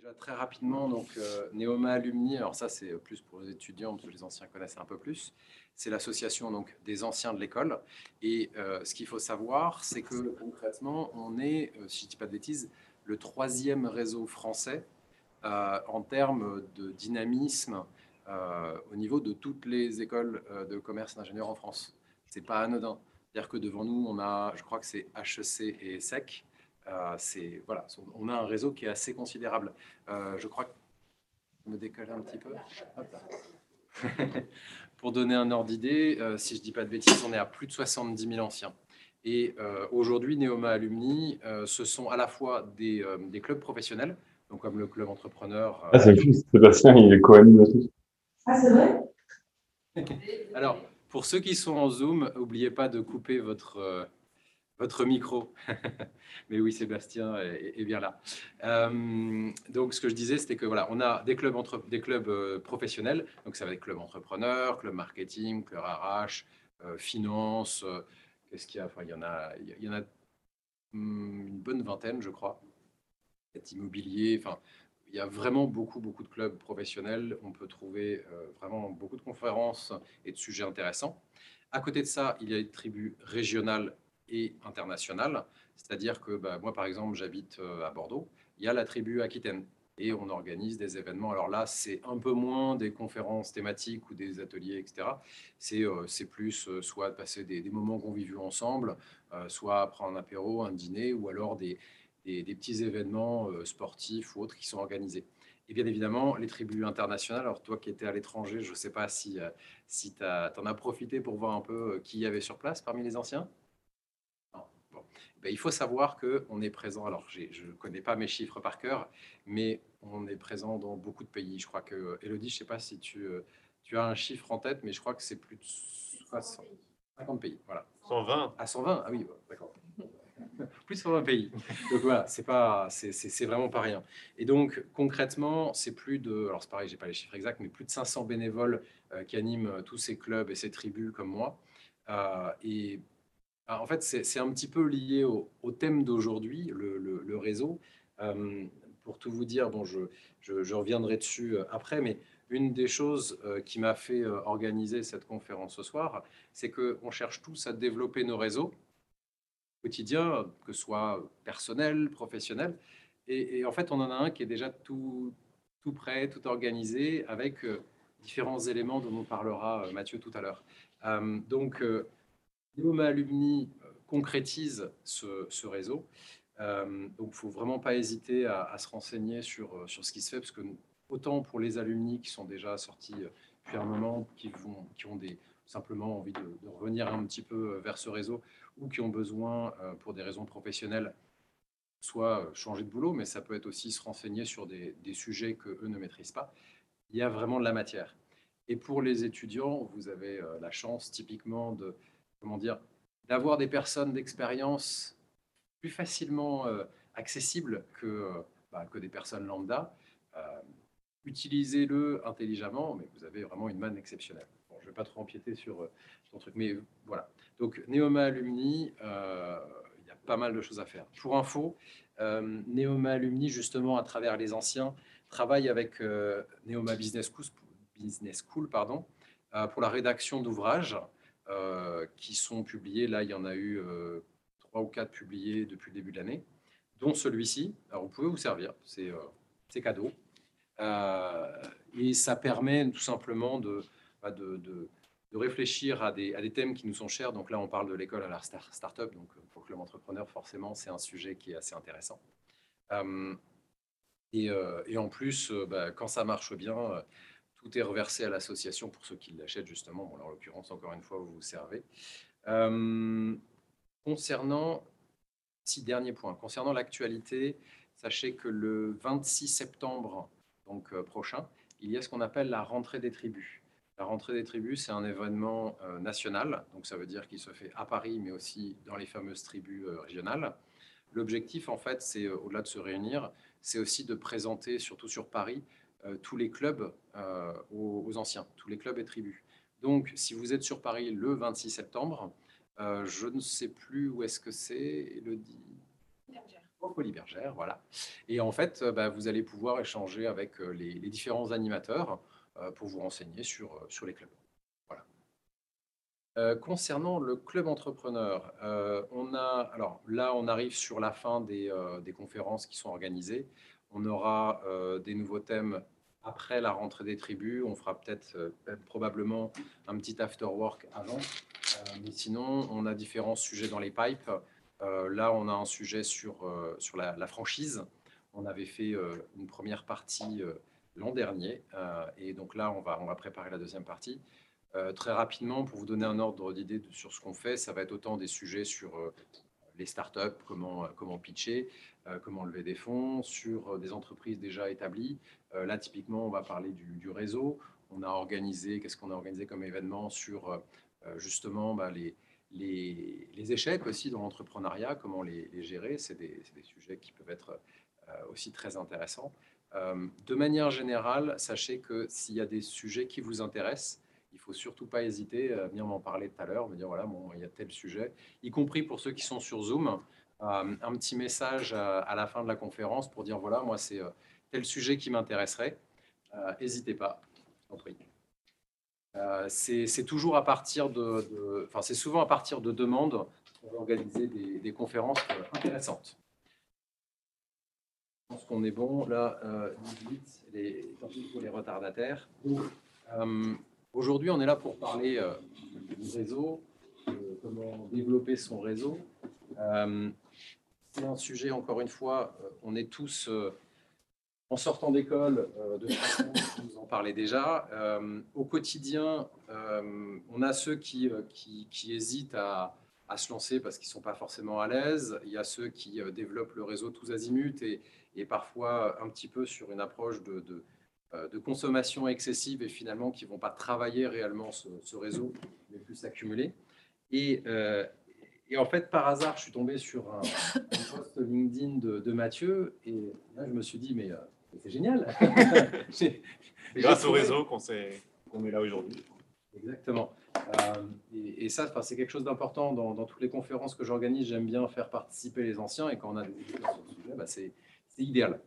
Déjà très rapidement, donc euh, Neoma Alumni, alors ça c'est plus pour les étudiants, parce que les anciens connaissent un peu plus. C'est l'association donc des anciens de l'école. Et euh, ce qu'il faut savoir, c'est que concrètement, on est, euh, si je ne dis pas de bêtises, le troisième réseau français en termes de dynamisme au niveau de toutes les écoles de commerce d'ingénieurs en France. C'est pas anodin. C'est-à-dire que devant nous, on a, je crois que c'est HEC et SEC. Euh, c'est voilà, on a un réseau qui est assez considérable. Euh, je crois que je me décolle un petit peu. Hop là. Pour donner un ordre d'idée, euh, si je dis pas de bêtises, on est à plus de 70 000 anciens. Et euh, aujourd'hui, Neoma Alumni, euh, ce sont à la fois des, euh, des clubs professionnels, donc comme le club entrepreneur. euh, Ah, c'est fou, Sébastien, il est co-anime aussi. Ah, c'est vrai? Alors, pour ceux qui sont en Zoom, n'oubliez pas de couper votre, euh, votre micro. Mais oui, Sébastien est, bien là. Euh, donc, ce que je disais, c'était que voilà, on a des clubs, entre, des clubs euh, professionnels. Donc, ça va être club entrepreneur, club marketing, club RH, euh, finance. Qu'est-ce qu'il y a? Enfin, il y en a, il y en a hum, une bonne vingtaine, je crois. Immobilier. Enfin, il y a vraiment beaucoup, beaucoup de clubs professionnels. On peut trouver vraiment beaucoup de conférences et de sujets intéressants. À côté de ça, il y a des tribus régionales et internationales. C'est-à-dire que bah, moi, par exemple, j'habite euh, à Bordeaux. Il y a la tribu Aquitaine et on organise des événements. Alors là, c'est un peu moins des conférences thématiques ou des ateliers, etc. C'est euh, c'est plus euh, soit passer des, des moments conviviaux ensemble, soit prendre un apéro, un dîner, ou alors des, des, petits événements sportifs ou autres qui sont organisés. Et bien évidemment, les tribus internationales, alors toi qui étais à l'étranger, je ne sais pas si, si tu en as profité pour voir un peu qui y avait sur place parmi les anciens? Il faut savoir qu'on est présent, alors je ne connais pas mes chiffres par cœur, mais on est présent dans beaucoup de pays. Je crois que, Elodie, je ne sais pas si tu, euh, tu as un chiffre en tête, mais je crois que c'est plus de 60, 50 pays. Voilà. 120. À 120 Ah oui, d'accord. Plus de 120 pays. Donc voilà, c'est pas, vraiment pas rien. Et donc concrètement, c'est plus de, alors c'est pareil, j'ai pas les chiffres exacts, mais plus de 500 bénévoles euh, qui animent euh, tous ces clubs et ces tribus comme moi. Euh, et en fait, c'est, un petit peu lié au, thème d'aujourd'hui, le, réseau. Euh, pour tout vous dire, bon, je, reviendrai dessus euh, après, mais une des choses euh, qui m'a fait organiser cette conférence ce soir, c'est qu'on cherche tous à développer nos réseaux quotidien, que ce soit personnel, professionnel. Et, en fait, on en a un qui est déjà tout, prêt, tout organisé, avec différents éléments dont nous parlera Mathieu tout à l'heure. Donc, Neoma Alumni euh, concrétise ce, réseau. Euh, donc, il ne faut vraiment pas hésiter à, se renseigner sur, euh, sur ce qui se fait, parce que autant pour les alumni qui sont déjà sortis depuis un moment, qui, vont, qui ont des, simplement envie de, revenir un petit peu vers ce réseau, ou qui ont besoin, pour des raisons professionnelles, soit changer de boulot, mais ça peut être aussi se renseigner sur des, des sujets que eux ne maîtrisent pas. Il y a vraiment de la matière. Et pour les étudiants, vous avez la chance typiquement de, comment dire, d'avoir des personnes d'expérience plus facilement euh, accessibles que, euh, bah, que des personnes lambda. Euh, Utilisez-le intelligemment, mais vous avez vraiment une manne exceptionnelle. Je ne vais pas trop empiéter sur ton truc, mais voilà. Donc, Neoma Alumni, il y a pas mal de choses à faire. Pour info, Neoma Alumni, justement, à travers les anciens, travaille avec Neoma Business School, Business School pardon, pour la rédaction d'ouvrages qui sont publiés. Là, il y en a eu euh, trois ou quatre publiés depuis le début de l'année, dont celui-ci. Alors, vous pouvez vous servir, c'est euh, cadeau. Euh, et ça permet tout simplement de, bah, de, de- réfléchir à des, à des thèmes qui nous sont chers. Donc là, on parle de l'école à la star- start-up. Donc euh, pour Club Entrepreneur, forcément, c'est un sujet qui est assez intéressant. Euh, et, euh, en plus, euh, bah, quand ça marche bien, euh, tout est reversé à l'association pour ceux qui l'achètent, justement. Bon, en l'occurrence, encore une fois, vous vous servez. Euh, concernant, six derniers points. Concernant l'actualité, sachez que le 26 septembre donc, euh, prochain, il y a ce qu'on appelle la rentrée des tribus. La rentrée des tribus, c'est un événement euh, national, donc ça veut dire qu'il se fait à Paris, mais aussi dans les fameuses tribus régionales. L'objectif, en fait, c'est au-delà de se réunir, c'est aussi de présenter, surtout sur Paris, tous les clubs euh, aux, anciens, tous les clubs et tribus. Donc, si vous êtes sur Paris le 26 septembre, euh, je ne sais plus où est-ce que c'est, Elodie. Folie Bergère, voilà. Et en fait, bah, vous allez pouvoir échanger avec les, différents animateurs pour vous renseigner sur, sur les clubs. Voilà. concernant le club entrepreneur, on a, alors là, on arrive sur la fin des, des conférences qui sont organisées. On aura des nouveaux thèmes après la rentrée des tribus. On fera peut-être probablement un petit after work avant. mais sinon, on a différents sujets dans les pipes. Euh, là, on a un sujet sur, euh, sur la, franchise. On avait fait euh, une première partie l'an dernier. et donc là, on va, on va préparer la deuxième partie. très rapidement, pour vous donner un ordre d'idée sur ce qu'on fait, ça va être autant des sujets sur les startups, comment, comment pitcher, comment lever des fonds, sur des entreprises déjà établies. Là, typiquement, on va parler du, réseau. On a organisé, qu'est-ce qu'on a organisé comme événement sur justement bah, les, les, échecs aussi dans l'entrepreneuriat, comment les, gérer, c'est des, sujets qui peuvent être euh, aussi très intéressants. Euh, de manière générale, sachez que s'il y a des sujets qui vous intéressent, il faut surtout pas hésiter à venir m'en parler tout à l'heure, me dire voilà, bon, il y a tel sujet, y compris pour ceux qui sont sur Zoom, euh, un petit message à, la fin de la conférence pour dire voilà, moi c'est tel sujet qui m'intéresserait. N'hésitez pas. Euh, c'est toujours à partir de, enfin c'est souvent à partir de demandes qu'on va organiser des, conférences euh, intéressantes. Je pense qu'on est bon là. Euh, 18, les, pour les retardataires. Euh, aujourd'hui, on est là pour parler du réseau, de comment développer son réseau. c'est un sujet, encore une fois, on est tous en sortant d'école, euh, de vous en parlez déjà. Euh, au quotidien, euh, on a ceux qui, qui, hésitent à, se lancer parce qu'ils ne sont pas forcément à l'aise. Il y a ceux qui développent le réseau tous azimuts et, et, parfois un petit peu sur une approche de, de, consommation excessive et finalement qui ne vont pas travailler réellement ce, réseau, mais plus s'accumuler. Et, et en fait, par hasard, je suis tombé sur un, post LinkedIn de, de, Mathieu et là, je me suis dit, mais c'est génial. Grâce au réseau qu'on est là aujourd'hui. Exactement. Euh, et, ça, c'est quelque chose d'important dans, toutes les conférences que j'organise. J'aime bien faire participer les anciens et quand on a des discussions sur ce sujet, bah, c'est idéal.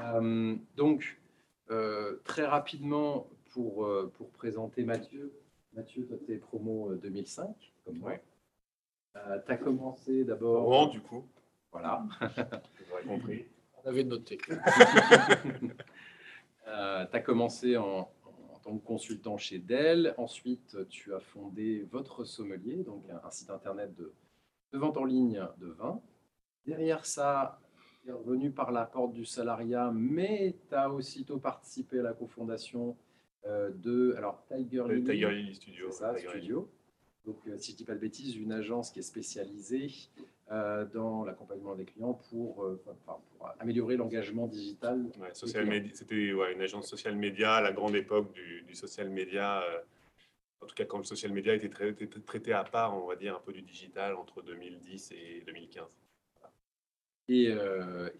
Euh, donc, euh, très rapidement, pour, pour présenter Mathieu. Mathieu, toi, tu es promo 2005, comme moi. tu as commencé d'abord. du coup. Voilà. Vous compris. On avait noté. euh, tu as commencé en, tant que consultant chez Dell. Ensuite, tu as fondé Votre Sommelier, donc un, site internet de, vente en ligne de vin. Derrière ça, tu es revenu par la porte du salariat, mais tu as aussitôt participé à la cofondation euh, de alors, Tiger Lily. Tiger Lily Studio. ça, Studio. Donc, euh, si je ne dis pas de bêtises, une agence qui est spécialisée euh, dans l'accompagnement des clients pour, euh, améliorer l'engagement digital. C'était une agence social média à la grande époque du, social média. en tout cas, quand le social média était traité, traité, à part, on va dire, un peu du digital entre 2010 et 2015. Et, et a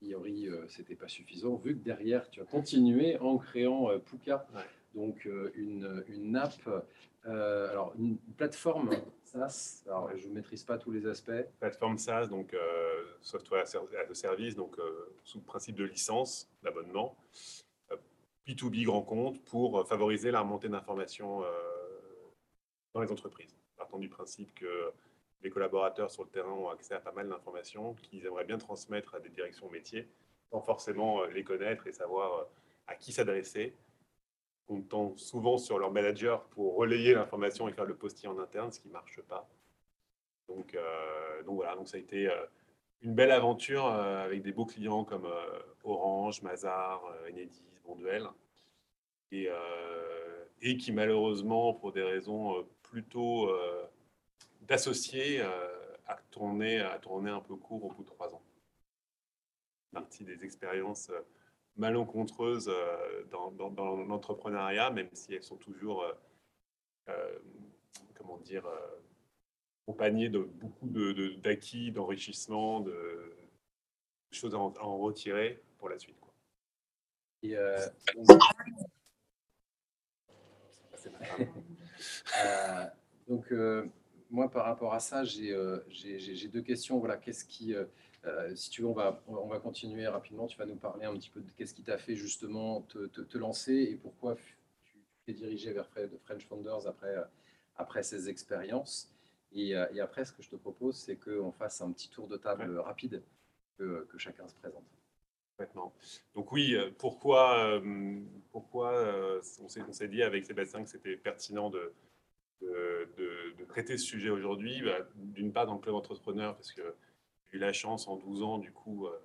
priori, c'était pas suffisant, vu que derrière, tu as continué en créant Puka, donc une, une app euh, alors, une plateforme SaaS, alors je ne maîtrise pas tous les aspects. Plateforme SaaS, donc euh, software as a service, donc euh, sous principe de licence, d'abonnement. B2B grand compte pour favoriser la remontée d'informations dans les entreprises. Partant du principe que les collaborateurs sur le terrain ont accès à pas mal d'informations qu'ils aimeraient bien transmettre à des directions métiers, sans forcément les connaître et savoir à qui s'adresser comptant souvent sur leur manager pour relayer l'information et faire le postier en interne, ce qui ne marche pas. Donc, euh, donc voilà, donc ça a été euh, une belle aventure euh, avec des beaux clients comme Orange, Mazar, Enedis, Bonduel, et, et qui malheureusement, pour des raisons plutôt d'associés, a tourné, a tourné un peu court au bout de trois ans. Partie des expériences malencontreuses euh, dans, dans, l'entrepreneuriat, même si elles sont toujours, euh, euh, comment dire, accompagnées de beaucoup d'acquis, de, d'enrichissement, de, choses à en, retirer pour la suite. Quoi. Et euh, donc, moi, par rapport à ça, euh, j'ai deux questions. Voilà, qu'est-ce qui, euh, si tu veux, on va, on va continuer rapidement. Tu vas nous parler un petit peu de qu'est-ce qui t'a fait justement te, te- te lancer et pourquoi tu t'es dirigé vers French Founders après, euh, après ces expériences. Et, euh, et après, ce que je te propose, c'est qu'on fasse un petit tour de table rapide, que, que chacun se présente. Complètement. Donc oui, pourquoi, pourquoi on s'est on s'est dit avec Sébastien que c'était pertinent de, de, de- de traiter ce sujet aujourd'hui? Bah, D'une part dans le club entrepreneur, parce que j'ai eu la chance en 12 ans, du coup, euh,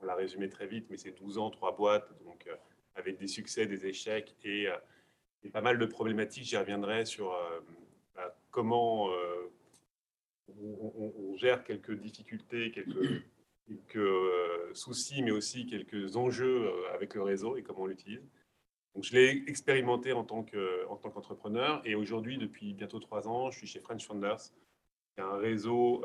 on l'a résumé très vite, mais c'est 12 ans, trois boîtes, donc euh, avec des succès, des échecs et, euh, et pas mal de problématiques. J'y reviendrai sur bah, comment on, gère quelques difficultés, quelques soucis, mais aussi quelques enjeux avec le réseau et comment on l'utilise. Donc, je l'ai expérimenté en tant que- en tant qu'entrepreneur et aujourd'hui, depuis bientôt trois ans, je suis chez French Founders, qui est un réseau,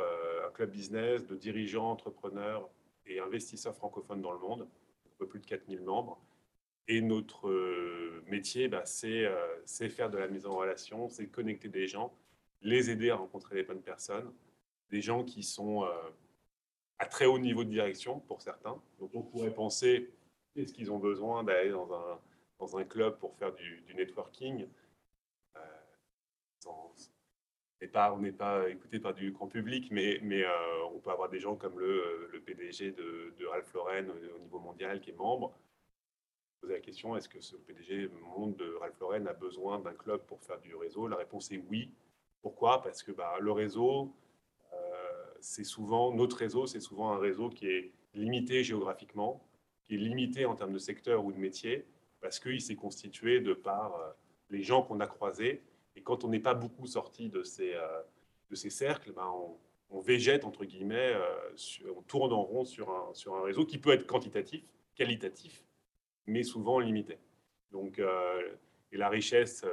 club business de dirigeants, entrepreneurs et investisseurs francophones dans le monde, un peu plus de 4000 membres. Et notre euh, métier, bah, c'est euh, c'est faire de la mise en relation, c'est connecter des gens, les aider à rencontrer les bonnes personnes, des gens qui sont euh, à très haut niveau de direction pour certains. Donc on pourrait penser, est-ce qu'ils ont besoin d'aller dans un, dans un club pour faire du, networking on n'est pas écouté par du grand public, mais, euh, on peut avoir des gens comme le, le PDG de, Ralph Lauren au niveau mondial qui est membre. Poser la question, est-ce que ce PDG monde de Ralph Lauren a besoin d'un club pour faire du réseau? La réponse est oui. Pourquoi? Parce que bah, le réseau, euh, c'est souvent, notre réseau, c'est souvent un réseau qui est limité géographiquement, qui est limité en termes de secteur ou de métier, parce qu'il s'est constitué de par euh, les gens qu'on a croisés. Et quand on n'est pas beaucoup sorti de ces, euh, de ces cercles, ben, on, on végète, entre guillemets, euh, on tourne en rond sur un, sur un réseau qui peut être quantitatif, qualitatif, mais souvent limité. Donc, euh, et la richesse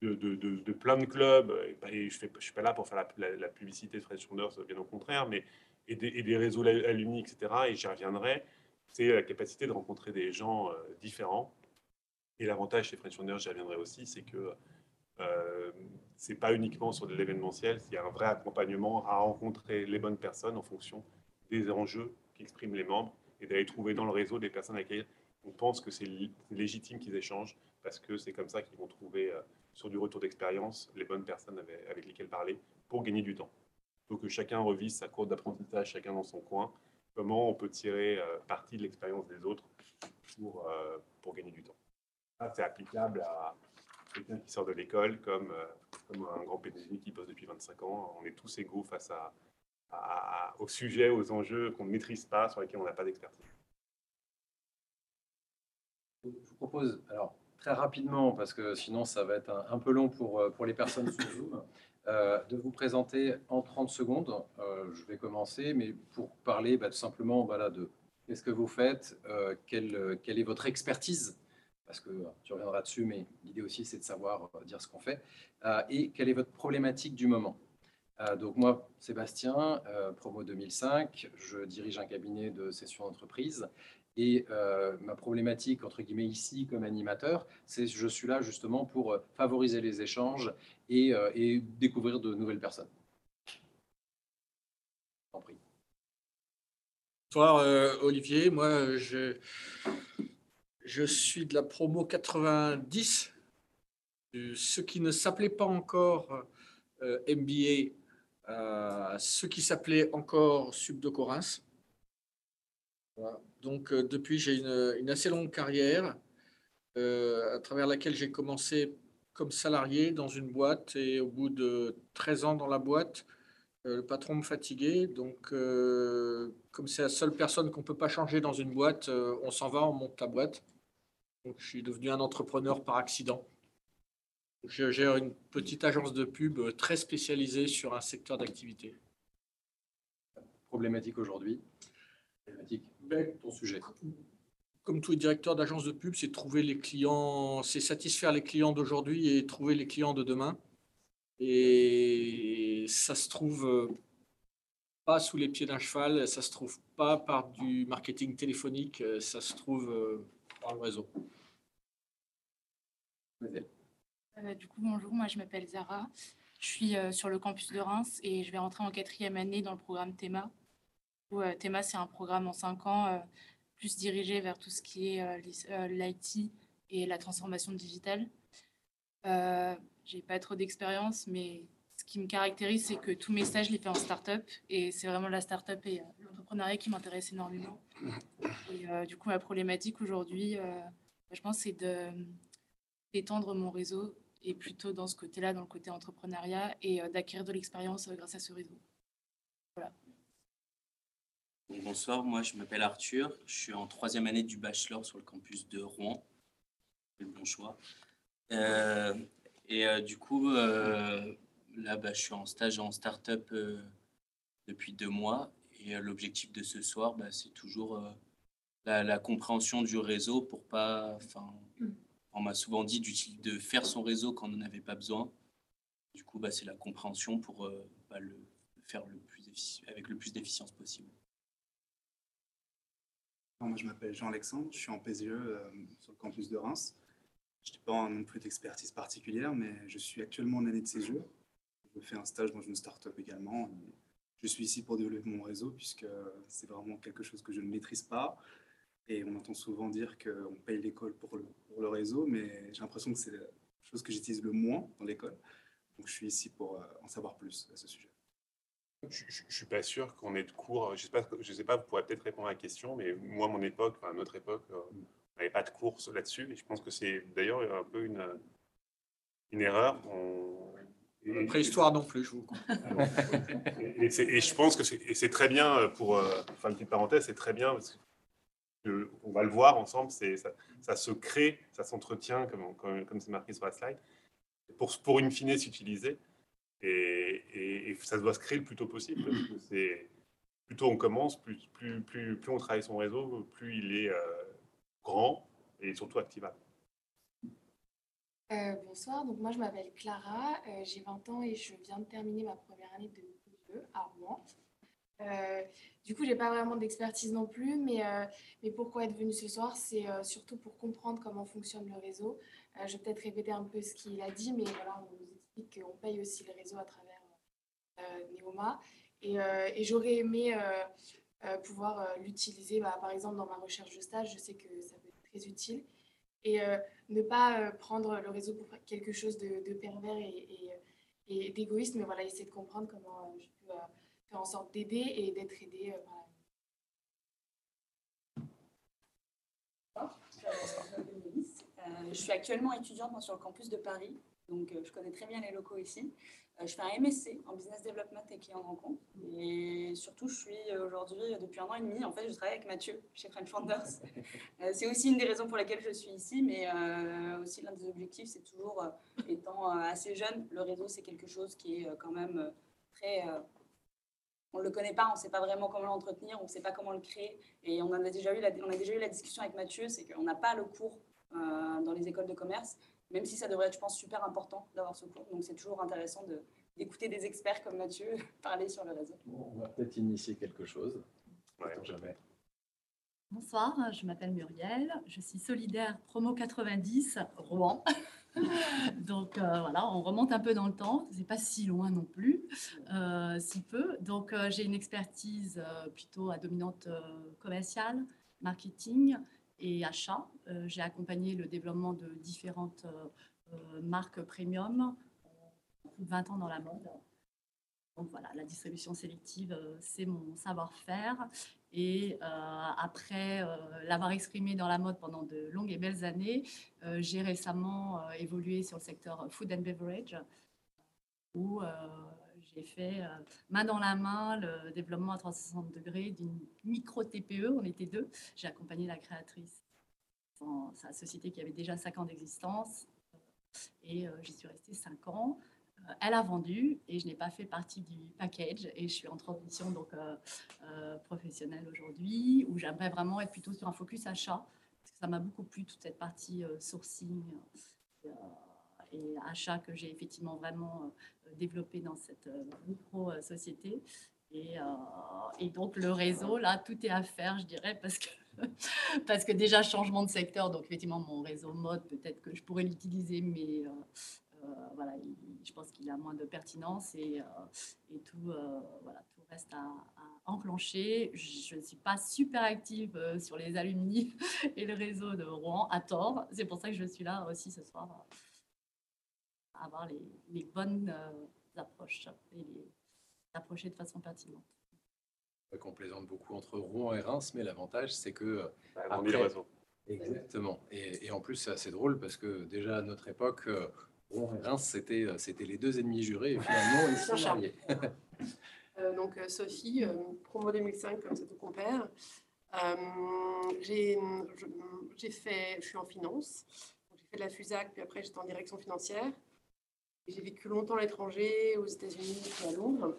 de, de- de- plein de clubs, et, je ne suis pas là pour faire la, la- publicité de French Founders, bien au contraire, mais et des, et des réseaux alumni, etc., et j'y reviendrai, c'est la capacité de rencontrer des gens différents. Et l'avantage chez French Founders, j'y reviendrai aussi, c'est que euh, c'est pas uniquement sur de l'événementiel, il y a un vrai accompagnement à rencontrer les bonnes personnes en fonction des enjeux qu'expriment les membres et d'aller trouver dans le réseau des personnes avec lesquelles on pense que c'est légitime qu'ils échangent parce que c'est comme ça qu'ils vont trouver euh, sur du retour d'expérience les bonnes personnes avec, avec lesquelles parler pour gagner du temps. Il faut que chacun revise sa courbe d'apprentissage, chacun dans son coin, comment on peut tirer euh, parti de l'expérience des autres pour, euh, pour gagner du temps. Ça, c'est applicable à quelqu'un qui sort de l'école comme, euh, un grand PDG qui bosse depuis 25 ans. On est tous égaux face aux sujets, aux enjeux qu'on ne maîtrise pas, sur lesquels on n'a pas d'expertise. Je vous propose, alors très rapidement, parce que sinon ça va être un, peu long pour, euh, pour les personnes sur Zoom, euh, de vous présenter en 30 secondes. Je vais commencer, mais pour parler bah, tout simplement voilà, de qu'est-ce que vous faites, quelle est votre expertise, parce que euh, tu reviendras dessus, mais l'idée aussi c'est de savoir euh, dire ce qu'on fait, euh, et quelle est votre problématique du moment? Donc moi, Sébastien, promo 2005, je dirige un cabinet de session d'entreprise. Et ma problématique, entre guillemets, ici, comme animateur, c'est je suis là justement pour favoriser les échanges et, découvrir de nouvelles personnes. Bonsoir Olivier, moi je, je suis de la promo 90, de ce qui ne s'appelait pas encore euh, MBA, euh, ce qui s'appelait encore Sub de. Donc euh, depuis j'ai une, assez longue carrière à travers laquelle j'ai commencé comme salarié dans une boîte et au bout de 13 ans dans la boîte, le patron me fatiguait, donc comme c'est la seule personne qu'on ne peut pas changer dans une boîte, on s'en va, on monte la boîte. Donc je suis devenu un entrepreneur par accident. Je gère une petite agence de pub euh, très spécialisée sur un secteur d'activité. Problématique aujourd'hui. Problématique, Ben, ton sujet. Comme tous les directeurs d'agence de pub, c'est trouver les clients, c'est satisfaire les clients d'aujourd'hui et trouver les clients de demain. Et ça se trouve euh, pas sous les pieds d'un cheval, ça se trouve pas par du marketing téléphonique, euh, ça se trouve le réseau. Euh, du coup, bonjour, moi je m'appelle Zara. Je suis euh, sur le campus de Reims et je vais rentrer en quatrième année dans le programme THEMA. Euh, THEMA, c'est un programme en cinq ans plus dirigé vers tout ce qui est l'IT et la transformation digitale. J'ai pas trop d'expérience, mais ce qui me caractérise, c'est que tous mes stages, je les fais en start-up. Et c'est vraiment la start-up et l'entrepreneuriat qui m'intéresse énormément. Et du coup, ma problématique aujourd'hui, je pense, c'est d'étendre mon réseau et plutôt dans ce côté-là, dans le côté entrepreneuriat et euh, d'acquérir de l'expérience euh, grâce à ce réseau. Bonsoir, moi je m'appelle Arthur, je suis en troisième année du bachelor sur le campus de Rouen. C'est le bon choix. Euh, et du coup, là bah, je suis en stage en start-up depuis deux mois. Et l'objectif de ce soir, bah, c'est toujours la, la, compréhension du réseau pour pas, on m'a souvent dit de faire son réseau quand on n'en avait pas besoin. Du coup, bah, c'est la compréhension pour euh, bah, le faire le plus avec le plus d'efficience possible. Moi, je m'appelle Jean-Alexandre, je suis en PSE euh, sur le campus de Reims. Je n'ai pas non plus d'expertise particulière, mais je suis actuellement en année de césure. Je fais un stage dans une start-up également. Je suis ici pour développer mon réseau, puisque c'est vraiment quelque chose que je ne maîtrise pas. Et on entend souvent dire qu'on paye l'école pour le, réseau, mais j'ai l'impression que c'est la chose que j'utilise le moins dans l'école. Donc je suis ici pour euh, en savoir plus à ce sujet. Je ne suis pas sûr qu'on ait de cours. Je ne sais, sais pas, vous pourrez peut-être répondre à la question, mais moi, mon époque, enfin, notre époque, euh, on n'avait pas de cours là-dessus. Et je pense que c'est d'ailleurs un peu une, une erreur. On, et, Préhistoire non plus, je vous comprends. et, et, je pense que c'est très bien, pour euh, faire une petite parenthèse, c'est très bien, parce que on va le voir ensemble, ça, ça, se crée, ça s'entretient, comme, comme, c'est marqué sur la slide, pour, pour une fine s'utiliser. Et, et, ça doit se créer le plus tôt possible. Parce que c'est, plus tôt on commence, plus, plus, plus, plus on travaille son réseau, plus il est euh, grand et surtout activable. Euh, bonsoir, donc moi je m'appelle Clara, euh, j'ai 20 ans et je viens de terminer ma première année de PE à Rouen. Euh, du coup, j'ai pas vraiment d'expertise non plus, mais, mais pourquoi être venu ce soir, c'est surtout pour comprendre comment fonctionne le réseau. je vais peut-être répéter un peu ce qu'il a dit, mais voilà, on nous explique qu'on paye aussi le réseau à travers Neoma. Et, et j'aurais aimé pouvoir l'utiliser, bah, par exemple, dans ma recherche de stage, je sais que ça peut être très utile. Et ne pas prendre le réseau pour quelque chose de, pervers et, et, d'égoïste, mais voilà, essayer de comprendre comment je peux en sorte d'aider et d'être aidé euh, euh, je suis actuellement étudiante sur le campus de Paris, donc euh, je connais très bien les locaux ici. Je fais un MSc en Business Development et client rencontre. Et surtout, je suis aujourd'hui, depuis un an et demi, en fait, je travaille avec Mathieu chez French Founders. c'est aussi une des raisons pour lesquelles je suis ici, mais aussi l'un des objectifs, c'est toujours, étant assez jeune, le réseau, c'est quelque chose qui est quand même très on ne le connaît pas, on ne sait pas vraiment comment l'entretenir, on ne sait pas comment le créer. Et on a déjà eu la, on a déjà eu la discussion avec Mathieu, c'est qu'on n'a pas le cours euh, dans les écoles de commerce, même si ça devrait être, je pense, super important d'avoir ce cours. Donc c'est toujours intéressant d'écouter des experts comme Mathieu parler sur le réseau. on va peut-être initier quelque chose. jamais. Bonsoir, je m'appelle Muriel, je suis solidaire promo 90 Rouen. Donc euh, voilà, on remonte un peu dans le temps, c'est pas si loin non plus, euh, si peu. Donc euh, j'ai une expertise plutôt à dominante commerciale, marketing et achat. j'ai accompagné le développement de différentes marques premium, plus de 20 ans dans la mode. Donc voilà, la distribution sélective, c'est mon savoir-faire. Et euh, après euh, l'avoir exprimé dans la mode pendant de longues et belles années, euh, j'ai récemment évolué sur le secteur food and beverage, où j'ai fait main dans la main le développement à 360 degrés d'une micro-TPE. On était deux. J'ai accompagné la créatrice dans sa société qui avait déjà 5 ans d'existence. Et j'y suis restée 5 ans. Euh, elle a vendu et je n'ai pas fait partie du package et je suis en transition donc euh, euh, professionnelle aujourd'hui où j'aimerais vraiment être plutôt sur un focus achat parce que ça m'a beaucoup plu toute cette partie sourcing et achat que j'ai effectivement vraiment développé dans cette micro-société. Et, et, donc le réseau, là, tout est à faire, je dirais, parce que, parce que déjà changement de secteur, donc effectivement mon réseau mode, peut-être que je pourrais l'utiliser, mais voilà, il- je pense qu'il a moins de pertinence et, euh, et tout, euh, voilà, tout reste à, à enclencher. Je ne suis pas super active euh, sur les alumni et le réseau de Rouen, à tort. C'est pour ça que je suis là aussi ce soir, euh, avoir les, les bonnes euh, approches et les approcher de façon pertinente. Qu'on plaisante beaucoup entre Rouen et Reims, mais l'avantage, c'est que le après- réseau. Exactement. Et, et en plus, c'est assez drôle parce que déjà à notre époque, euh, Rouen et Reims, c'était euh, c'était les deux ennemis jurés et finalement, ils sont. Euh, donc Sophie, euh, promo 2005 comme c'est tout compère. Euh, j'ai fait, je suis en finance. Donc, J'ai fait de la FUSAC, puis après j'étais en direction financière. J'ai vécu longtemps à l'étranger, aux États-Unis et à Londres.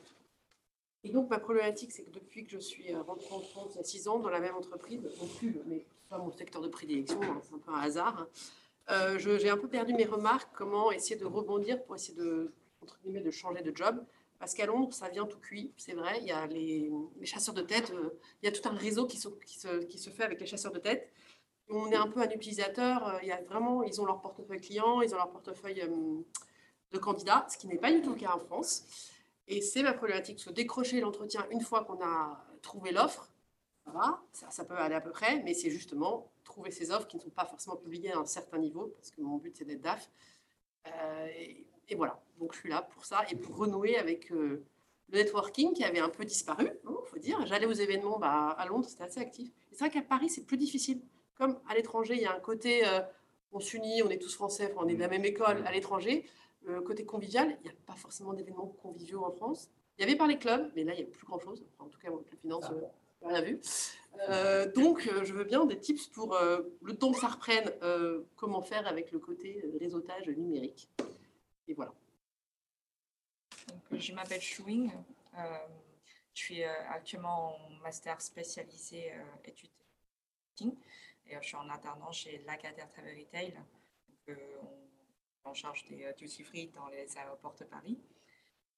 Et donc ma problématique, c'est que depuis que je suis euh, rentrée en France il y a six ans dans la même entreprise, non plus, mais pas mon secteur de prédilection, hein, c'est un peu un hasard. hein, euh, j'ai un peu perdu mes remarques, comment essayer de rebondir pour essayer de, entre guillemets, de changer de job. Parce qu'à Londres, ça vient tout cuit, c'est vrai. Il y a les, chasseurs de tête, euh, il y a tout un réseau qui se, fait avec les chasseurs de tête. On est un peu un utilisateur, il y a vraiment, ils ont leur portefeuille client, ils ont leur portefeuille de candidats, ce qui n'est pas du tout le cas en France. Et c'est ma problématique, parce que décrocher l'entretien une fois qu'on a trouvé l'offre, ça va, ça, ça peut aller à peu près, mais c'est justement trouver ces offres qui ne sont pas forcément publiées à un certain niveau, parce que mon but c'est d'être DAF. Euh, et, et voilà, donc je suis là pour ça et pour renouer avec euh, le networking qui avait un peu disparu, il faut dire. J'allais aux événements bah, à Londres, c'était assez actif. C'est vrai qu'à Paris, c'est plus difficile. Comme à l'étranger, il y a un côté, euh, on s'unit, on est tous français, on est de la même école à l'étranger. Le côté convivial, il n'y a pas forcément d'événements conviviaux en France. Il y avait par les clubs, mais là, il n'y a plus grand-chose. Enfin, en tout cas, moi, avec la finance, euh, rien vu. Euh, donc, euh, je veux bien des tips pour euh, le temps que ça reprenne, euh, comment faire avec le côté euh, réseautage numérique. Et voilà. Donc, je m'appelle Shuing. Euh, je suis euh, actuellement en master spécialisé euh, études marketing et euh, je suis en alternance chez Lagardère Travel Retail. Donc, euh, on est en charge des euh, duty free dans les aéroports de Paris.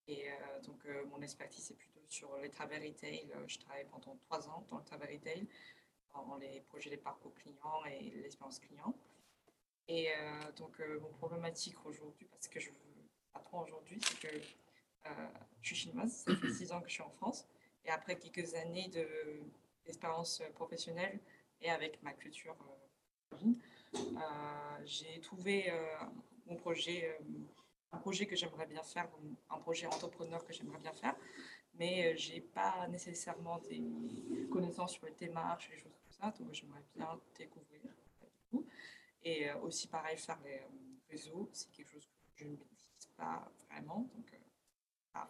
Et euh, donc, euh, mon expertise est plutôt sur les travel retail. Je travaille pendant trois ans dans le travel retail, dans les projets des parcours clients et l'expérience client. Et donc, mon problématique aujourd'hui, parce que je veux apprendre aujourd'hui, c'est que je suis chinoise, ça fait six ans que je suis en France. Et après quelques années de- d'expérience professionnelle et avec ma culture j'ai trouvé projet, euh, un projet que j'aimerais bien faire, un projet entrepreneur que j'aimerais bien faire, mais je n'ai pas nécessairement des connaissances sur les démarches les choses comme ça, donc j'aimerais bien découvrir. euh. Et euh, aussi, pareil, faire les euh, réseaux, c'est quelque chose que je ne maîtrise pas vraiment, donc euh, à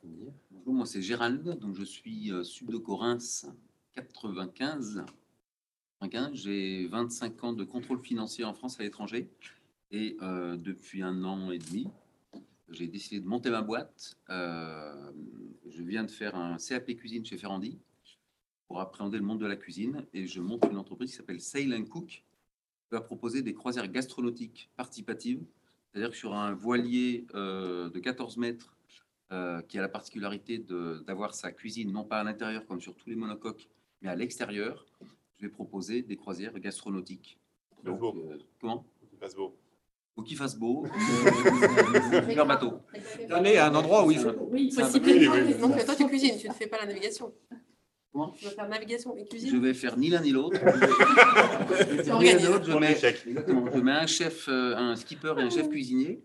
finir, Bonjour, moi c'est Gérald, donc je suis euh, sud de Corinthe, 95. 95. J'ai 25 ans de contrôle financier en France à l'étranger. Et euh, depuis un an et demi, j'ai décidé de monter ma boîte. Euh, je viens de faire un CAP cuisine chez Ferrandi pour appréhender le monde de la cuisine. Et je monte une entreprise qui s'appelle Sail and Cook, qui va proposer des croisières gastronautiques participatives. C'est-à-dire que sur un voilier euh, de 14 mètres, qui a la particularité d'avoir sa cuisine non pas à l'intérieur comme sur tous les monocoques, mais à l'extérieur, je vais proposer des croisières gastronautiques. Fasse Donc, beau. euh, comment Il fasse beau. Faut qu'il fasse beau. euh, Super bateau. D'aller à un endroit où il faut. Oui, C'est un possible. Oui, oui. Donc, toi, tu cuisines, tu ne fais pas la navigation. Comment Tu vas faire navigation et Je cuisine. vais faire ni l'un ni l'autre. Ni l'un ni organises. l'autre, je mets, l'échec. exactement, je mets un chef, euh, un skipper et un chef cuisinier.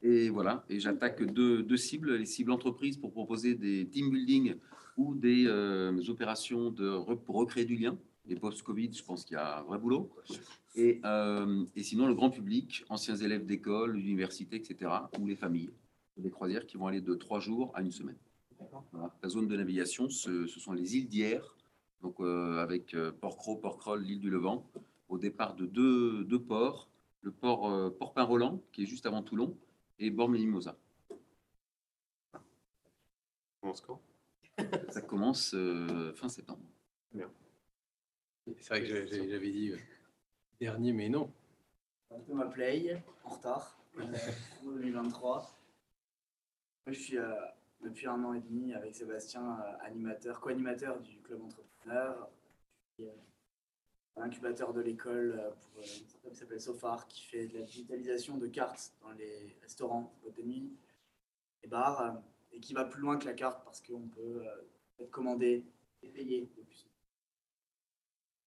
Et voilà, et j'attaque deux, deux cibles, les cibles entreprises pour proposer des team building ou des euh, opérations de, pour recréer du lien. Et post-Covid, je pense qu'il y a un vrai boulot. Et, euh, et sinon, le grand public, anciens élèves d'école, d'université, etc., ou les familles. Des croisières qui vont aller de trois jours à une semaine. Voilà. La zone de navigation, ce, ce sont les îles d'hier, donc euh, avec euh, Port-Cros, Port-Croll, l'île du Levant, au départ de deux, deux ports, le port euh, Port-Pin-Roland, qui est juste avant Toulon, et Bormes-les-Mimosas. Commence quand Ça commence euh, fin septembre. C'est vrai que j'avais dit euh, dernier, mais non. un peu ma play, en retard, en 2023. Moi, je suis euh, depuis un an et demi avec Sébastien, euh, animateur, co-animateur du club entrepreneur. Puis, euh, l'incubateur de l'école pour une startup qui s'appelle Sofar, qui fait de la digitalisation de cartes dans les restaurants, boîtes de nuit, et bars, et qui va plus loin que la carte parce qu'on peut être commandé et payer depuis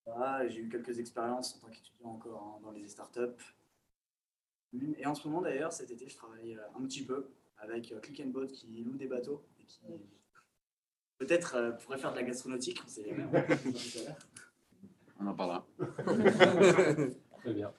voilà, J'ai eu quelques expériences en tant qu'étudiant encore hein, dans les startups. Et en ce moment d'ailleurs, cet été, je travaille euh, un petit peu avec euh, Click and Boat qui loue des bateaux et qui peut-être euh, pourrait faire de la gastronautique, on sait jamais, on en parlera. Très bien.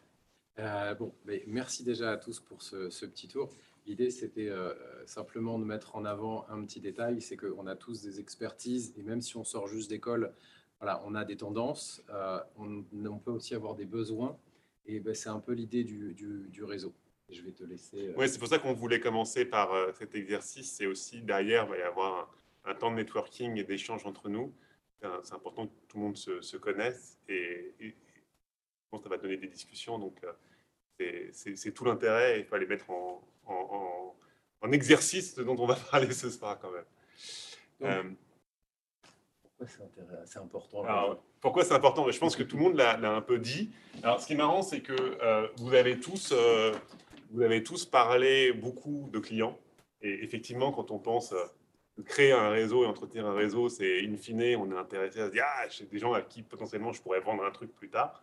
Euh, bon, mais merci déjà à tous pour ce, ce petit tour. L'idée, c'était euh, simplement de mettre en avant un petit détail, c'est qu'on a tous des expertises, et même si on sort juste d'école, voilà, on a des tendances, euh, on, on peut aussi avoir des besoins, et ben, c'est un peu l'idée du, du- du réseau. Je vais te laisser... euh, Oui, c'est pour ça qu'on voulait commencer par euh, cet exercice. C'est aussi derrière, il va y avoir un, un temps de networking et d'échange entre nous. C'est important que tout le monde se, se connaisse et, et ça va donner des discussions. Donc, c'est- tout l'intérêt. Il faut les mettre en, en, en- en exercice ce dont on va parler ce soir quand même. Donc, c'est important alors, pourquoi c'est important? Je pense que tout le monde l'a un peu dit. Alors, ce qui est marrant, c'est que euh, vous, avez tous, euh, vous avez tous parlé beaucoup de clients. Et effectivement, quand on pense euh, créer un réseau et entretenir un réseau, c'est in fine, on est intéressé à se dire Ah, j'ai des gens à qui potentiellement je pourrais vendre un truc plus tard.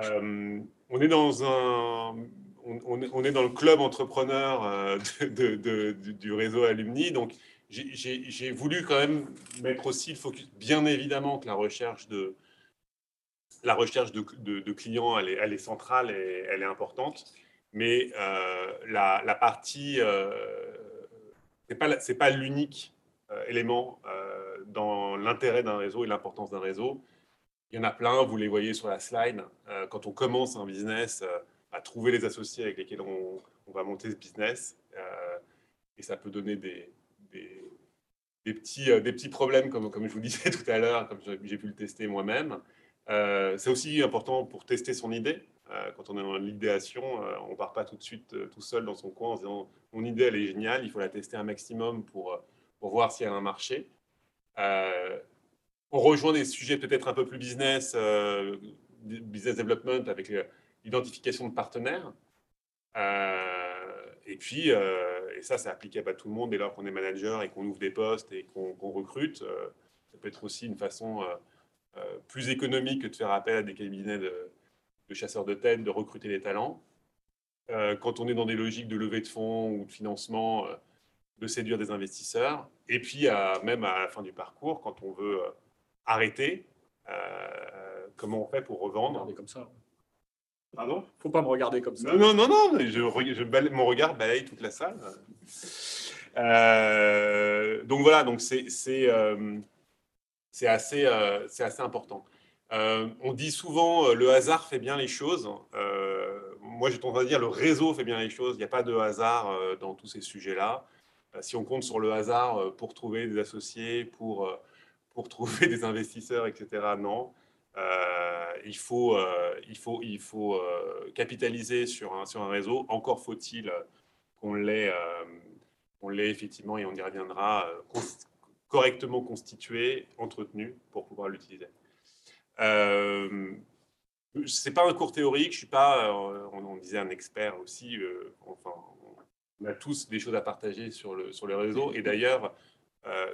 On est dans un, on, on est, dans le club entrepreneur de- de- de- du, du réseau Alumni. Donc, j'ai- voulu quand même mettre aussi le focus, bien évidemment que la recherche de, la recherche de, clients, elle est, centrale et elle est importante. Mais euh, la, partie, euh, la- c'est pas l'unique euh, élément euh, dans l'intérêt d'un réseau et l'importance d'un réseau. Il y en a plein, vous les voyez sur la slide. Quand on commence un business, à trouver les associés avec lesquels on, va monter ce business. et ça peut donner des, des, petits, euh, des petits problèmes, comme, comme je vous disais tout à l'heure, comme j'ai pu le tester moi-même. Euh, c'est aussi important pour tester son idée. Euh, quand on est dans l'idéation, on ne part pas tout de suite tout seul dans son coin en disant mon idée elle est géniale, il faut la tester un maximum pour, pour voir si elle a un marché. On rejoint des sujets peut-être un peu plus business, business development avec l'identification de partenaires. Et puis, et ça, c'est applicable à tout le monde dès lors qu'on est manager et qu'on ouvre des postes et qu'on recrute. euh, ça peut être aussi une façon euh, euh, plus économique que de faire appel à des cabinets de, chasseurs de tête, de recruter des talents. Quand on est dans des logiques de levée de fonds ou de financement, de séduire des investisseurs. Et puis, à- même à la fin du parcours, quand on veut arrêter, comment on fait pour revendre? Comme ça. Pardon? Faut pas me regarder comme ça. Non, non, non, non, mais je, re- je balaye- mon regard balaye toute la salle. Euh, donc voilà, donc c'est c'est, euh, assez, euh, c'est assez important. On dit souvent le hasard fait bien les choses. Moi, j'ai tendance à dire le réseau fait bien les choses. Il n'y a pas de hasard dans tous ces sujets-là. Si on compte sur le hasard pour trouver des associés, pour, pour trouver des investisseurs, etc., non. Euh, il faut, euh, il faut, il faut euh, capitaliser sur un, sur un réseau. Encore faut-il qu'on l'ait, qu'on l'ait effectivement, et on y reviendra, correctement constitué, entretenu pour pouvoir l'utiliser. Euh, c'est pas un cours théorique, je suis pas, on, on disait un expert aussi. enfin, on a tous des choses à partager sur le sur le réseau. Et d'ailleurs,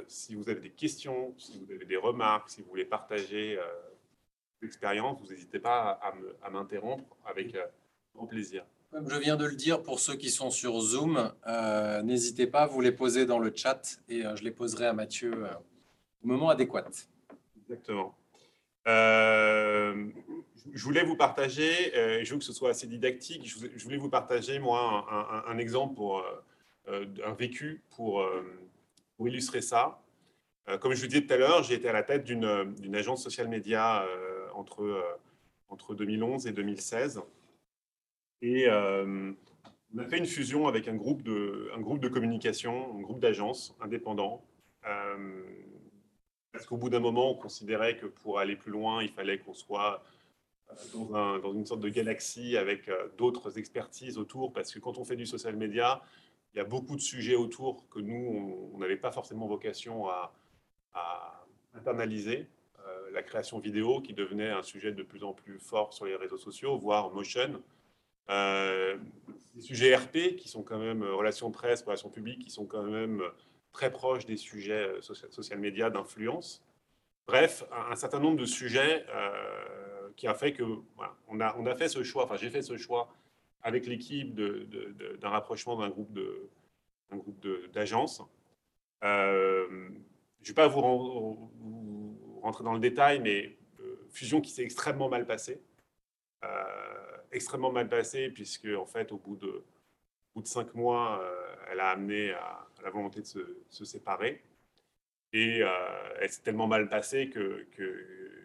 si vous avez des questions, si vous avez des remarques, si vous voulez partager l'expérience, vous n'hésitez pas à, m'interrompre avec euh, grand plaisir. Comme je viens de le dire, pour ceux qui sont sur Zoom, euh, n'hésitez pas, vous les posez dans le chat et euh, je les poserai à Mathieu euh, au moment adéquat. Exactement. Je voulais vous partager, je veux que ce soit assez didactique, je, voulais vous partager, moi, un, un- un exemple, pour, un vécu pour, pour illustrer ça. Comme je vous disais tout à l'heure, j'ai été à la tête d'une agence social média entre, euh, entre 2011 et 2016. Et euh, on a fait une fusion avec un groupe de, un groupe de communication, un groupe d'agences indépendants. Euh, parce qu'au bout d'un moment, on considérait que pour aller plus loin, il fallait qu'on soit dans, un- dans une sorte de galaxie avec d'autres expertises autour, parce que quand on fait du social media, il y a beaucoup de sujets autour que nous, on n'avait pas forcément vocation à, à internaliser. Euh, la création vidéo qui devenait un sujet de plus en plus fort sur les réseaux sociaux, voire motion. Euh, des sujets RP qui sont quand même euh, relations presse, relations publiques, qui sont quand même très proches des sujets social, social médias d'influence. Bref, un, certain nombre de sujets qui a fait que on, a, on a fait ce choix, enfin j'ai fait ce choix avec l'équipe d'un rapprochement d'un groupe de un groupe d'agences. Euh, je ne vais pas vous, rentrer dans le détail, mais euh, fusion qui s'est extrêmement mal passée. Euh, extrêmement mal passée, puisque en fait, au bout de, bout de cinq mois, elle a amené à, la volonté de se, se séparer. Et elle s'est tellement mal passée que, que,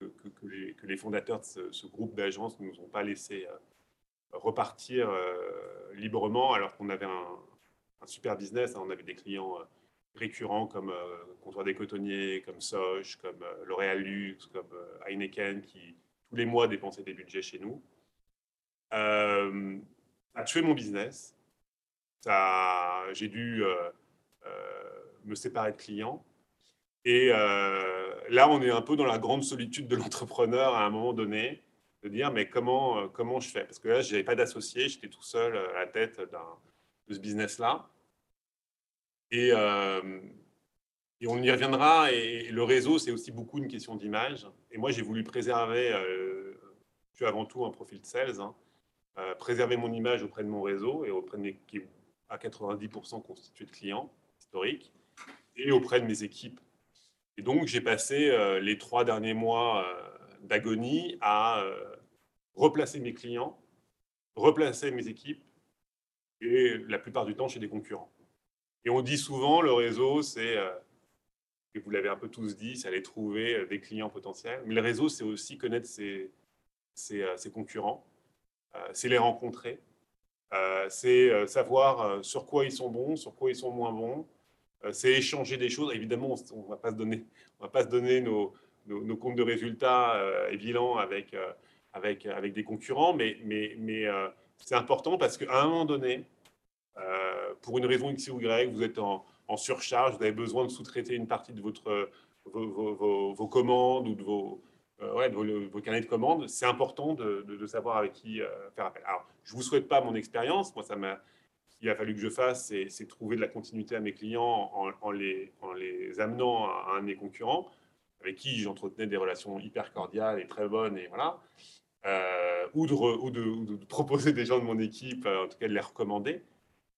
que, les, fondateurs de ce, groupe d'agences ne nous ont pas laissé repartir librement, alors qu'on avait un, super business. Hein. On avait des clients euh, récurrents comme euh, Comptoir des Cotonniers, comme Soch, comme euh, L'Oréal Luxe, comme Heineken, qui tous les mois dépensaient des budgets chez nous. Euh, a tué mon business. J'ai dû me séparer de clients. Et là, on est un peu dans la grande solitude de l'entrepreneur à un moment donné, de dire mais comment, comment je fais? Parce que là, je n'avais pas d'associé, j'étais tout seul à la tête de ce business-là. Euh, et, on y reviendra. Et, le réseau, c'est aussi beaucoup une question d'image. Et moi, j'ai voulu préserver, euh, je suis avant tout un profil de sales, hein, euh, préserver mon image auprès de mon réseau et auprès de mes, qui est à 90% constitué de clients historiques et auprès de mes équipes. Et donc, j'ai passé les trois derniers mois d'agonie à replacer mes clients, replacer mes équipes et la plupart du temps chez des concurrents. Et on dit souvent, le réseau, c'est, euh, et vous l'avez un peu tous dit, c'est aller trouver euh, des clients potentiels. Mais le réseau, c'est aussi connaître ses, ses, euh, concurrents, c'est les rencontrer, c'est savoir sur quoi ils sont bons, sur quoi ils sont moins bons, c'est échanger des choses. Évidemment, on ne va pas se donner, on va pas se donner nos, nos, comptes de résultats et avec, avec, avec des concurrents, mais, mais, mais c'est important parce qu'à un moment donné, euh, pour une raison X ou Y, vous êtes en, surcharge, vous avez besoin de sous-traiter une partie de votre, vos, commandes ou de vos, euh, de carnets de commandes, c'est important de, savoir avec qui euh, faire appel. Alors, je ne vous souhaite pas mon expérience. Moi, ça m'a, qu'il a fallu que je fasse, c'est, trouver de la continuité à mes clients en, les, en les amenant à, un de mes concurrents, avec qui j'entretenais des relations hyper cordiales et très bonnes. Et voilà. ou, de, ou, de, proposer des gens de mon équipe, en tout cas de les recommander.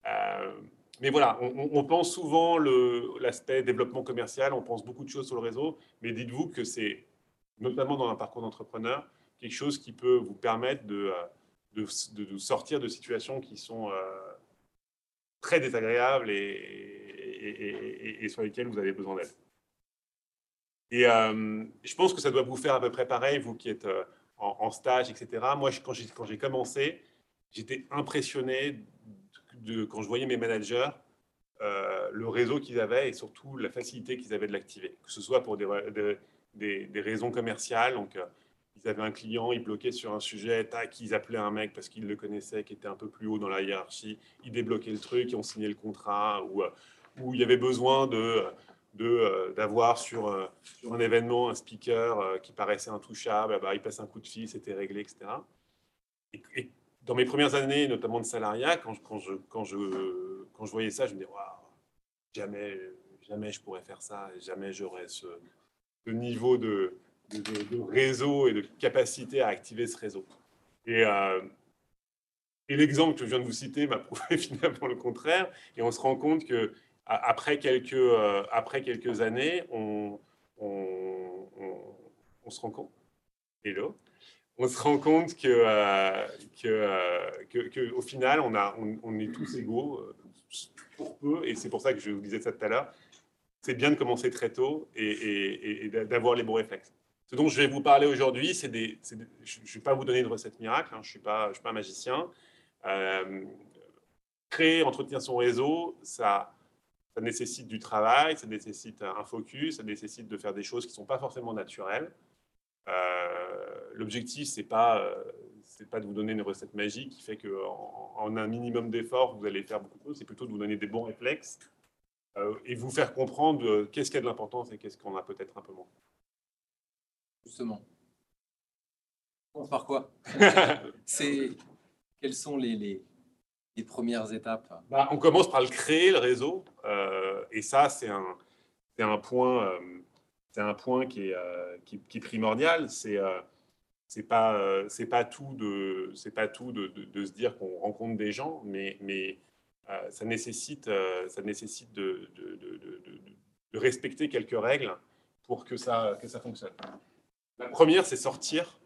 Euh, mais voilà, on, pense souvent l'aspect développement commercial, on pense beaucoup de choses sur le réseau, mais dites-vous que c'est, notamment dans un parcours d'entrepreneur, quelque chose qui peut vous permettre de, de, sortir de situations qui sont euh, très désagréables et, sur lesquelles vous avez besoin d'aide. Et euh, je pense que ça doit vous faire à peu près pareil, vous qui êtes en, stage, etc. Moi, quand j'ai commencé, j'étais impressionné quand je voyais mes managers, euh, le réseau qu'ils avaient et surtout la facilité qu'ils avaient de l'activer, que ce soit pour des, raisons commerciales. Donc, euh, ils avaient un client, ils bloquaient sur un sujet, tac, ils appelaient un mec parce qu'ils le connaissaient, qui était un peu plus haut dans la hiérarchie, ils débloquaient le truc, ils ont signé le contrat, ou euh, où il y avait besoin de d'avoir sur, un événement un speaker qui paraissait intouchable, bah, il passe un coup de fil, c'était réglé, etc. et dans mes premières années, notamment de salariat, quand je, quand je, quand je, quand je voyais ça, je me disais, waouh, jamais, jamais je pourrais faire ça, jamais j'aurais ce, niveau de, de, réseau et de capacité à activer ce réseau. Et, euh, et l'exemple que je viens de vous citer m'a prouvé finalement le contraire. Et on se rend compte que après quelques, euh, après quelques années, on, on, on, on se rend compte. Hello on se rend compte que, euh, euh, que, que, au final, on, a, on, est tous égaux euh, pour peu, et c'est pour ça que je vous disais ça tout à l'heure. C'est bien de commencer très tôt et, d'avoir les bons réflexes. Ce dont je vais vous parler aujourd'hui, c'est des, je ne vais pas vous donner une recette miracle, hein, je ne suis, pas, je suis pas un magicien. créer, entretenir son réseau, ça, ça nécessite du travail, ça nécessite un focus, ça nécessite de faire des choses qui ne sont pas forcément naturelles. Euh, l'objectif, c'est pas euh, c'est pas de vous donner une recette magique qui fait qu'en en, un minimum d'efforts, vous allez faire beaucoup de choses. C'est plutôt de vous donner des bons réflexes euh, et vous faire comprendre qu'est-ce qui a de l'importance et qu'est-ce qu'on a peut-être un peu moins. Justement. On commence par quoi? C'est quelles sont les, les, les premières étapes? Bah, on commence par le créer, le réseau. euh, et ça, c'est un, un point, c'est un point qui est, euh, qui, primordial. C'est euh, pas, euh, c'est pas tout de, c'est pas tout de, de- se dire qu'on rencontre des gens, mais, mais euh, ça nécessite, ça nécessite de, de, respecter quelques règles pour que ça, que ça fonctionne. La première, c'est sortir,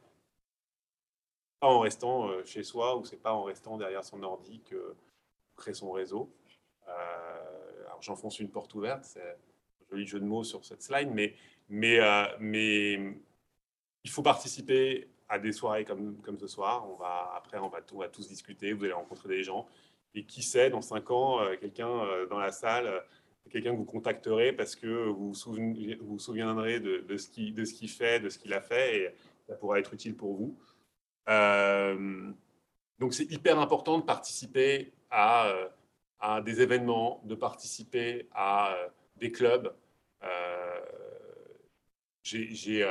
pas en restant chez soi ou c'est pas en restant derrière son ordi que crée son réseau. J'enfonce une porte ouverte, c'est joli jeu de mots sur cette slide, mais, mais, euh, mais il faut participer à des soirées comme, ce soir. Après, on va, tous discuter, vous allez rencontrer des gens. Et qui sait, dans cinq ans, euh, quelqu'un euh, dans la salle, quelqu'un que vous contacterez parce que vous vous, souviendrez de, ce qu'il fait, de ce qu'il a fait, et ça pourra être utile pour vous. Donc c'est hyper important de participer à, des événements, de participer à des clubs. Euh,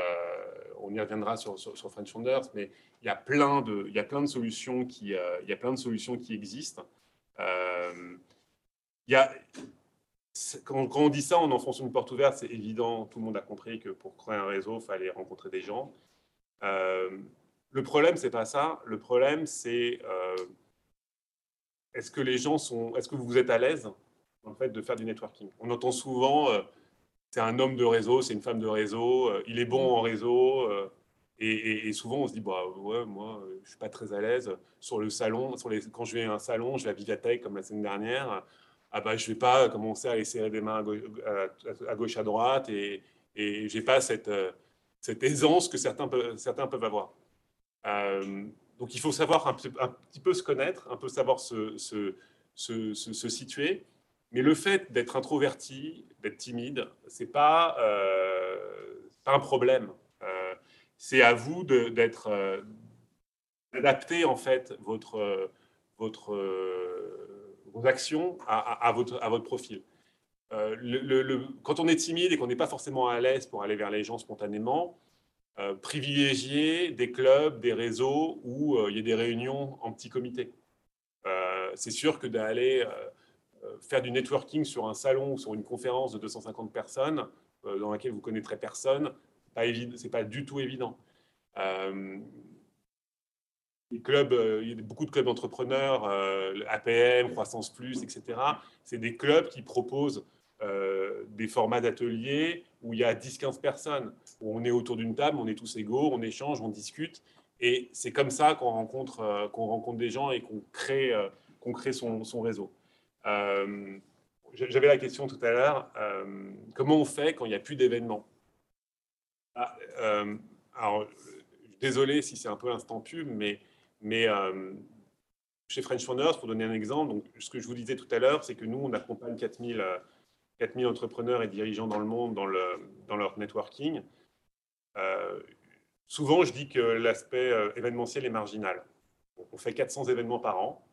on y reviendra sur, French Founders, mais il y a plein de, solutions qui, existent. Euh, quand, on dit ça, on enfonce une porte ouverte, c'est évident, tout le monde a compris que pour créer un réseau, il fallait rencontrer des gens. Euh, le problème, c'est pas ça. Le problème, c'est est-ce que les gens sont, est-ce que vous êtes à l'aise le fait de faire du networking? On entend souvent, c'est un homme de réseau, c'est une femme de réseau, euh, il est bon en réseau. euh, et, et- et souvent, on se dit, bah ouais, moi, euh, je suis pas très à l'aise sur le salon. Sur les, quand je vais à un salon, je vais à Vivatech comme la semaine dernière. Ah bah, je vais pas commencer à aller serrer des mains à gauche à, à gauche, à droite, et, et j'ai pas cette, euh, cette aisance que certains peuvent, certains peuvent avoir. Donc il faut savoir un, petit peu se connaître, un peu savoir se, se, se, se- se situer. Mais le fait d'être introverti, d'être timide, c'est pas, euh, pas un problème. Euh, c'est à vous d'être euh, d'adapter en fait votre, votre, vos actions à, votre, à votre profil. Quand on est timide et qu'on n'est pas forcément à l'aise pour aller vers les gens spontanément, euh, privilégier des clubs, des réseaux où il y a des réunions en petits comités. Euh, c'est sûr que d'aller faire du networking sur un salon ou sur une conférence de 250 personnes euh, dans laquelle vous connaîtrez personne, évi- c'est pas du tout évident. Euh, les clubs, euh, il y a beaucoup de clubs d'entrepreneurs, euh, APM, Croissance Plus, etc. C'est des clubs qui proposent euh, des formats d'ateliers où il y a 10-15 personnes, où on est autour d'une table, on est tous égaux, on échange, on discute. Et c'est comme ça qu'on rencontre, euh, des gens et qu'on crée, euh, son réseau. Euh, J'avais la question tout à l'heure, euh, comment on fait quand il n'y a plus d'événements? Ah, euh, Alors, désolé si c'est un peu instant pub, mais, mais chez French Founders, pour donner un exemple, donc, ce que je vous disais tout à l'heure, c'est que nous, on accompagne 4000, euh, 4000 entrepreneurs et dirigeants dans le monde dans, le, dans leur networking. Souvent, je dis que l'aspect événementiel est marginal. On fait 400 événements par an.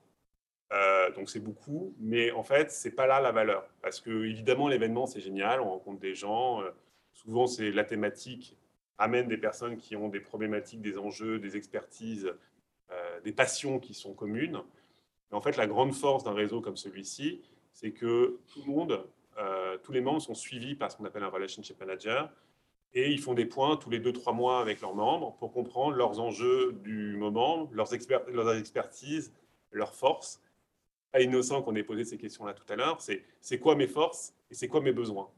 Euh, donc c'est beaucoup, mais en fait, c'est pas là la valeur. Parce que évidemment, l'événement, c'est génial, on rencontre des gens. euh, souvent, c'est la thématique amène des personnes qui ont des problématiques, des enjeux, des expertises, euh, des passions qui sont communes. Mais en fait, la grande force d'un réseau comme celui-ci, c'est que tout le monde, tous les membres sont suivis par ce qu'on appelle un relationship manager, et ils font des points tous les deux, trois mois avec leurs membres pour comprendre leurs enjeux du moment, leurs, leurs expertises, leurs forces. Pas innocent qu'on ait posé ces questions-là tout à l'heure, c'est c'est quoi mes forces et c'est quoi mes besoins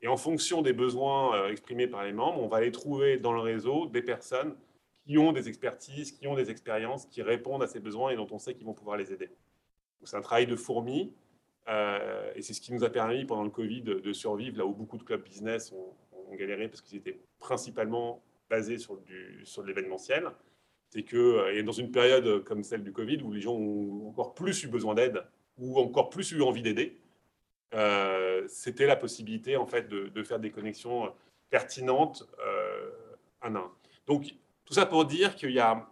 Et en fonction des besoins euh, exprimés par les membres, on va aller trouver dans le réseau des personnes qui ont des expertises, qui ont des expériences, qui répondent à ces besoins et dont on sait qu'ils vont pouvoir les aider. C'est un travail de fourmi euh, et c'est ce qui nous a permis pendant le Covid de, survivre là où beaucoup de clubs business ont, ont galéré parce qu'ils étaient principalement basés sur, sur de l'événementiel. C'est que, euh, dans une période comme celle du Covid où les gens ont encore plus eu besoin d'aide ou encore plus eu envie d'aider, euh, c'était la possibilité en fait de, faire des connexions pertinentes euh, un à un. Donc tout ça pour dire qu'il y a,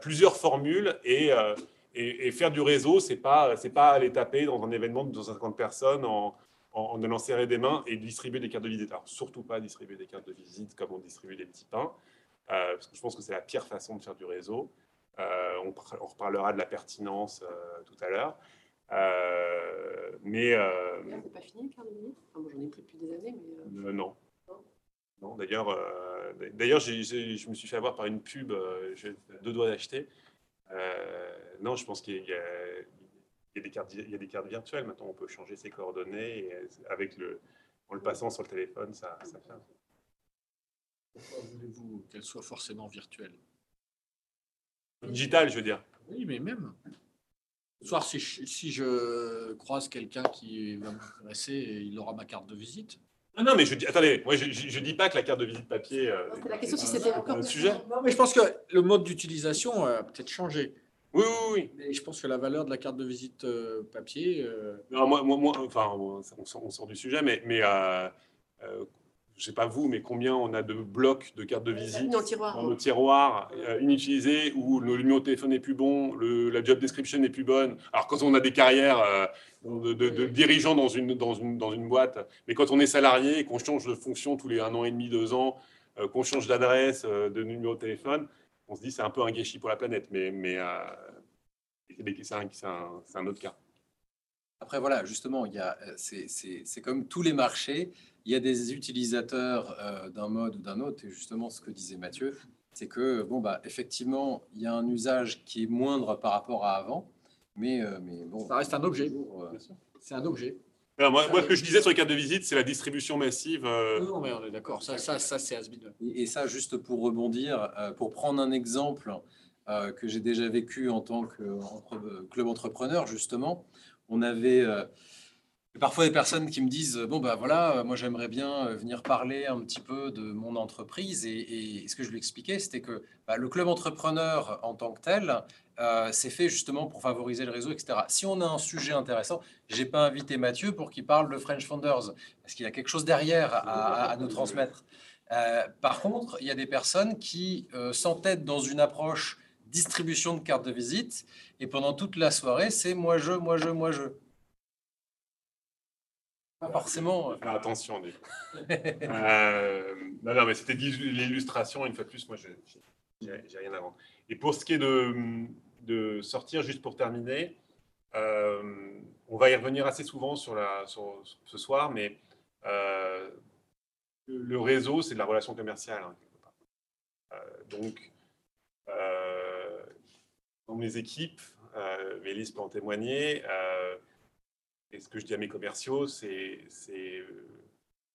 plusieurs formules et, euh, faire du réseau, c'est pas pas aller taper dans un événement de 250 personnes en, en, allant serrer des mains et distribuer des cartes de visite. Alors, surtout pas distribuer des cartes de visite comme on distribue des petits pains, euh, parce que je pense que c'est la pire façon de faire du réseau. Euh, on, par- on reparlera de la pertinence euh, tout à l'heure. Euh, mais euh, C'est pas fini, le quart de minute enfin, Moi, j'en ai pris depuis des années, mais... euh, euh, non. Non, d'ailleurs, euh, d'ailleurs, je me suis fait avoir par une pub, euh, j'ai deux doigts d'acheter. Euh, non, je pense qu'il y, a- il y a des cartes, il y a des cartes virtuelles. Maintenant, on peut changer ses coordonnées et euh, avec le, en le passant sur le téléphone, ça, ça fait. Pourquoi voulez-vous qu'elle soit forcément virtuelle? Digital, je veux dire. Oui, mais même. Ce soir, si je, si je croise quelqu'un qui va m'intéresser, il aura ma carte de visite. Non, non, mais je dis, attendez, moi, je, je, je dis pas que la carte de visite papier. euh, la question si c'est c'était un- encore un sujet. Non, mais je pense que le mode d'utilisation a peut-être changé. Oui, oui, oui. Mais je pense que la valeur de la carte de visite euh, papier. euh, Non, moi, moi, moi, enfin, on, on sort, on sort du sujet, mais, mais euh, euh, je sais pas vous, mais combien on a de blocs de cartes de visite Dans le tiroir. dans nos tiroirs euh, inutilisés où le numéro de téléphone n'est plus bon, le, la job description n'est plus bonne. Alors quand on a des carrières euh, de, de- de dirigeants dans une, dans, une, dans une boîte, mais quand on est salarié et qu'on change de fonction tous les un an et demi, deux ans, euh, qu'on change d'adresse, euh, de numéro de téléphone, on se dit c'est un peu un gâchis pour la planète, mais, mais euh, c'est un, c'est un- c'est un autre cas. Après, voilà, justement, il y a, c'est, c'est, c'est comme tous les marchés, il y a des utilisateurs euh, d'un mode ou d'un autre, et justement, ce que disait Mathieu, c'est que, bon, bah, effectivement, il y a un usage qui est moindre par rapport à avant, mais, euh, mais bon. Ça reste un objet. euh, C'est un objet. Alors, moi, moi, ce que je disais sur les cartes de visite, c'est la distribution massive. euh, Non, mais on est d'accord. Ça, ça, ça c'est. Et et ça, juste pour rebondir, euh, pour prendre un exemple euh, que j'ai déjà vécu en tant que entre- club entrepreneur, justement, on avait euh, parfois des personnes qui me disent bon bah voilà, euh, moi j'aimerais bien euh, venir parler un petit peu de mon entreprise et, ce que je lui expliquais, c'était que bah, le club entrepreneur en tant que tel, euh, c'est fait justement pour favoriser le réseau, etc. Si on a un sujet intéressant, j'ai pas invité Mathieu pour qu'il parle de French Founders parce qu'il a quelque chose derrière à- nous transmettre. Euh, par contre, il y a des personnes qui euh, s'entêtent dans une approche distribution de cartes de visite et pendant toute la soirée, c'est moi je, moi je, moi je. Pas forcément. Faire attention. Des... Euh, non, mais c'était l'illustration. Une fois de plus, moi, je- j'ai rien à vendre. Et pour ce qui est de, de sortir, juste pour terminer, euh, on va y revenir assez souvent sur, la, sur, ce soir, mais euh, le réseau, c'est de la relation commerciale. hein. Euh, donc, dans mes équipes, Mélisse peut en témoigner, et ce que je dis à mes commerciaux, c'est euh,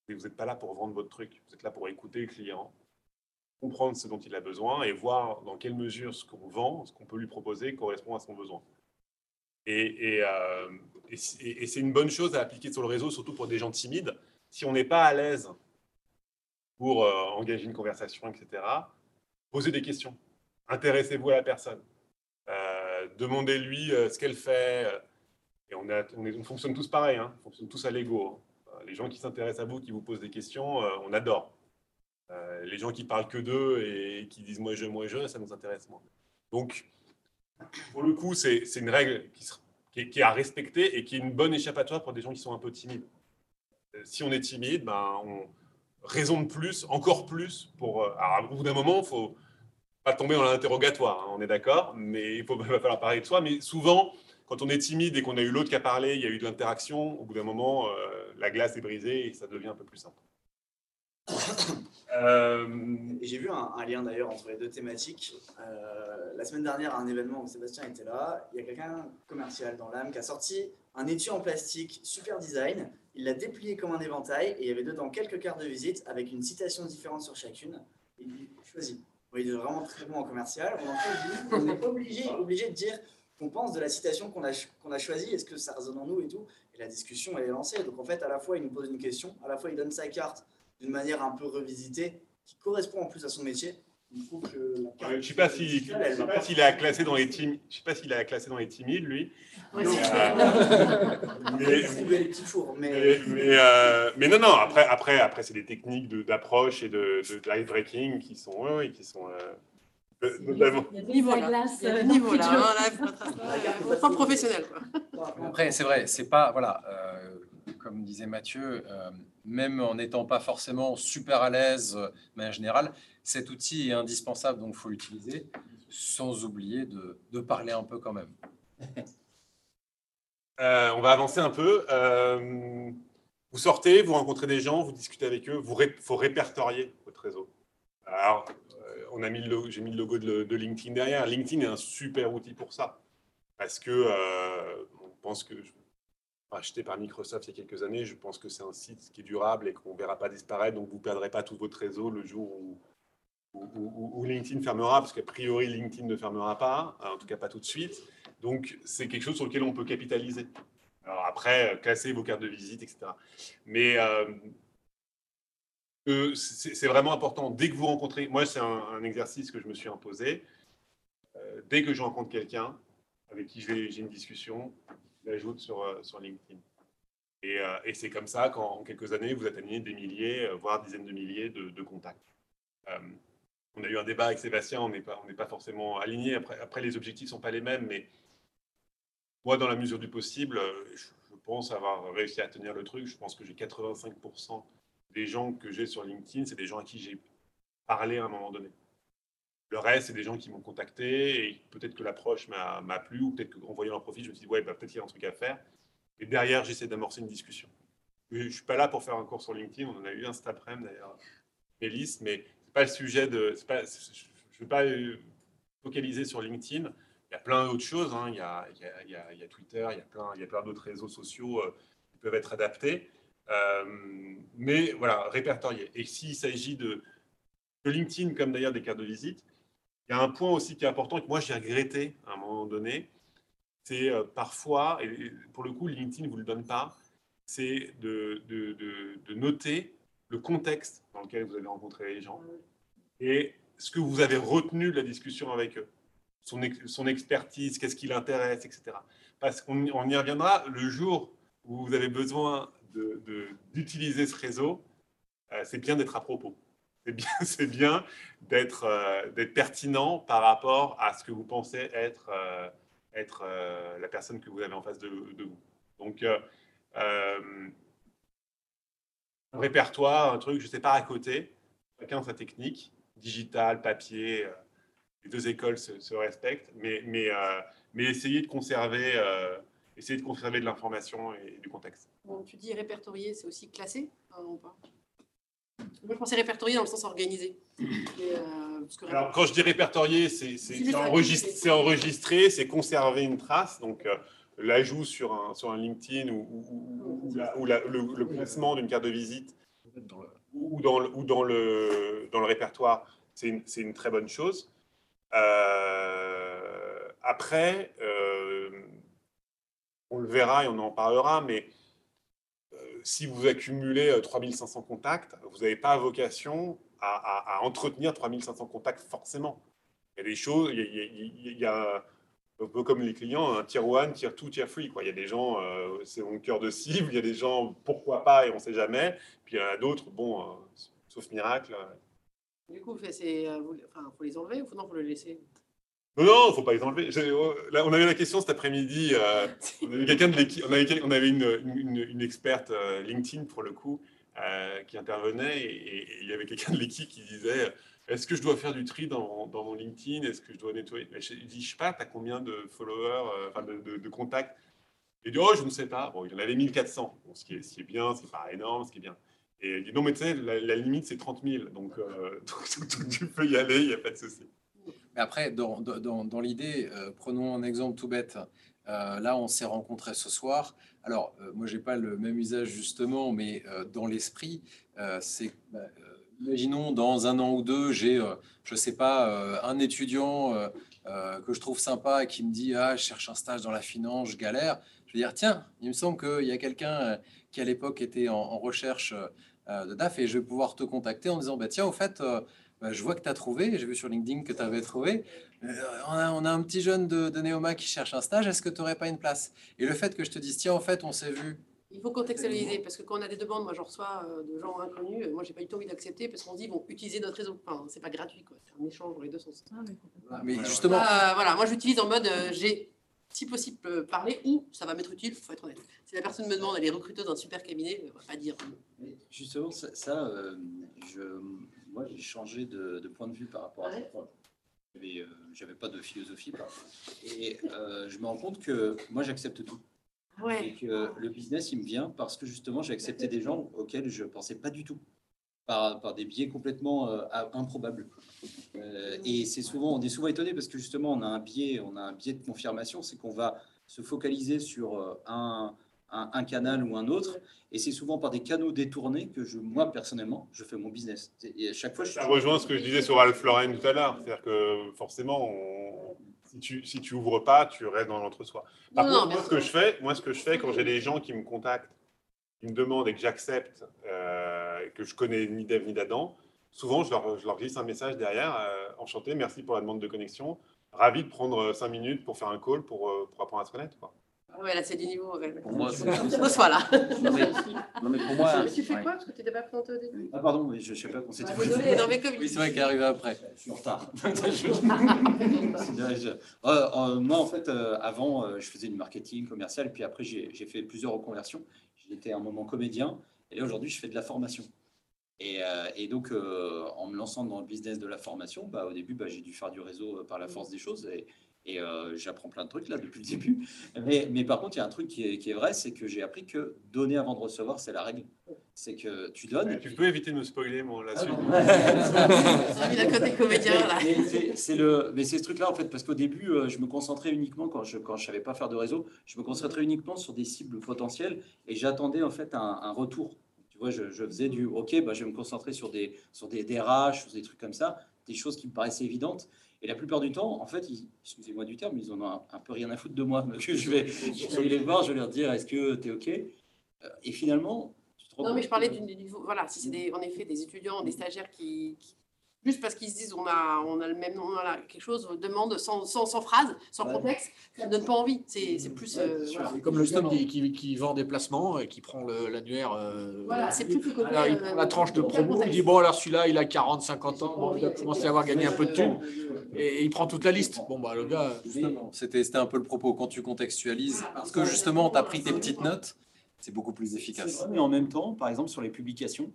vous n'êtes pas là pour vendre votre truc, vous êtes là pour écouter le client, comprendre ce dont il a besoin et voir dans quelle mesure ce qu'on vend, ce qu'on peut lui proposer correspond à son besoin. Et, euh, c'est une bonne chose à appliquer sur le réseau, surtout pour des gens timides. Si on n'est pas à l'aise pour euh, engager une conversation, etc., posez des questions. Intéressez-vous à la personne. Demandez-lui ce qu'elle fait. Et on, fonctionne tous pareil, hein, on fonctionne tous à l'ego. hein. Euh, Les gens qui s'intéressent à vous, qui vous posent des questions, euh, on adore. Euh, les gens qui parlent que d'eux et qui disent moi je, moi je, ça nous intéresse moins. Donc, pour le coup, c'est une règle qui, est, à respecter et qui est une bonne échappatoire pour des gens qui sont un peu timides. Si on est timide, ben, on raison de plus, encore plus pour. Alors, au bout d'un moment, il faut pas tomber dans l'interrogatoire, hein, on est d'accord, mais il va falloir parler de soi. Mais souvent, quand on est timide et qu'on a eu l'autre qui a parlé, il y a eu de l'interaction, au bout d'un moment, euh, la glace est brisée et ça devient un peu plus simple. Euh, Et J'ai vu un, un lien d'ailleurs entre les deux thématiques. Euh, la semaine dernière, à un événement où Sébastien était là, il y a quelqu'un commercial dans l'âme qui a sorti un étui en plastique super design. Il l'a déplié comme un éventail et il y avait dedans quelques cartes de visite avec une citation différente sur chacune. Il dit choisis. Bon, il est vraiment très bon en commercial. On, en fait, on est obligé, obligé de dire qu'on pense de la citation qu'on a, qu'on a choisie, est-ce que ça résonne en nous et tout. Et la discussion, elle est lancée. Donc en fait, à la fois, il nous pose une question, à la fois, il donne sa carte d'une manière un peu revisitée, qui correspond en plus à son métier. Je Euh, Je ne sais pas si- s'il est classé dans les timides. Je sais pas s'il est classé dans les timides, lui. Ouais, Mais, euh, fours, euh, non, non. Après, après, après, c'est des techniques de- d'approche et de, de, de breaking qui sont, ouais, qui sont euh, notamment. Il y a des niveaux là. Il y a des niveaux là. hein, professionnel. quoi. Après, c'est vrai, c'est pas voilà. euh, comme disait Mathieu, euh, même en n'étant pas forcément super à l'aise, mais en général, cet outil est indispensable, donc il faut l'utiliser, sans oublier de, de parler un peu quand même. Euh, on va avancer un peu. Euh, vous sortez, vous rencontrez des gens, vous discutez avec eux, vous ré- faut répertorier votre réseau. Alors, on a mis le j'ai mis le logo de, LinkedIn derrière. LinkedIn est un super outil pour ça. Parce que euh, on pense que, acheté par Microsoft il y a quelques années, je pense que c'est un site qui est durable et qu'on ne verra pas disparaître, donc vous ne perdrez pas tout votre réseau le jour où, LinkedIn fermera, parce qu'a priori LinkedIn ne fermera pas, en tout cas pas tout de suite. Donc c'est quelque chose sur lequel on peut capitaliser. Alors après, euh, classer vos cartes de visite, etc. Mais euh, c'est vraiment important. Dès que vous rencontrez, moi c'est un, exercice que je me suis imposé. Euh, dès que je rencontre quelqu'un avec qui j'ai une discussion, l'ajoute sur, euh, sur LinkedIn. Et, euh, et c'est comme ça qu'en quelques années, vous atteignez des milliers, voire dizaines de milliers de, contacts. On a eu un débat avec Sébastien, on n'est pas, forcément alignés. Après, les objectifs ne sont pas les mêmes, mais moi, dans la mesure du possible, je pense avoir réussi à tenir le truc. Je pense que j'ai 85% des gens que j'ai sur LinkedIn, c'est des gens à qui j'ai parlé à un moment donné. Le reste, c'est des gens qui m'ont contacté et peut-être que l'approche m'a plu ou peut-être qu'en voyant leur profil, je me suis dit, ouais, bah, peut-être qu'il y a un truc à faire. Et derrière, j'essaie d'amorcer une discussion. Je ne suis pas là pour faire un cours sur LinkedIn. On en a eu un cet après-midi d'ailleurs, mais c'est pas le sujet de. Pas, je ne veux pas euh, focaliser sur LinkedIn. Il y a plein d'autres choses. hein. Il, y a, il, y a, il y a- il y a Twitter, il y a plein, il y a plein d'autres réseaux sociaux euh, qui peuvent être adaptés. Euh, mais voilà, répertorier. Et s'il s'agit de, LinkedIn, comme d'ailleurs des cartes de visite, il y a un point aussi qui est important et que moi j'ai regretté à un moment donné, c'est euh, parfois, et pour le coup LinkedIn ne vous le donne pas, c'est de, de- de- noter le contexte dans lequel vous avez rencontré les gens et ce que vous avez retenu de la discussion avec eux, son, son expertise, qu'est-ce qui l'intéresse, etc. Parce qu'on y- reviendra le jour où vous avez besoin d'utiliser ce réseau, euh, c'est bien d'être à propos. C'est bien, bien d'être euh, d'être pertinent par rapport à ce que vous pensez être, euh, être la personne que vous avez en face de, vous. Donc, un répertoire, un truc, je ne sais pas, à côté, chacun sa technique, digital, papier, les deux écoles se, respectent, mais, mais, essayez de conserver, essayez de conserver de l'information et du contexte. Bon, tu dis répertorier, c'est aussi classé hein, ou pas? Moi, je pensais répertorier dans le sens organisé. Mais, euh, parce que Alors, quand je dis répertorié, c'est enregistré, c'est enregistré, c'est conserver une trace, donc euh, l'ajout sur un, sur un LinkedIn ou, ou- ou- ou la- ou la- le, le placement d'une carte de visite ou dans le, ou dans le, dans le répertoire, c'est une, très bonne chose. Euh, après, euh, on le verra et on en parlera, mais euh, si vous accumulez euh, 3500 contacts, vous n'avez pas vocation à, à- à entretenir 3500 contacts forcément. Il y a des choses, il y a, un peu comme les clients, un tier 1, tier 2, tier 3. Quoi. Il y a des gens, euh, c'est mon cœur de cible, il y a des gens, pourquoi pas, et on ne sait jamais. Puis il y en a d'autres, bon, euh, sauf miracle. euh, Du coup, c'est, euh, vous- faut les enlever ou faut, non, faut le laisser? Non, non, il ne faut pas les enlever. Oh, Là, on avait la question cet après-midi. euh, on avait quelqu'un de l'équipe, on avait, quel- on avait une, une- une experte euh, LinkedIn pour le coup euh, qui intervenait et, il y avait quelqu'un de l'équipe qui disait Est-ce que je dois faire du tri dans, dans mon LinkedIn? Est-ce que je dois nettoyer? Je dis Je sais pas, tu as combien de followers, euh, enfin de, de- de contacts? Il dit Oh, je ne sais pas. Bon, il y en avait 1400, bon, ce, qui est, ce qui est bien, ce qui n'est pas énorme, ce qui est bien. Et il dit Non, mais tu sais, la, la limite c'est 30 000, donc, euh, donc, donc, tu peux y aller, il n'y a pas de souci. Après, dans, l'idée, euh, prenons un exemple tout bête. Euh, là, on s'est rencontrés ce soir. Alors, euh, moi, j'ai pas le même usage justement, mais dans l'esprit, c'est, bah, imaginons dans un an ou deux, j'ai, je sais pas, un étudiant que je trouve sympa et qui me dit, ah, je cherche un stage dans la finance, je galère. Je vais dire, tiens, il me semble qu'il y a quelqu'un qui à l'époque était en, en recherche de DAF et je vais pouvoir te contacter en disant, bah tiens, au fait. Bah, je vois que tu as trouvé, j'ai vu sur LinkedIn que tu avais trouvé. Euh, on, a, on a un petit jeune de, de Neoma qui cherche un stage, est-ce que tu n'aurais pas une place? Et le fait que je te dise, tiens, en fait, on s'est vu. Il faut contextualiser parce que quand on a des demandes, moi, j'en reçois euh, de gens inconnus. Moi, j'ai pas eu tout envie d'accepter parce qu'on se dit, ils vont utiliser notre réseau. Enfin, c'est pas gratuit, quoi. C'est un échange dans les deux sens. Mais justement, Euh, voilà, moi, j'utilise en mode, euh, j'ai si possible, euh, parler ou ça va m'être utile, il faut être honnête. Si la personne me demande, elle est recruteuse d'un super cabinet, on va pas dire. Mais Justement, ça, ça, euh, je, moi, j'ai changé de, de point de vue par rapport à ça. Enfin, j'avais, euh, J'avais pas de philosophie. par. Et euh, je me rends compte que moi, j'accepte tout. Et que le business, il me vient parce que justement, j'ai accepté des gens auxquels je pensais pas du tout. Par, par des biais complètement euh, improbables. Euh, et c'est souvent, on est souvent étonné parce que justement, on a un biais, on a un biais de confirmation, c'est qu'on va se focaliser sur euh, un, un, un canal ou un autre, et c'est souvent par des canaux détournés que je, moi personnellement, je fais mon business. Et à chaque fois, je Ça rejoint ce que je disais sur Ralph Lauren tout à l'heure. C'est-à-dire que forcément, on- si tu si tu ouvres pas, tu restes dans l'entre-soi. Par Non, contre, non, moi, ce que je fais, moi, ce que je fais quand j'ai des gens qui me contactent, qui me demandent et que j'accepte, euh, et que je connais ni d'Ève ni d'Adam, souvent, je leur, je leur glisse un message derrière. euh, enchanté, merci pour la demande de connexion. Ravi de prendre euh, cinq minutes pour faire un call pour, pour apprendre à se connaître. Quoi. Ouais, là, c'est du niveau. ouais. Pour moi, c'est- Reçois, là. Non, mais, non, mais pour moi. Tu fais ouais. quoi? Parce que tu n'étais pas présenté au début. Ah pardon, mais je ne sais pas qu'on s'était Ah, désolé, non, mais comme- Oui, c'est vrai qu'elle est arrivée après. Je suis en retard. Je- Euh, euh, moi, en fait, euh, avant, euh, je faisais du marketing commercial, puis après, j'ai j'ai fait plusieurs reconversions. J'étais un moment comédien, et là, aujourd'hui, je fais de la formation. Et, euh, et donc, euh, en me lançant dans le business de la formation, bah, au début, bah, j'ai dû faire du réseau euh, par la force des choses, et, et, euh, j'apprends plein de trucs là depuis le début. Mais, mais par contre, il y a un truc qui est, qui est vrai, c'est que j'ai appris que donner avant de recevoir, c'est la règle. C'est que tu donnes. Tu peux éviter de me spoiler mon, la suite. Ah, il a côté comédien, là. Mais c'est- le, mais c'est ce truc-là en fait, parce qu'au début, euh, je me concentrais uniquement quand je quand je savais pas faire de réseau, je me concentrais uniquement sur des cibles potentielles et j'attendais en fait un, un retour. Tu vois, je, je faisais du, ok, bah, je vais me concentrer sur des sur des DRH, sur des trucs comme ça, des choses qui me paraissaient évidentes. Et la plupart du temps, en fait, excusez-moi du terme, ils en ont un, un peu rien à foutre de moi. Donc, je vais, je vais les voir, je vais leur dire, est-ce que tu es ok? Euh, Et finalement, tu te rends Non, mais je parlais que- du niveau. Voilà, si c'est en effet des étudiants, des stagiaires qui. qui- Juste parce qu'ils se disent on a, on a le même nom, voilà, quelque chose, demande sans, sans, sans phrase, sans Ouais. contexte, ça ne donne pas envie. C'est c'est plus. euh, voilà. Comme le stop qui, qui, qui vend des placements et qui prend le- l'annuaire. euh, Voilà, c'est plus côté, alors, il euh, prend la tranche de promo, il dit bon, alors celui-là, il a 40, 50 ans, bon, il a commencé à avoir gagné un peu de thunes, et, et il prend toute la liste. Bon, bah, le gars. C'était un peu le propos quand tu contextualises, parce que justement, tu as pris tes petites notes, c'est beaucoup plus efficace. Mais en même temps, par exemple, sur les publications,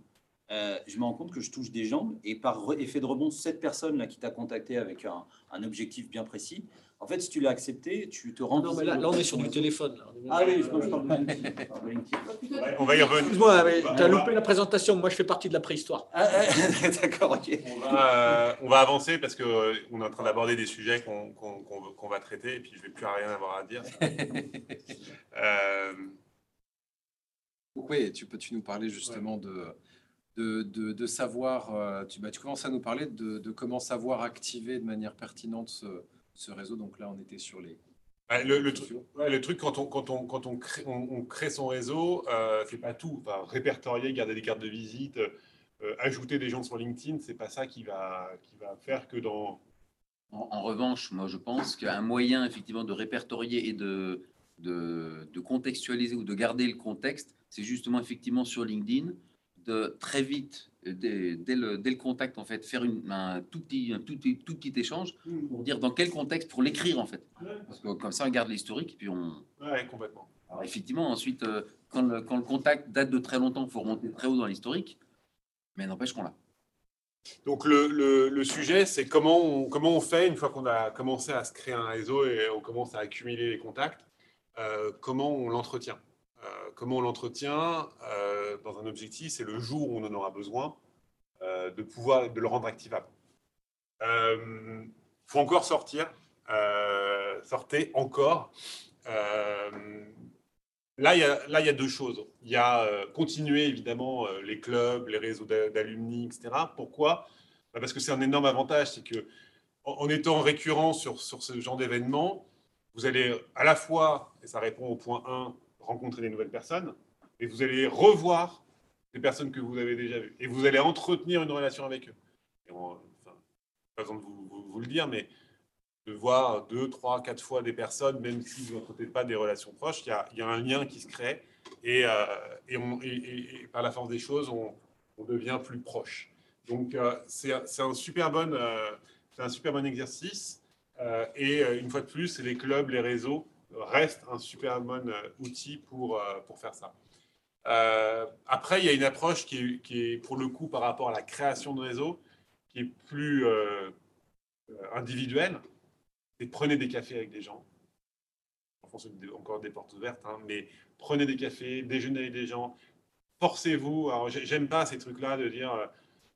euh, je me rends compte que je touche des gens et par effet de rebond, cette personne-là qui t'a contacté avec un, un objectif bien précis, en fait, si tu l'as accepté, tu te rends. Non, mais là, là, on est sur du téléphone. là. Ah oui, je je parle de. On va y revenir. Excuse-moi, mais t'as loupé la présentation. Moi, je fais partie de la préhistoire. Ah, D'accord, ok. On va, euh, on va avancer parce qu'on est en train d'aborder des sujets qu'on va traiter et puis je vais plus rien avoir à dire. Euh, Oui, tu peux tu nous parler justement de, de, de, de savoir, euh, tu, bah, tu commences à nous parler de, de comment savoir activer de manière pertinente ce, ce réseau. Donc là, on était sur les... Le, le truc, ouais, le truc, quand on, quand on, quand on, crée, on, on crée son réseau, euh, c'est pas tout. Enfin, répertorier, garder des cartes de visite, euh, ajouter des gens sur LinkedIn, c'est pas ça qui va, qui va faire que dans. En, en revanche, moi, je pense qu'un moyen effectivement de répertorier et de, de, de contextualiser ou de garder le contexte, c'est justement effectivement sur LinkedIn de très vite, euh, dès, dès le, dès le contact, en fait, faire une, un, tout petit, un tout, petit- tout petit échange pour dire dans quel contexte, pour l'écrire, en fait. Parce que comme ça, on garde l'historique et puis on. Ouais, complètement. Alors, effectivement, ensuite, euh, quand, le, quand le contact date de très longtemps, il faut remonter très haut dans l'historique, mais n'empêche qu'on l'a. Donc le, le, le sujet, c'est comment on, comment on fait une fois qu'on a commencé à se créer un réseau et on commence à accumuler les contacts, euh, comment on l'entretient? Euh, comment on l'entretient euh, dans un objectif, c'est le jour où on en aura besoin euh, de pouvoir de le rendre activable. Il faut encore sortir, sortez encore. Là il, y a, y a deux choses. Il y a continuer évidemment les clubs, les réseaux d'a- d'alumni, etc. Pourquoi? Bah, Parce que c'est un énorme avantage, c'est que en étant récurrent sur, sur ce genre d'événement, vous allez à la fois, et ça répond au point 1, rencontrer des nouvelles personnes, et vous allez revoir des personnes que vous avez déjà vues, et vous allez entretenir une relation avec eux. Et on- enfin, pas besoin de vous, vous- le dire, mais de voir deux, trois, quatre fois des personnes, même si vous n'entretenez pas des relations proches, il y a, un lien qui se crée et, euh, par la force des choses, on, devient plus proche. Donc, euh, c'est un- bon, euh, un super bon exercice. Euh, et une fois de plus, les clubs, les réseaux reste un super bon euh, outil pour, euh, pour faire ça. Euh, après, il y a une approche qui est, pour le coup, par rapport à la création de réseau, qui est plus individuelle. C'est prenez des cafés avec des gens. Enfoncez encore des portes ouvertes, hein, mais prenez des cafés, déjeunez avec des gens, forcez-vous. Alors, j'ai- j'aime pas ces trucs-là de dire,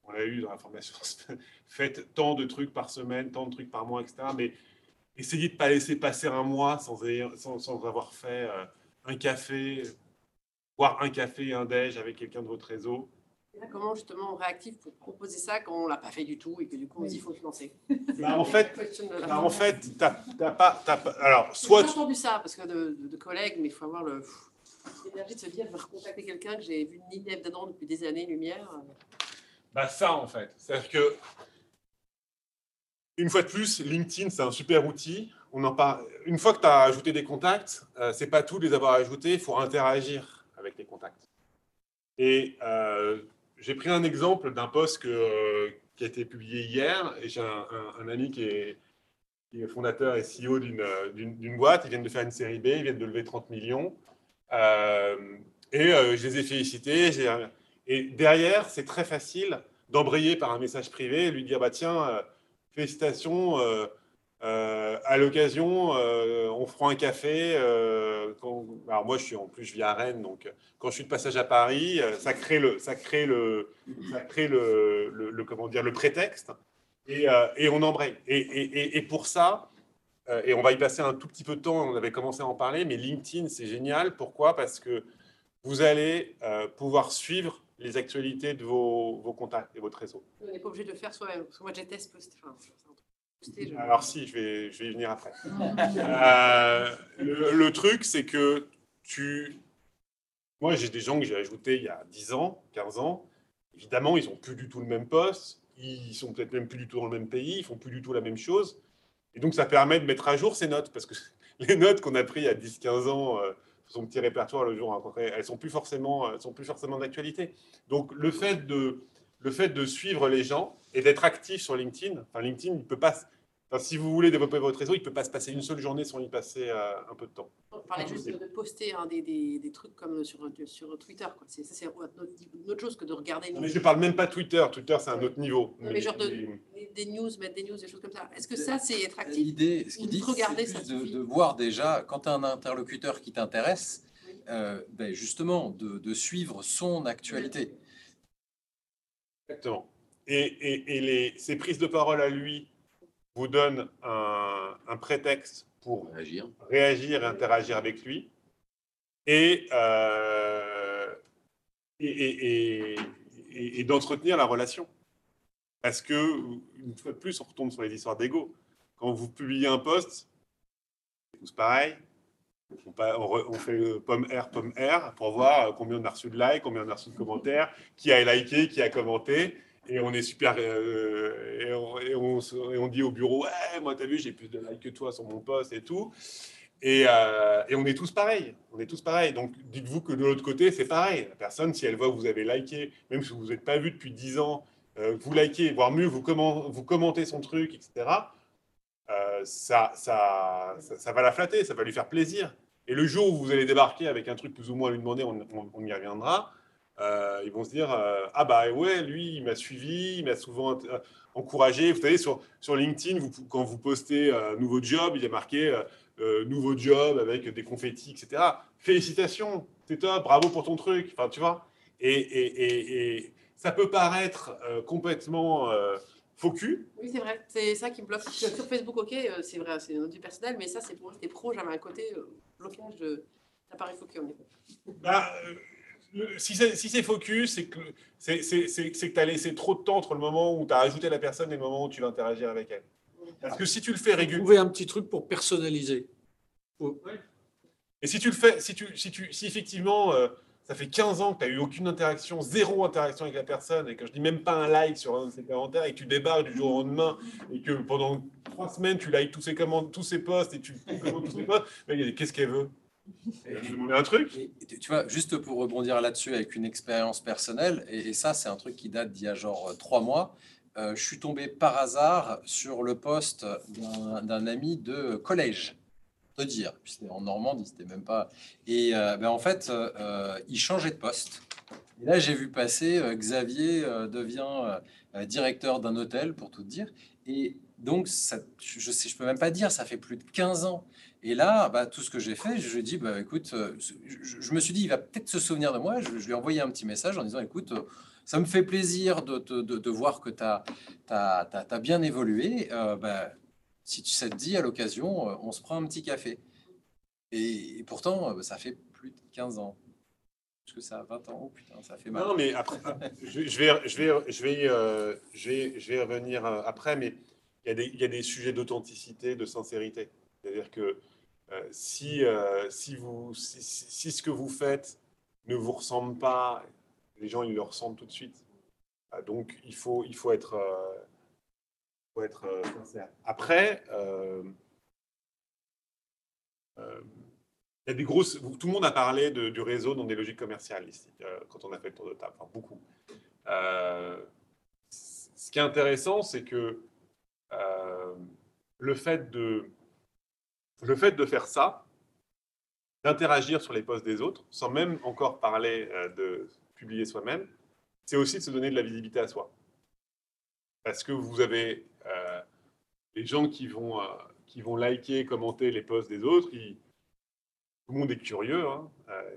on l'a eu dans la formation, faites tant de trucs par semaine, tant de trucs par mois, etc. Mais essayez de ne pas laisser passer un mois sans, ayant- sans, sans avoir fait euh, un café, boire un café et un déj avec quelqu'un de votre réseau. Là, comment justement on réactive pour proposer ça quand on l'a pas fait du tout et que du coup on se dit il faut financer Bah, en fait, bah, en fait, pas, t'as pas- alors soit J'ai entendu ça parce que de, de- de collègues, mais il faut avoir l'énergie de se dire je vais recontacter quelqu'un que j'ai vu ni Neve d'Adam depuis des années, lumière. Bah ça en fait. C'est-à-dire que une fois de plus, LinkedIn c'est un super outil. On en parle. Une fois que tu as ajouté des contacts, euh, c'est pas tout de les avoir ajoutés, il faut interagir avec les contacts. Et euh, j'ai pris un exemple d'un post euh, qui a été publié hier. J'ai un, ami qui est, fondateur et CEO d'une d'une- boîte. Ils viennent de faire une série B, ils viennent de lever 30 millions. Euh, et euh, je les ai félicités. Et derrière, c'est très facile d'embrayer par un message privé et lui dire bah tiens, euh, félicitations. euh, euh, à l'occasion, euh, on fera un café. alors moi, je suis en plus, je vis à Rennes, donc quand je suis de passage à Paris, ça crée le, ça crée le, ça crée le, le- comment dire, le prétexte, et, on embraye. Et, pour ça, et on va y passer un tout petit peu de temps. On avait commencé à en parler, mais LinkedIn, c'est génial. Pourquoi? Parce que vous allez pouvoir suivre les actualités de vos, vos contacts et votre réseau. On n'est pas obligé de le faire soi-même. Parce que moi. Enfin, posté, je- Alors si, je vais, je vais y venir après. Euh, le, le truc, c'est que tu... Moi, j'ai des gens que j'ai ajoutés il y a 10 ans, 15 ans. Évidemment, ils n'ont plus du tout le même poste. Ils sont peut-être même plus du tout dans le même pays. Ils font plus du tout la même chose. Et donc, ça permet de mettre à jour ces notes. Parce que les notes qu'on a prises il y a 10-15 ans, euh, son petit répertoire le jour après, elles sont plus forcément, sont plus forcément d'actualité. Donc, le fait de, le fait de suivre les gens et d'être actif sur LinkedIn, enfin, LinkedIn, il peut pas, enfin, si vous voulez développer votre réseau, il ne peut pas se passer une seule journée sans y passer euh, un peu de temps. On parlait juste de, de poster hein, des, des, des trucs comme sur, sur Twitter. quoi. C'est, ça, c'est une autre, chose que de regarder. Non, mais je ne parle même pas Twitter. Twitter, c'est un autre niveau. Non, mais genre de, des, des news, mettre des news, des choses comme ça. Est-ce que ça, c'est être actif L'idée, ce qu'il de dit, regarder, c'est de, de voir déjà, quand tu as un interlocuteur qui t'intéresse, euh, ben justement, de, de suivre son actualité. Exactement. Et, et, et les, ces prises de parole à lui vous donnent un, un prétexte pour réagir. réagir et interagir avec lui. Et, euh, et, et, et- et- et d'entretenir la relation. Parce que, une fois de plus, on retombe sur les histoires d'ego. Quand vous publiez un post, c'est tous pareil. On, on fait le pomme R, pomme R pour voir combien on a reçu de likes, combien on a reçu de commentaires, qui a liké, qui a commenté. Et on est super. euh, et, on, dit au bureau Ouais, moi, t'as vu, j'ai plus de likes que toi sur mon post et tout. Et, euh, et on est tous pareils. On est tous pareils. Donc, dites-vous que de l'autre côté, c'est pareil. La personne, si elle voit que vous avez liké, même si vous n'êtes pas vu depuis 10 ans, euh, vous likez, voire mieux, vous, comment, vous commentez son truc, etc., ça, ça, ça, va la flatter, ça va lui faire plaisir. Et le jour où vous allez débarquer avec un truc plus ou moins à lui demander, on y reviendra, euh, ils vont se dire euh, Ah, bah ouais, lui, il m'a suivi, il m'a souvent euh, encouragé. Vous savez, sur, sur LinkedIn, vous, quand vous postez euh, nouveau job, il a marqué nouveau job avec des confettis, etc. Félicitations, c'est top, bravo pour ton truc. Enfin, tu vois. Et, et, et, et ça peut paraître complètement faux cul, Oui, c'est vrai. C'est ça qui me bloque. Sur Facebook, ok, c'est vrai, c'est vie personnelle, mais ça, c'est pour rester pro. J'avais un côté blocage de l'appareil focus. en effet. Bah, si c'est si c'est focus, c'est que c'est c'est- c'est- c'est que tu as laissé trop de temps entre le moment où tu as ajouté la personne et le moment où tu vas interagir avec elle. Parce que si tu le fais régulièrement. Trouver un petit truc pour personnaliser. Et si tu le fais, si, tu, si, tu, si effectivement euh, ça fait 15 ans que tu n'as eu aucune interaction, zéro interaction avec la personne, et que je dis même pas un like sur un de ses commentaires, et que tu débarques du jour au lendemain, et que pendant trois semaines tu likes tous ses, commandes, tous ses posts, et tu commentes tous ses posts, qu'est-ce qu'elle veut? Un truc tu- vois, juste pour rebondir là-dessus avec une expérience personnelle, et, ça, c'est un truc qui date d'il y a genre euh, trois mois. euh, je suis tombé par hasard sur le post d'un ami de collège te dire. C'était en Normandie, c'était même pas. Et euh, ben, en fait, il changeait de poste. Et là, j'ai vu passer Xavier devient directeur d'un hôtel, pour tout dire. Et donc, je sais, je peux même pas dire, ça fait plus de 15 ans. Et là, bah, tout ce que j'ai fait, je lui ai dit, bah, écoute, euh, je, je me suis dit, il va peut-être se souvenir de moi. Je, je lui ai envoyé un petit message en disant, écoute, euh, ça me fait plaisir de, de, de, de voir que tu as, as, as, bien évolué. Euh, bah, si tu, ça te dit, à l'occasion, euh, on se prend un petit café. Et, et pourtant, ça fait plus de 15 ans. Parce que ça a 20 ans, oh putain, ça fait mal. Non, mais après, je, je vais, je vais, je vais, euh, je vais, je vais revenir après, mais il y a des, il y a des sujets d'authenticité, de sincérité. C'est-à-dire que euh, si, euh, si, vous, si, si- ce que vous faites ne vous ressemble pas, les gens ils le ressentent tout de suite. Ah, Donc il faut, il faut être, euh, euh. Après, euh, euh, il y a des grosses. Tout le monde a parlé du réseau dans des logiques commerciales ici, euh, quand on a fait le tour de table. Enfin, beaucoup. Euh, ce qui est intéressant, c'est que euh, le, fait de, le fait de faire ça, d'interagir sur les posts des autres, sans même encore parler euh, de publier soi-même, c'est aussi de se donner de la visibilité à soi. Parce que vous avez euh, les gens qui vont, euh, qui vont liker, commenter les posts des autres, tout le monde est curieux. hein, euh,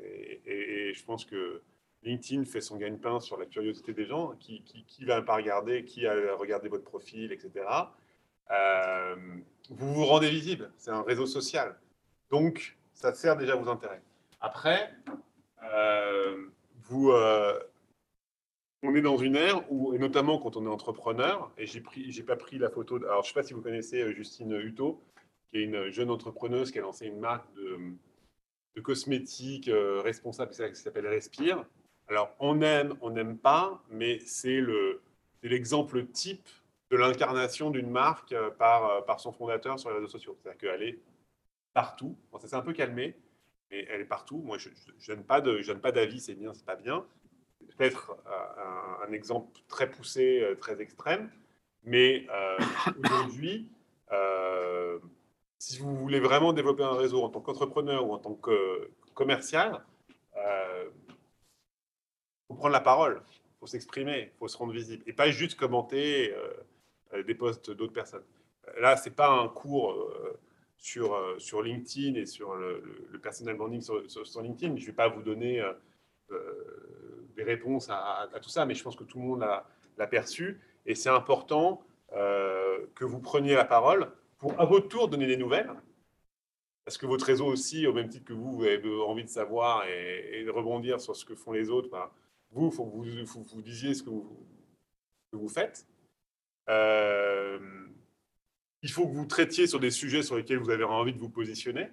et je pense que LinkedIn fait son gagne-pain sur la curiosité des gens. Qui, qui, qui va pas regarder, qui a regardé votre profil, etc. Euh, vous vous rendez visible. C'est un réseau social. Donc, ça sert déjà à vos intérêts. Après, euh, vous, euh, on est dans une ère où, et notamment quand on est entrepreneur, et j'ai pris, j'ai pas pris la photo. alors, je sais pas si vous connaissez Justine Hutto, qui est une jeune entrepreneuse qui a lancé une marque de, cosmétiques responsable qui s'appelle Respire. Alors, on aime, on n'aime pas, mais c'est l'exemple type de l'incarnation d'une marque euh, par, euh, par son fondateur sur les réseaux sociaux. C'est-à-dire qu'elle est partout. Bon, ça s'est un peu calmé, mais elle est partout. Moi, je je donne pas d'avis, c'est bien, c'est pas bien. Peut-être euh, un, exemple très poussé, très extrême, mais aujourd'hui, si vous voulez vraiment développer un réseau en tant qu'entrepreneur ou en tant que commercial, euh, faut prendre la parole, faut s'exprimer, faut se rendre visible, et pas juste commenter des posts d'autres personnes. Là, c'est pas un cours euh, sur, euh, sur LinkedIn et sur le, le- personal branding sur, LinkedIn. Je vais pas vous donner euh, euh, des réponses à, tout ça, mais je pense que tout le monde l'a perçu, et c'est important euh, que vous preniez la parole pour à votre tour donner des nouvelles. Parce que votre réseau aussi, au même titre que vous, vous avez envie de savoir et, de rebondir sur ce que font les autres, ben, vous, il faut que vous, vous disiez ce que vous faites. Euh, il faut que vous traitiez sur des sujets sur lesquels vous avez envie de vous positionner.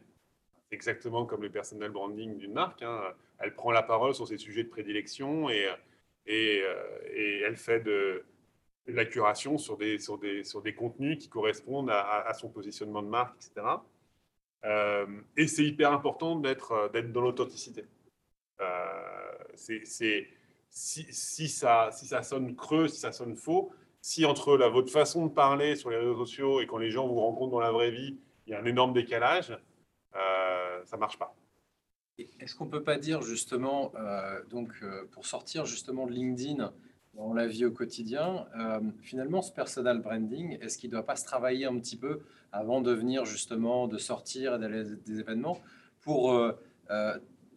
Exactement comme le personal branding d'une marque. hein. Elle prend la parole sur ses sujets de prédilection et, euh, elle fait de, la curation sur des, contenus qui correspondent à, son positionnement de marque, etc. Euh, et c'est hyper important d'être dans l'authenticité. Si ça sonne creux, si ça sonne faux, si entre la, votre façon de parler sur les réseaux sociaux et quand les gens vous rencontrent dans la vraie vie, il y a un énorme décalage, euh, ça marche pas. Est-ce qu'on peut pas dire justement, euh, donc euh, pour sortir justement de LinkedIn dans la vie au quotidien, finalement ce personal branding, est-ce qu'il ne doit pas se travailler un petit peu avant de venir justement, de sortir et d'aller à des événements pour,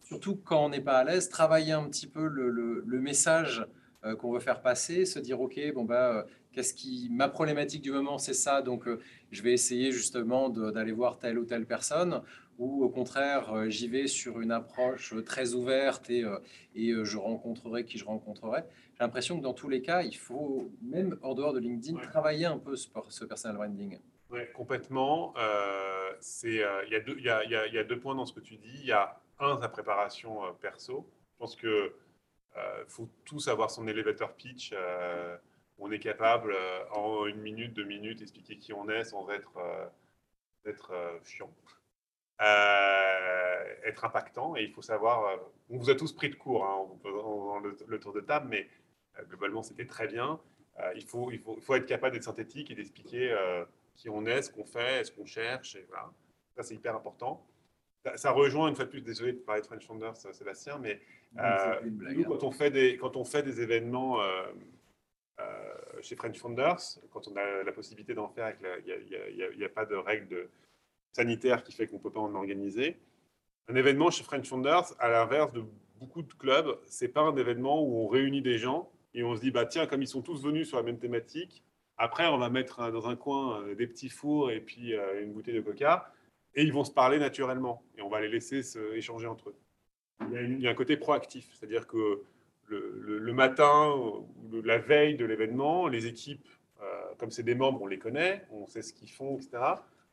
surtout quand on n'est pas à l'aise, travailler un petit peu le message euh, qu'on veut faire passer, se dire ok, bon bah euh, qu'est-ce qui, ma problématique du moment c'est ça, donc euh, je vais essayer justement d'aller voir telle ou telle personne ou au contraire, j'y vais sur une approche très ouverte et, et je rencontrerai qui je rencontrerai. J'ai l'impression que dans tous les cas, il faut, même hors dehors de LinkedIn, travailler un peu ce, ce personal branding. Ouais, complètement. C'est, il y, a deux- il y, y y a deux points dans ce que tu dis. Il y a un, ta préparation perso. Je pense que euh, faut tous avoir son elevator pitch. euh, on est capable euh, en une minute, deux minutes, expliquer qui on est sans être, être chiant. Être impactant et il faut savoir. on vous a tous pris de court hein, le, tour de table, mais globalement c'était très bien. Il, faut, il, faut, il faut être capable d'être synthétique et d'expliquer qui on est, ce qu'on fait, ce qu'on cherche. Ça, c'est hyper important. Ça, rejoint, une fois de plus, désolé de parler de French Founders, euh, Sébastien, mais euh, nous, hein. quand on, fait des, quand on fait des événements euh, euh, chez French Founders, quand on a la possibilité d'en faire, il n'y a, pas de règle de- sanitaire qui fait qu'on ne peut pas en organiser. Un événement chez French Founders, à l'inverse de beaucoup de clubs, c'est pas un événement où on réunit des gens et on se dit, bah tiens, comme ils sont tous venus sur la même thématique, après on va mettre dans un coin des petits fours et puis une bouteille de coca, et ils vont se parler naturellement, et on va les laisser se échanger entre eux. Il y a, un côté proactif, c'est-à-dire que le, matin le- la veille de l'événement, les équipes, euh, comme c'est des membres, on les connaît, on sait ce qu'ils font, etc.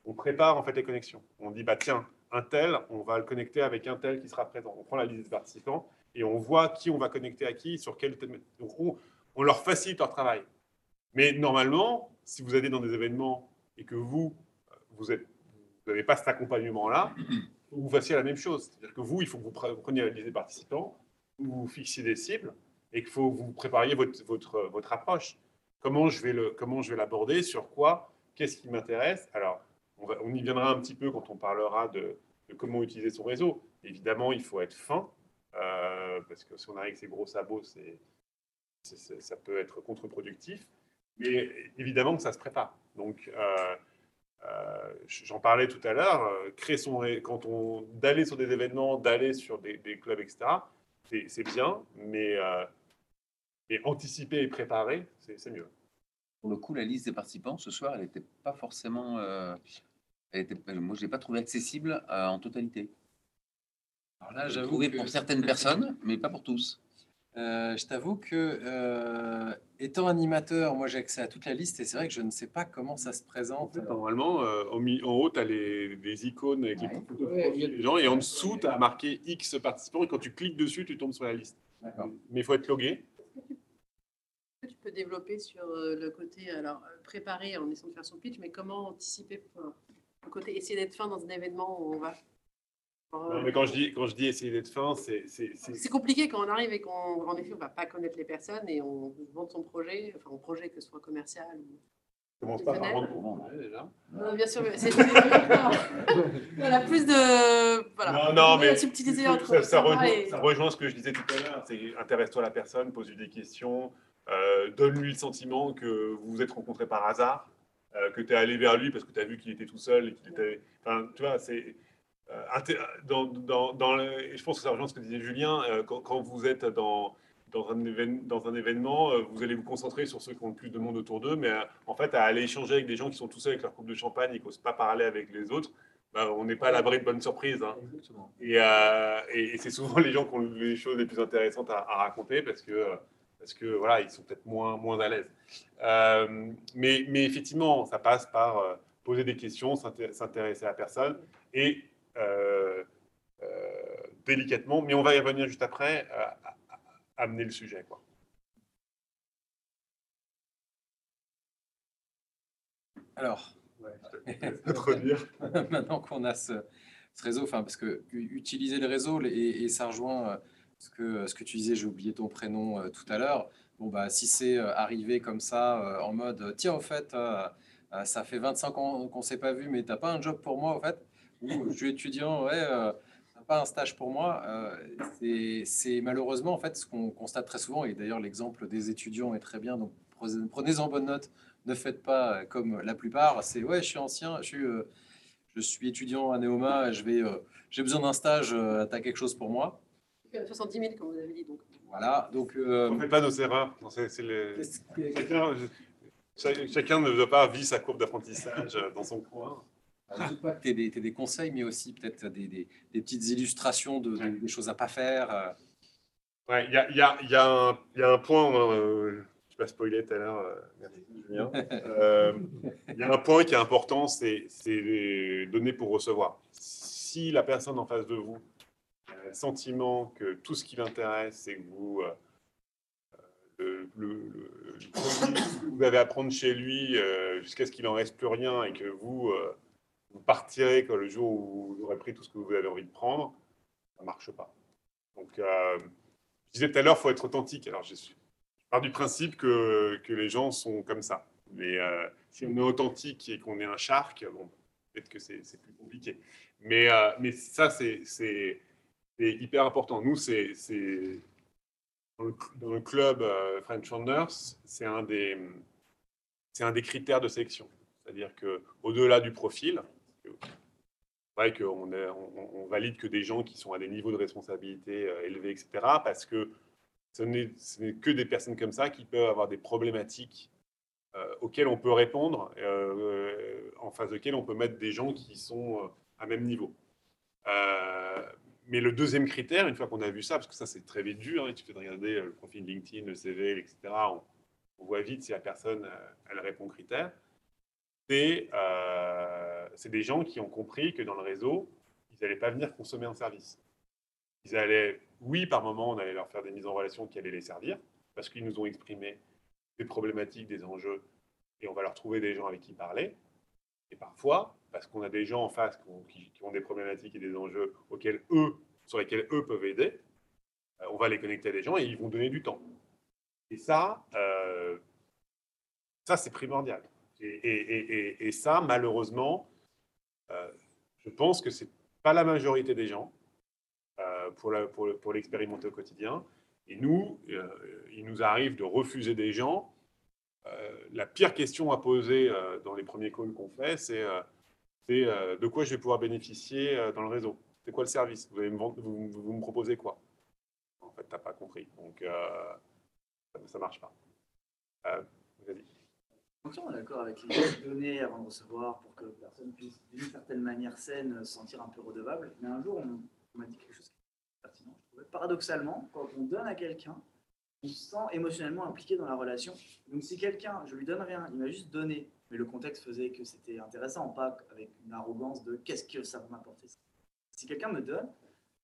On prépare en fait les connexions. On dit, bah tiens, un tel, on va le connecter avec un tel qui sera présent. On prend la liste des participants et on voit qui on va connecter à qui, sur quel thème. Donc, on, on leur facilite leur travail. Mais normalement, si vous allez dans des événements et que vous, euh, vous êtes- vous n'avez pas cet accompagnement-là, vous fassiez la même chose. C'est-à-dire que vous, il faut que vous pre- vous preniez des participants, vous fixiez des cibles et qu'il faut que vous prépariez votre, votre, votre approche. Comment je vais le, comment je vais l'aborder, sur quoi, qu'est-ce qui m'intéresse? Alors, on, y viendra un petit peu quand on parlera de, comment utiliser son réseau. Évidemment, il faut être fin, euh, parce que si on arrive avec ses gros sabots, ça peut être contre-productif. Mais évidemment que ça se prépare. Donc, euh, euh, j'en parlais tout à l'heure, euh, créer son, quand on d'aller sur des événements, d'aller sur des, des clubs, etc. C'est, bien, mais, euh, mais anticiper et préparer, c'est, mieux. Pour le coup, la liste des participants, ce soir, elle n'était pas forcément. euh, elle était, moi, je ne l'ai pas trouvée accessible euh, en totalité. Alors là, j'avoue pour certaines personnes, mais pas pour tous. Euh, je t'avoue que, euh, étant animateur, moi j'ai accès à toute la liste et c'est vrai que je ne sais pas comment ça se présente. Normalement, euh, en, haut, tu as les, les icônes avec les Ouais. de profil des gens, et en dessous, tu as marqué X participants, et quand tu cliques dessus, tu tombes sur la liste. Mais il faut être logué. Tu peux développer sur le côté, alors préparer en essayant de faire son pitch, mais comment anticiper le côté essayer d'être fin dans un événement où on va. Non, mais quand je dis, quand je dis essayer d'être fin, c'est. c'est- c'est- C'est compliqué quand on arrive et qu'on, en effet, on va pas connaître les personnes et on vend son projet, enfin, un projet que ce soit commercial ou. Commence pas par vendre pour vendre, déjà. Non, bien sûr, mais c'est. on a plus de. Voilà. Non, non, mais La subtilité entre ça, ça rejoint, et- ça rejoint ce que je disais tout à l'heure. C'est intéresse-toi à la personne, pose-lui des questions, euh, donne-lui le sentiment que vous vous êtes rencontrés par hasard, euh, que tu es allé vers lui parce que tu as vu qu'il était tout seul et qu'il était. Enfin, tu vois, c'est. Euh, inté- dans, dans, dans le- et je pense que ça rejoint ce que disait Julien. euh, quand, quand vous êtes dans, dans, un évén- dans un événement, euh, vous allez vous concentrer sur ceux qui ont le plus de monde autour d'eux, mais en fait, à aller échanger avec des gens qui sont tout seuls avec leur coupe de champagne et qui n'osent pas parler avec les autres, bah, on n'est pas à l'abri de bonnes surprises. hein. Et, euh, et- et c'est souvent les gens qui ont les choses les plus intéressantes à, à raconter parce que, parce que voilà, ils sont peut-être moins, moins à l'aise. Euh, mais, mais effectivement, ça passe par poser des questions, s'inté- s'intéresser à la personne et délicatement, mais on va y revenir juste après, euh, à- à- amener le sujet. Quoi. Alors, te redire. maintenant qu'on a ce, ce réseau, enfin, parce que utiliser le réseau, et, et ça rejoint euh, ce que, ce que tu disais, j'ai oublié ton prénom euh, tout à l'heure. Bon, bah, si c'est euh, arrivé comme ça, euh, en mode, tiens, au fait, euh, euh, ça fait 25 ans qu'on ne s'est pas vu, mais t'as pas un job pour moi, au fait? Je suis étudiant, ouais, euh, pas un stage pour moi euh, c'est- malheureusement, en fait, ce qu'on constate très souvent, et d'ailleurs, l'exemple des étudiants est très bien, donc prenez- prenez-en bonne note ne faites pas comme la plupart. C'est ouais, je suis ancien, je suis, euh, je suis étudiant à Neoma, je vais, euh, j'ai besoin d'un stage, euh, t'as quelque chose pour moi. 70 000, comme vous avez dit. Donc. Voilà, donc. euh, On ne fait pas nos erreurs. Non, Chacun, cha- chacun ne doit pas vivre sa courbe d'apprentissage dans son coin. N'hésite pas que tu des, t'aies des conseils, mais aussi peut-être des, des- des petites illustrations de, des choses à pas faire. Ouais, y a, y a- il y a un- il y a un point, euh, je ne vais pas spoiler tout à l'heure, euh, merci Julien. Euh, Il y a un point qui est important, c'est donner pour recevoir. Si la personne en face de vous a le sentiment que tout ce qui l'intéresse, c'est que vous, le, le- vous avez à prendre chez lui jusqu'à ce qu'il n'en reste plus rien et que vous, vous partirez quand le jour où vous aurez pris tout ce que vous avez envie de prendre, ça ne marche pas. Donc, euh, je disais tout à l'heure, il faut être authentique. Alors, je, pars du principe que, que les gens sont comme ça. Mais euh, si on est authentique et qu'on est un shark, bon, peut-être que c'est plus compliqué. Mais, euh, mais ça, c'est hyper important. Nous, c'est dans le, dans le club French Founders, c'est un des un des critères de sélection. C'est-à-dire que au-delà du profil, vrai qu'on on, valide que des gens qui sont à des niveaux de responsabilité euh, élevés, etc. Parce que ce n'est que des personnes comme ça qui peuvent avoir des problématiques euh, auxquelles on peut répondre, euh, en face desquelles on peut mettre des gens qui sont à même niveau. Mais le deuxième critère, une fois qu'on a vu ça, parce que ça c'est très vite vu, hein, suffit de regarder le profil LinkedIn, le CV, etc. On, voit vite si la personne elle répond aux critères. C'est euh, c'est des gens qui ont compris que dans le réseau, ils n'allaient pas venir consommer un service. Ils allaient, oui, par moment, on allait leur faire des mises en relation qui allaient les servir, parce qu'ils nous ont exprimé des problématiques, des enjeux, et on va leur trouver des gens avec qui parler. Et parfois, parce qu'on a des gens en face qui ont, qui- qui ont des problématiques et des enjeux auxquels eux, sur lesquels eux peuvent aider, euh, on va les connecter à des gens et ils vont donner du temps. Et ça, euh, ça c'est primordial. Et, ça, malheureusement, euh, je pense que c'est pas la majorité des gens euh, pour l'expérimenter au quotidien. Et nous, euh, il nous arrive de refuser des gens. La pire question à poser dans les premiers calls qu'on fait, c'est de quoi je vais pouvoir bénéficier dans le réseau? C'est quoi le service? Vous, me vous, me proposez quoi? En fait, tu n'as pas compris. Donc, ça ne marche pas. Entièrement d'accord avec les données avant de recevoir pour que personne puisse d'une certaine manière saine se sentir un peu redevable. Mais un jour, on, m'a dit quelque chose qui est pertinent. Je trouvais. Paradoxalement, quand on donne à quelqu'un, on se sent émotionnellement impliqué dans la relation. Donc si quelqu'un, je lui donne rien, il m'a juste donné, mais le contexte faisait que c'était intéressant, pas avec une arrogance de qu'est-ce que ça va m'apporter? Si quelqu'un me donne,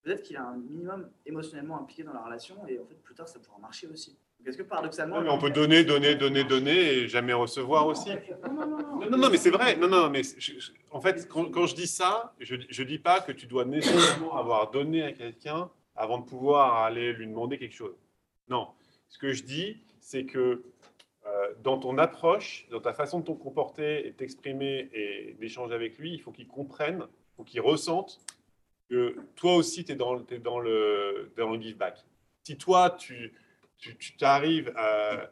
peut-être qu'il est un minimum émotionnellement impliqué dans la relation et en fait plus tard ça pourra marcher aussi. Est-ce que paradoxalement... On peut donner, donner, donner, donner et jamais recevoir aussi. Non, non, non, mais c'est vrai. Non, non, mais en fait, quand, je dis ça, je ne dis pas que tu dois nécessairement avoir donné à quelqu'un avant de pouvoir aller lui demander quelque chose. Non. Ce que je dis, c'est que euh, dans ton approche, dans ta façon de te comporter et t'exprimer et d'échanger avec lui, il faut qu'il comprenne, il faut qu'il ressente que toi aussi, tu es dans, dans, le, dans le give back. Si toi, tu tu t'arrives à-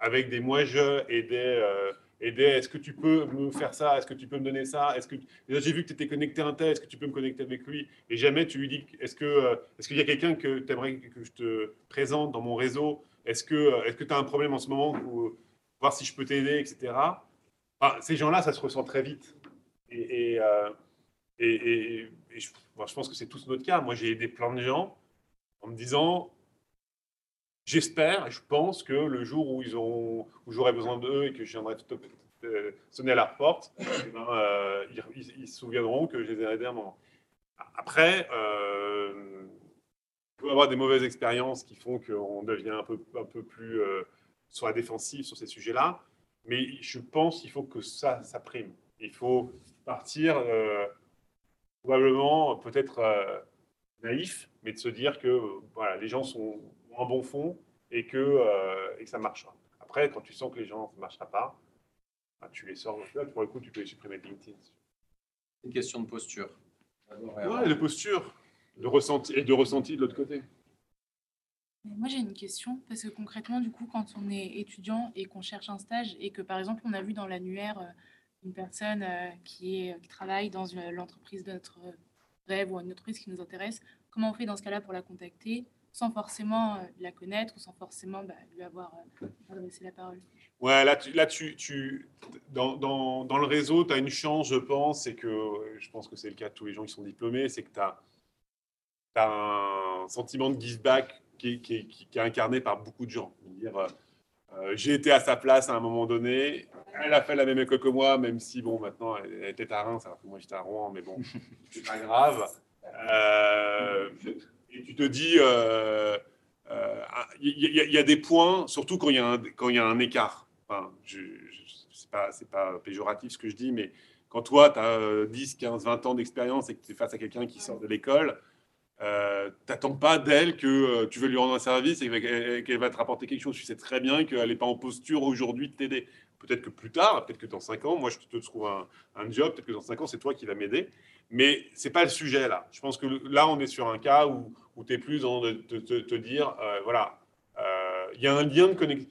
avec des moi-je et des, euh, et des est-ce que tu peux me faire ça? Est-ce que tu peux me donner ça? Est-ce que j'ai vu que tu étais connecté à un tel, est-ce que tu peux me connecter avec lui? Et jamais tu lui dis est-ce que euh, est-ce qu'il y a quelqu'un que tu aimerais que je te présente dans mon réseau? Est-ce que euh, est-ce que tu as un problème en ce moment voir si je peux t'aider, etc. Ces gens-là, ça se ressent très vite. Et, et, euh, et- je pense que c'est tous notre cas. Moi, j'ai aidé plein de gens en me disant J'espère, je pense que le jour où où j'aurai besoin d'eux et que je viendrai sonner à leur porte, eh ben, euh, ils, se souviendront que je les ai aidés à un. Après, euh, il peut avoir des mauvaises expériences qui font qu'on devient un peu, un peu plus euh, sur la défensive sur ces sujets-là, mais je pense qu'il faut que ça, prime. Il faut partir euh, probablement peut-être euh, naïf, mais de se dire que voilà, les gens sont un bon fond et que, euh, et que ça marchera. Après, quand tu sens que les gens ne marchera pas, bah, tu les sors. Là, pour le coup, tu peux les supprimer de LinkedIn. Une question de posture. Ouais, de posture, de ressenti et de ressenti de l'autre côté. Mais Moi, j'ai une question, parce que concrètement, du coup, quand on est étudiant et qu'on cherche un stage et que, par exemple, on a vu dans l'annuaire euh, une personne euh, qui, est, qui travaille dans une- l'entreprise de notre rêve ou une entreprise qui nous intéresse, comment on fait dans ce cas-là pour la contacter? Sans forcément euh, la connaître ou sans forcément bah, lui avoir euh, adressé la parole Ouais, là, tu, là tu, tu, dans, dans, dans le réseau, tu as une chance, je pense, et que je pense que c'est le cas de tous les gens qui sont diplômés, c'est que tu as, un sentiment de give back qui, est- qui, qui- qui est incarné par beaucoup de gens. Dire, euh, euh, j'ai été à sa place à un moment donné, elle a fait la même école que moi, même si, bon, maintenant, elle, elle était à Reims, alors que moi, j'étais à Rouen, mais bon, c'est pas grave. Euh, et tu te dis, euh, euh, il y, a- il des points, surtout quand il y, a un- quand il y a un écart. Enfin, je, pas, c'est pas péjoratif ce que je dis, mais quand toi, tu as 10, 15, 20 ans d'expérience et que tu es face à quelqu'un qui sort de l'école, euh, t'attends pas d'elle que euh, tu veux lui rendre un service et qu'elle va te rapporter quelque chose. Tu sais très bien qu'elle n'est pas en posture aujourd'hui de t'aider. Peut-être que plus tard, peut-être que dans 5 ans, moi je te trouve un, un job, peut-être que dans 5 ans, c'est toi qui vas m'aider. Mais c'est pas le sujet là. Je pense que là, on est sur un cas où, où tu es plus dans de te, dire, euh, voilà, euh, il y a un lien de connexion.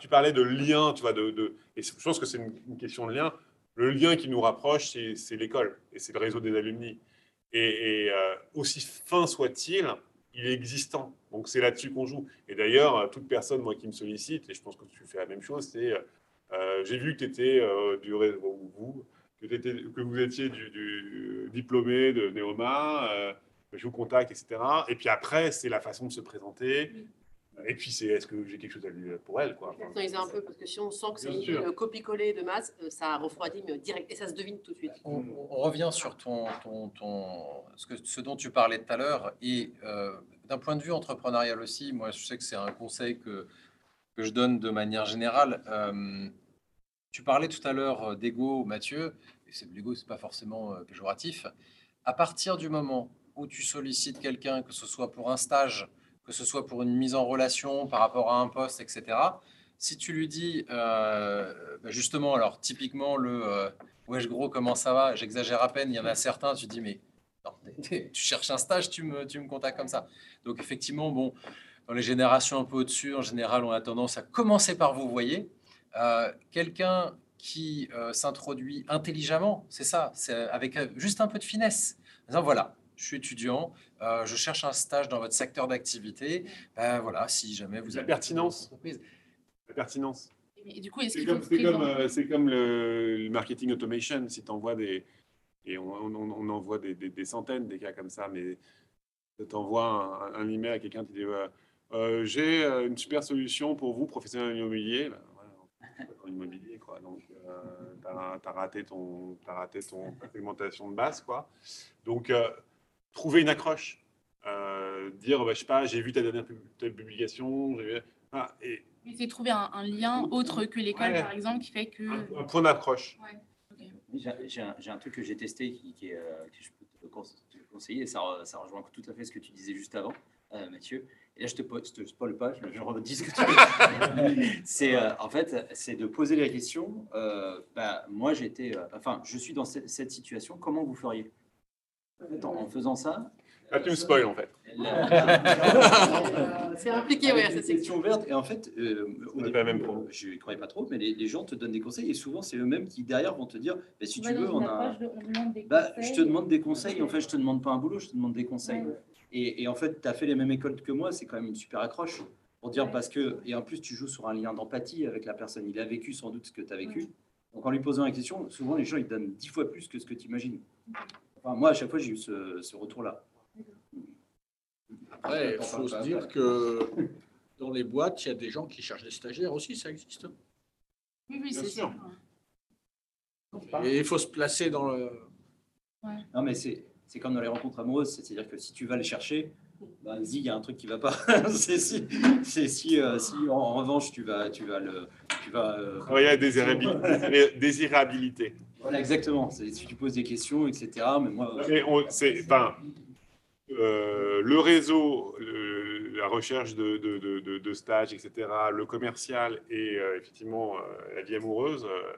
Tu parlais de lien, tu vois, de, de- et je pense que c'est une, question de lien. Le lien qui nous rapproche, c'est l'école et c'est le réseau des alumni. Et, euh, aussi fin soit-il, il est existant. Donc c'est là-dessus qu'on joue. Et d'ailleurs, toute personne, moi, qui me sollicite, et je pense que tu fais la même chose, c'est j'ai vu que tu étais du réseau, ou vous, que, que vous étiez du, du diplômé de Neoma, euh, je vous contacte, etc. Et puis après, c'est la façon de se présenter. Et puis c'est est-ce que j'ai quelque chose à dire pour elle, quoi? Enfin, Personnaliser un peu, parce que si on sent que c'est une euh, copie-coller de masse, euh, ça refroidit mais direct, et ça se devine tout de suite. On, on revient sur ton, ton, ton- ce, que, ce dont tu parlais tout à l'heure. Et euh, d'un point de vue entrepreneurial aussi, moi, je sais que c'est un conseil que, que je donne de manière générale. Euh, tu parlais tout à l'heure euh, d'ego, Mathieu. Et c'est- l'ego, c'est pas forcément euh, péjoratif. À partir du moment où tu sollicites quelqu'un, que ce soit pour un stage, que ce soit pour une mise en relation par rapport à un poste, etc., si tu lui dis, bah, justement, alors typiquement le wesh gros, comment ça va? J'exagère à peine, il y en a certains, tu dis, mais tu cherches un stage, tu me, tu me contactes comme ça. Donc effectivement, bon, dans les générations un peu au-dessus, en général, on a tendance à commencer par vous voyez. Euh, Quelqu'un qui euh, s'introduit intelligemment, c'est ça, c'est avec euh, juste un peu de finesse. En disant, voilà, je suis étudiant, euh, je cherche un stage dans votre secteur d'activité. Ben voilà, si jamais vous La avez pertinence. La pertinence. Et du coup, est-ce C'est comme, euh, le, le marketing automation. Si tu envoies des. Et on, on, on envoie des, des- des centaines des cas comme ça, mais tu envoies un, un email à quelqu'un qui dit euh, J'ai euh, une super solution pour vous, professionnel immobilier. Ben, voilà, en immobilier, quoi. Donc, tu as, raté ton, as raté ton ta segmentation de base, quoi. Donc, euh, trouver une accroche. Euh, dire, bah, je sais pas, j'ai vu ta dernière pub- telle publication. j'ai vu- Ah, et de trouver un, un lien autre que l'école, Ouais. par exemple, qui fait que. un point d'approche. Ouais. J'ai j'ai un, truc que j'ai testé qui, qui est, euh, que je peux te, cons- te conseiller, et ça, re- ça rejoint tout à fait ce que tu disais juste avant, euh, Mathieu. Et là, je te, po- je te spoil pas, je, je redis ce que tu dis. c'est euh, en fait, c'est de poser les questions. euh, bah, moi, j'étais, euh, enfin, je suis dans cette, cette situation. Comment vous feriez? En fait, en, en faisant ça. Là, tu me spoil, en fait. la- C'est impliqué, ça une question ouverte. Et en fait, euh, au début, même euh, je ne croyais pas trop, mais les, les gens te donnent des conseils et souvent, c'est eux-mêmes qui, derrière, vont te dire bah, si tu veux, on a. Bah, je te demande des conseils. En fait, je te demande pas un boulot, je te demande des conseils. Et, et en fait, tu as fait les mêmes écoles que moi, c'est quand même une super accroche pour dire parce que. Et en plus, tu joues sur un lien d'empathie avec la personne. Il a vécu sans doute ce que tu as vécu. Donc, en lui posant la question, souvent, les gens, ils donnent dix fois plus que ce que tu imagines. Enfin, moi, à chaque fois, j'ai eu ce, ce retour-là. Après, il faut se dire que dans les boîtes, il y a des gens qui cherchent des stagiaires aussi, ça existe. Oui, oui, Bien c'est sûr. sûr. Et il faut se placer dans le. Non, mais c'est c'est comme dans les rencontres amoureuses, c'est-à-dire que si tu vas les chercher, bah, dis, il y a un truc qui va pas. c'est si, c'est si, euh, si en, en revanche, tu vas, tu vas le. Tu vas, euh, Travailler à désirabilité. désirabilité. Voilà, exactement. Si tu poses des questions, etc. Mais moi. Mais on- euh, le réseau, le- la recherche de, de, de, stages, etc., le commercial et euh, effectivement euh, la vie amoureuse, euh,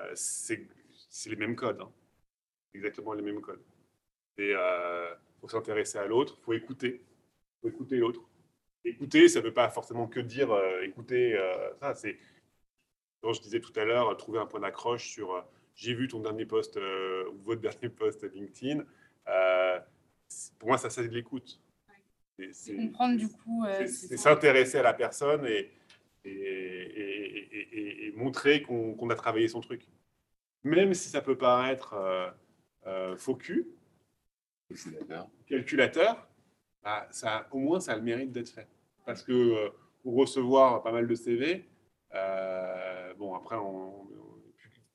euh, c'est, c'est les mêmes codes. hein. Exactement les mêmes codes. Et euh, faut s'intéresser à l'autre, faut écouter, faut écouter l'autre. Écouter, ça ne veut pas forcément que dire euh, écouter. euh, ça, c'est quand je disais tout à l'heure, trouver un point d'accroche sur euh, j'ai vu ton dernier post ou votre dernier post LinkedIn. pour moi, ça, c'est de l'écoute. C'est- Comprendre du coup. c'est- s'intéresser à la personne et, et, et- et- et- et montrer qu'on a travaillé son truc. Même si ça peut paraître faux cul, calculateur, bah, ça, au moins ça a le mérite d'être fait. Parce que euh, pour recevoir pas mal de CV, euh, bon après, on,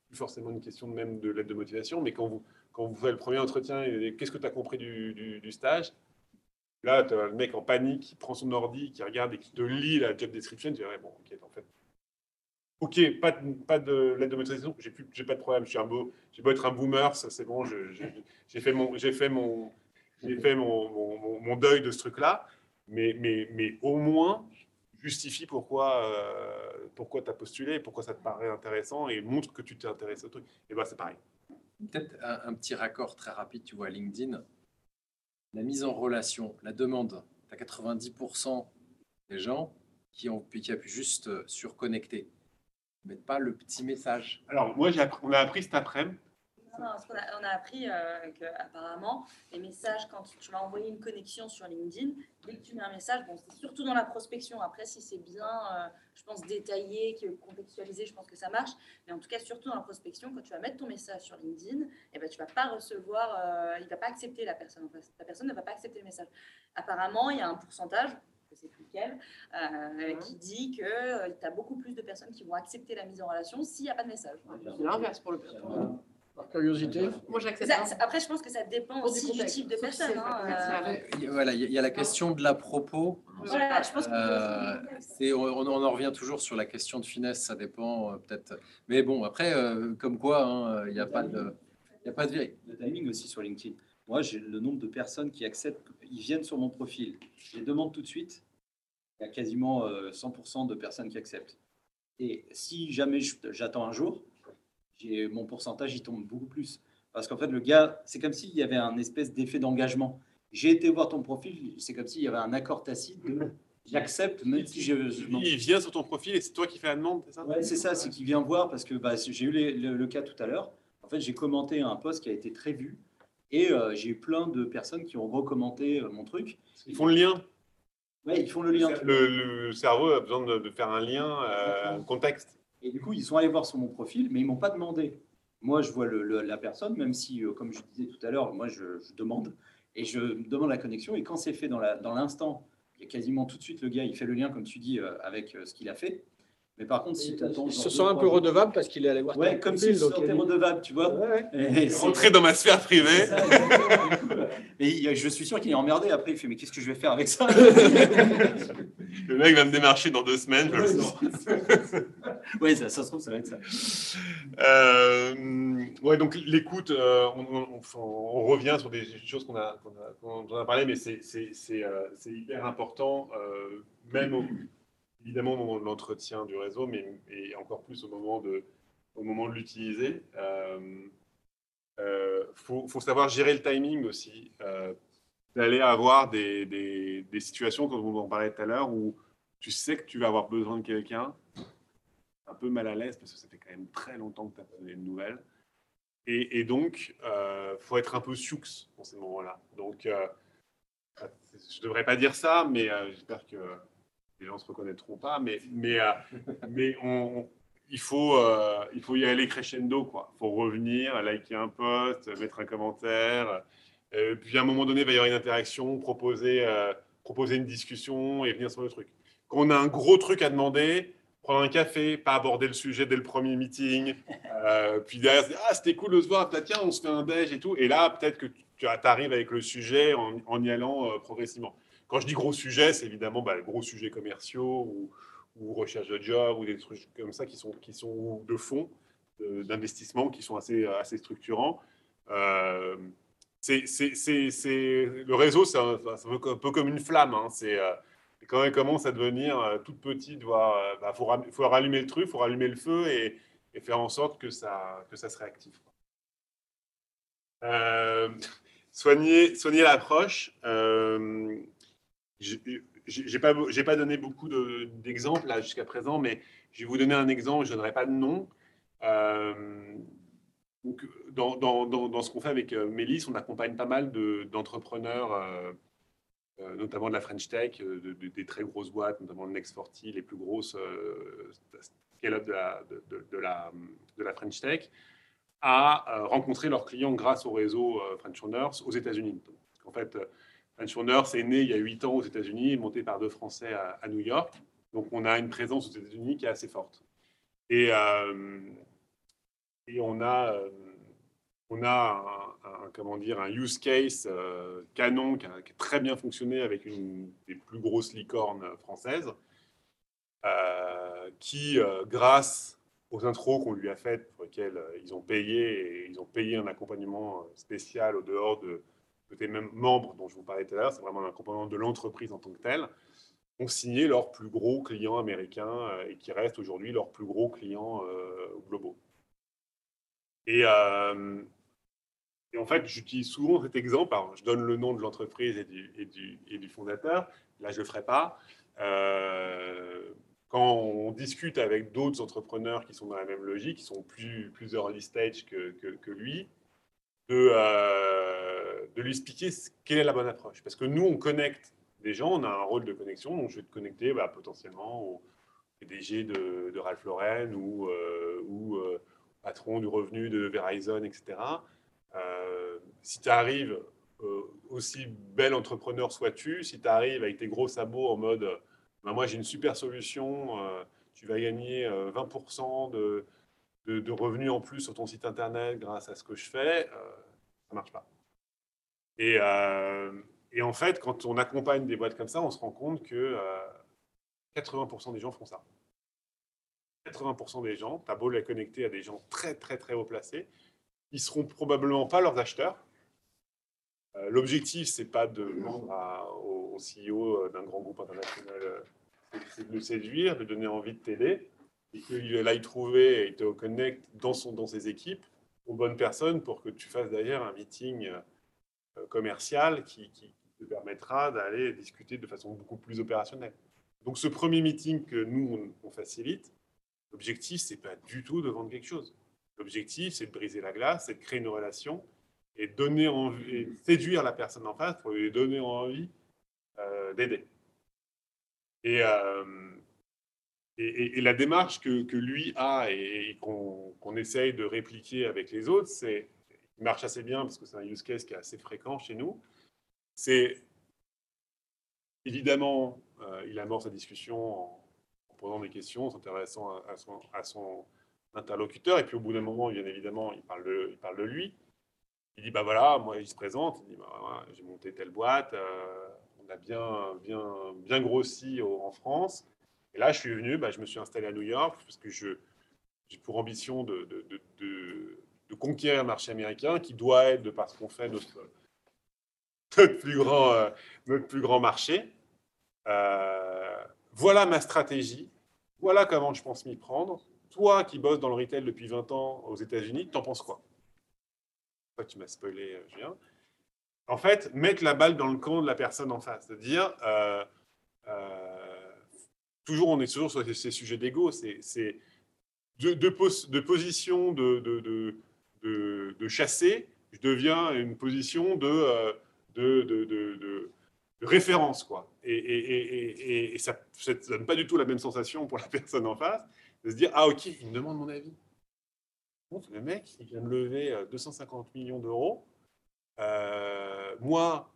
plus, forcément une question de même de lettre de motivation, mais quand vous, quand vous faites le premier entretien, et qu'est-ce que tu as compris du stage Là, tu as le mec en panique qui prend son ordi, qui regarde et qui te lit la job description. Tu dirais, bon, ok, en fait. Ok, pas de, pas de lettre de motivation, j'ai plus- j'ai pas de problème. Je suis un beau, j'ai beau être un boomer, ça c'est bon, j'ai fait mon, j'ai fait mon, j'ai fait mon, mon- deuil de ce truc-là, mais, mais, mais au moins justifie pourquoi, euh, pourquoi tu as postulé, pourquoi ça te paraît intéressant et montre que tu t'es intéressé au truc. Et ben c'est pareil. Peut-être un, un petit raccord très rapide, tu vois, LinkedIn. La mise en relation, la demande, tu as 90% des gens qui ont qui appuient juste euh, sur connecter. Mettent pas le petit message. Alors, moi, appris- on a appris cet après-midi. Non, non, parce qu'on a, on a appris euh, qu'apparemment, les messages, quand tu vas envoyer une connexion sur LinkedIn, dès que tu mets un message, bon, c'est surtout dans la prospection. Après, si c'est bien, euh, je pense, détaillé, que- contextualisé, je pense que ça marche. Mais en tout cas, surtout dans la prospection, quand tu vas mettre ton message sur LinkedIn, eh ben, tu ne vas pas recevoir, euh, il ne va pas accepter la personne en. La personne ne va pas accepter le message. Apparemment, il y a un pourcentage, sais plus lequel, euh, qui dit que tu as beaucoup plus de personnes qui vont accepter la mise en relation s'il n'y a pas de message. C'est l'inverse pour le pire. Par curiosité. Moi, j'accepte. Ça- après, je pense que ça dépend du aussi du type de personne. hein, euh, Il y a- Voilà, il y a- la question de la propos. Voilà, je pense Euh, on, on en revient toujours sur la question de finesse, ça dépend euh, peut-être. Mais bon, après, euh, comme quoi, hein, il n'y a pas de, il y a pas de vérité. Le timing aussi sur LinkedIn. Moi, j'ai le nombre de personnes qui acceptent, ils viennent sur mon profil. Je les demande tout de suite. Il y a quasiment euh, 100% de personnes qui acceptent. Et si jamais j'attends un jour, j'ai- mon pourcentage, il tombe beaucoup plus. Parce qu'en fait, le gars, c'est comme s'il y avait un espèce d'effet d'engagement. J'ai été voir ton profil, c'est comme s'il y avait un accord tacite de j'accepte, même si je. je Il vient sur ton profil et c'est toi qui fais la demande, c'est ça? Ouais, c'est ça, c'est qu'il vient voir parce que bah, j'ai eu les- le, le cas tout à l'heure. En fait, j'ai commenté un post qui a été très vu et euh, j'ai eu plein de personnes qui ont recommenté euh, mon truc. Ils font le lien? Ouais, ils font le lien. Le, le cerveau a besoin de, de faire un lien, euh, un contexte. Et du coup, ils sont allés voir sur mon profil, mais ils m'ont pas demandé. Moi, je vois le- la personne, même si, euh, comme je disais tout à l'heure, moi, je, je demande et je demande la connexion. Et quand c'est fait dans dans l'instant, il y a quasiment tout de suite le gars, il fait le lien, comme tu dis, euh, avec ce qu'il a fait. Mais par contre, si tu attends. Il se sent un peu redevable parce qu'il est allé voir Ouais, ton comme s'il se sentait il dit- redevable, tu vois. Et Rentrer dans ma sphère privée. Et je suis sûr qu'il est emmerdé. Après, il fait Mais qu'est-ce que je vais faire avec ça? Le mec va me démarcher dans deux semaines, je le sens. Oui, ça, ça se trouve, ça va être ça. Euh, ouais, donc l'écoute, euh, on, on- on- on revient sur des choses qu'on a, qu'on a, qu'on en a parlé, mais c'est c'est- c'est, euh, c'est hyper important, euh, même au- évidemment au moment de l'entretien du réseau, mais et encore plus au moment de, au moment de l'utiliser. Il faut, faut savoir gérer le timing aussi. Euh, d'aller avoir des, des, des situations, comme on en parlait tout à l'heure, où tu sais que tu vas avoir besoin de quelqu'un, un peu mal à l'aise parce que ça fait quand même très longtemps que tu as pas donné de nouvelles. Et, et donc, il faut être un peu sioux dans ces moments-là. Donc, euh, je ne devrais pas dire ça, mais euh, j'espère que les gens ne se reconnaîtront pas. Mais, mais, euh, il, faut, euh, il faut y aller crescendo. Il faut revenir, liker un post, mettre un commentaire. Puis à un moment donné, il va y avoir une interaction, proposer, euh, proposer une discussion et venir sur le truc. Quand on a un gros truc à demander, prendre un café, pas aborder le sujet dès le premier meeting, puis derrière, ah, c'était cool de se voir, tiens, on se fait un déj et tout. Et là, peut-être que tu arrives avec le sujet en, y allant progressivement. Quand je dis gros sujet, c'est évidemment bah, gros sujets commerciaux ou, recherche de job ou des trucs comme ça qui sont, qui sont de fonds d'investissement qui sont assez, assez structurants. Euh, c'est, c'est, c'est, c'est- le réseau, c'est un, c'est peu comme une flamme. hein. C'est, euh, quand elle commence à devenir euh, toute petite, il faut, ram- faut rallumer le truc, il faut rallumer le feu et, faire en sorte que ça, que ça se réactive. Euh, soigner l'approche. Euh, j'ai pas, pas donné beaucoup de- d'exemples là jusqu'à présent, mais je vais vous donner un exemple. Je ne donnerai pas de nom. Euh, dans, ce qu'on fait avec euh, Mélis, on accompagne pas mal de- d'entrepreneurs, euh, notamment de la French Tech, de- de- des très grosses boîtes, notamment le Next 40, les plus grosses euh, de la, de, de- de la, de French Tech, à rencontrer leurs clients grâce au réseau French Owners aux États-Unis. En fait, French Owners est né il y a huit ans aux États-Unis, monté par deux Français à, New York. Donc, on a une présence aux États-Unis qui est assez forte. Et, euh, on a, euh, on a un, comment dire, un use case euh, canon qui a, très bien fonctionné avec une des plus grosses licornes françaises, qui, grâce aux intros qu'on lui a faites, pour lesquelles ils ont payé, ils ont payé un accompagnement spécial au dehors de, côté même membre dont je vous parlais tout à l'heure, c'est vraiment un composant de l'entreprise en tant que telle, ont signé leurs plus gros clients américains euh, et qui restent aujourd'hui leurs plus gros clients euh, globaux. Et, euh, et, en fait, j'utilise souvent cet exemple. Je donne le nom de l'entreprise et du, fondateur. Là, je ne le ferai pas. Quand on discute avec d'autres entrepreneurs qui sont dans la même logique, qui sont plus, plus early stage que, lui, de, de lui expliquer quelle est la bonne approche. Parce que nous, on connecte des gens, on a un rôle de connexion, donc je vais te connecter bah, potentiellement au PDG de, de Ralph Lauren ou, euh, ou euh, patron du revenu de Verizon, etc. Euh, si tu arrives, euh, aussi bel entrepreneur sois-tu, si tu arrives avec tes gros sabots en mode bah, moi j'ai une super solution, tu vas gagner 20% de, de, de, revenus en plus sur ton site internet grâce à ce que je fais, ça marche pas. Et, et en fait, quand on accompagne des boîtes comme ça, on se rend compte que euh, 80% des gens font ça. 80% des gens, tu as beau les connecter à des gens très, très, très haut placés, ils seront probablement pas leurs acheteurs. Euh, L'objectif, c'est pas de vendre au, CEO d'un grand groupe international, c'est de le séduire, de donner envie de t'aider, et qu'il aille trouver et te connecte dans, son, dans ses équipes aux bonnes personnes pour que tu fasses d'ailleurs un meeting euh, commercial qui, te permettra d'aller discuter de façon beaucoup plus opérationnelle. Donc ce premier meeting que nous, on, facilite, l'objectif, c'est pas du tout de vendre quelque chose. L'objectif, c'est de briser la glace, c'est de créer une relation et, donner envie, et séduire la personne en face pour lui donner envie euh, d'aider. Et, euh, et, et, la démarche que, que lui a et, et qu'on qu essaye de répliquer avec les autres, c'est il marche assez bien parce que c'est un use case qui est assez fréquent chez nous. C'est évidemment, euh, il amorce la discussion en, posant des questions, en s'intéressant à, son, interlocuteur, et puis au bout d'un moment, bien évidemment, il parle, de, lui. Il dit, bah voilà, moi, il se présente, il dit, bah j'ai monté telle boîte, euh, on a bien, bien, bien grossi en France, et là, je suis venu, bah, je me suis installé à New York, parce que j'ai pour ambition de conquérir le marché américain, qui doit être, de par ce qu'on fait, notre, notre, plus grand, euh, notre plus grand marché. Euh, voilà ma stratégie. Voilà comment je pense m'y prendre. Toi qui bosses dans le retail depuis 20 ans aux États-Unis, t'en penses quoi? Toi, tu m'as spoilé, euh, Julien. En fait, mettre la balle dans le camp de la personne en face. C'est-à-dire, toujours, on est toujours sur ces, sujets d'ego. C'est de, de, pos, de, position de, de, de, chasser, je deviens une position de, euh, de, de, référence. Quoi. Et, et, ça ne donne pas du tout la même sensation pour la personne en face de se dire Ah, ok, il me demande mon avis. Bon, le mec, il vient de lever 250 millions d'euros. Euh, moi,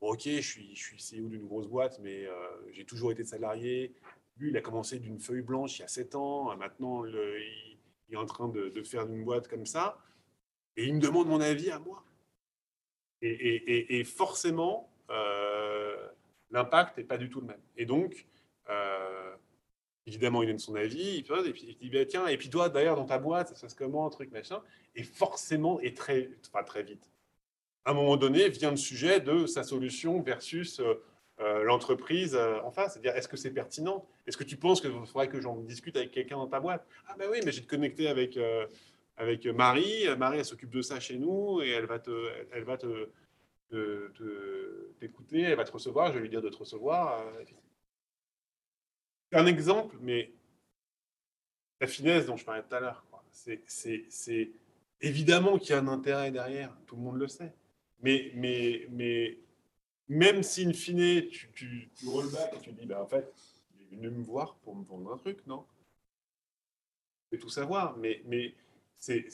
ok, je suis, je suis CEO d'une grosse boîte, mais euh, j'ai toujours été salarié. Lui, il a commencé d'une feuille blanche il y a 7 ans. Maintenant, il en train de, faire une boîte comme ça, et il me demande mon avis à moi. Et, et, forcément, euh, l'impact n'est pas du tout le même. Et donc, euh, évidemment, il donne son avis, il pose, et puis il dit, bah, tiens, et puis toi, d'ailleurs, dans ta boîte, ça se passe comment, truc, machin, et forcément, et très, enfin, très vite, à un moment donné, vient le sujet de sa solution versus euh, l'entreprise euh, en face. C'est-à-dire, est-ce que c'est pertinent? Est-ce que tu penses qu'il faudrait que j'en discute avec quelqu'un dans ta boîte? Ah ben oui, mais j'ai te connecté avec, euh, avec Marie. Marie, elle s'occupe de ça chez nous et elle va te, elle va te t'écouter, elle va te recevoir. Je vais lui dire de te recevoir. C'est un exemple, mais la finesse dont je parlais tout à l'heure, c'est évidemment qu'il y a un intérêt derrière. Tout le monde le sait. Mais, mais, mais même si, in fine, tu, tu, tu roll back et tu dis, bah, en fait, il est venu me voir pour me vendre un truc, non? Je vais tout savoir, mais, mais c'est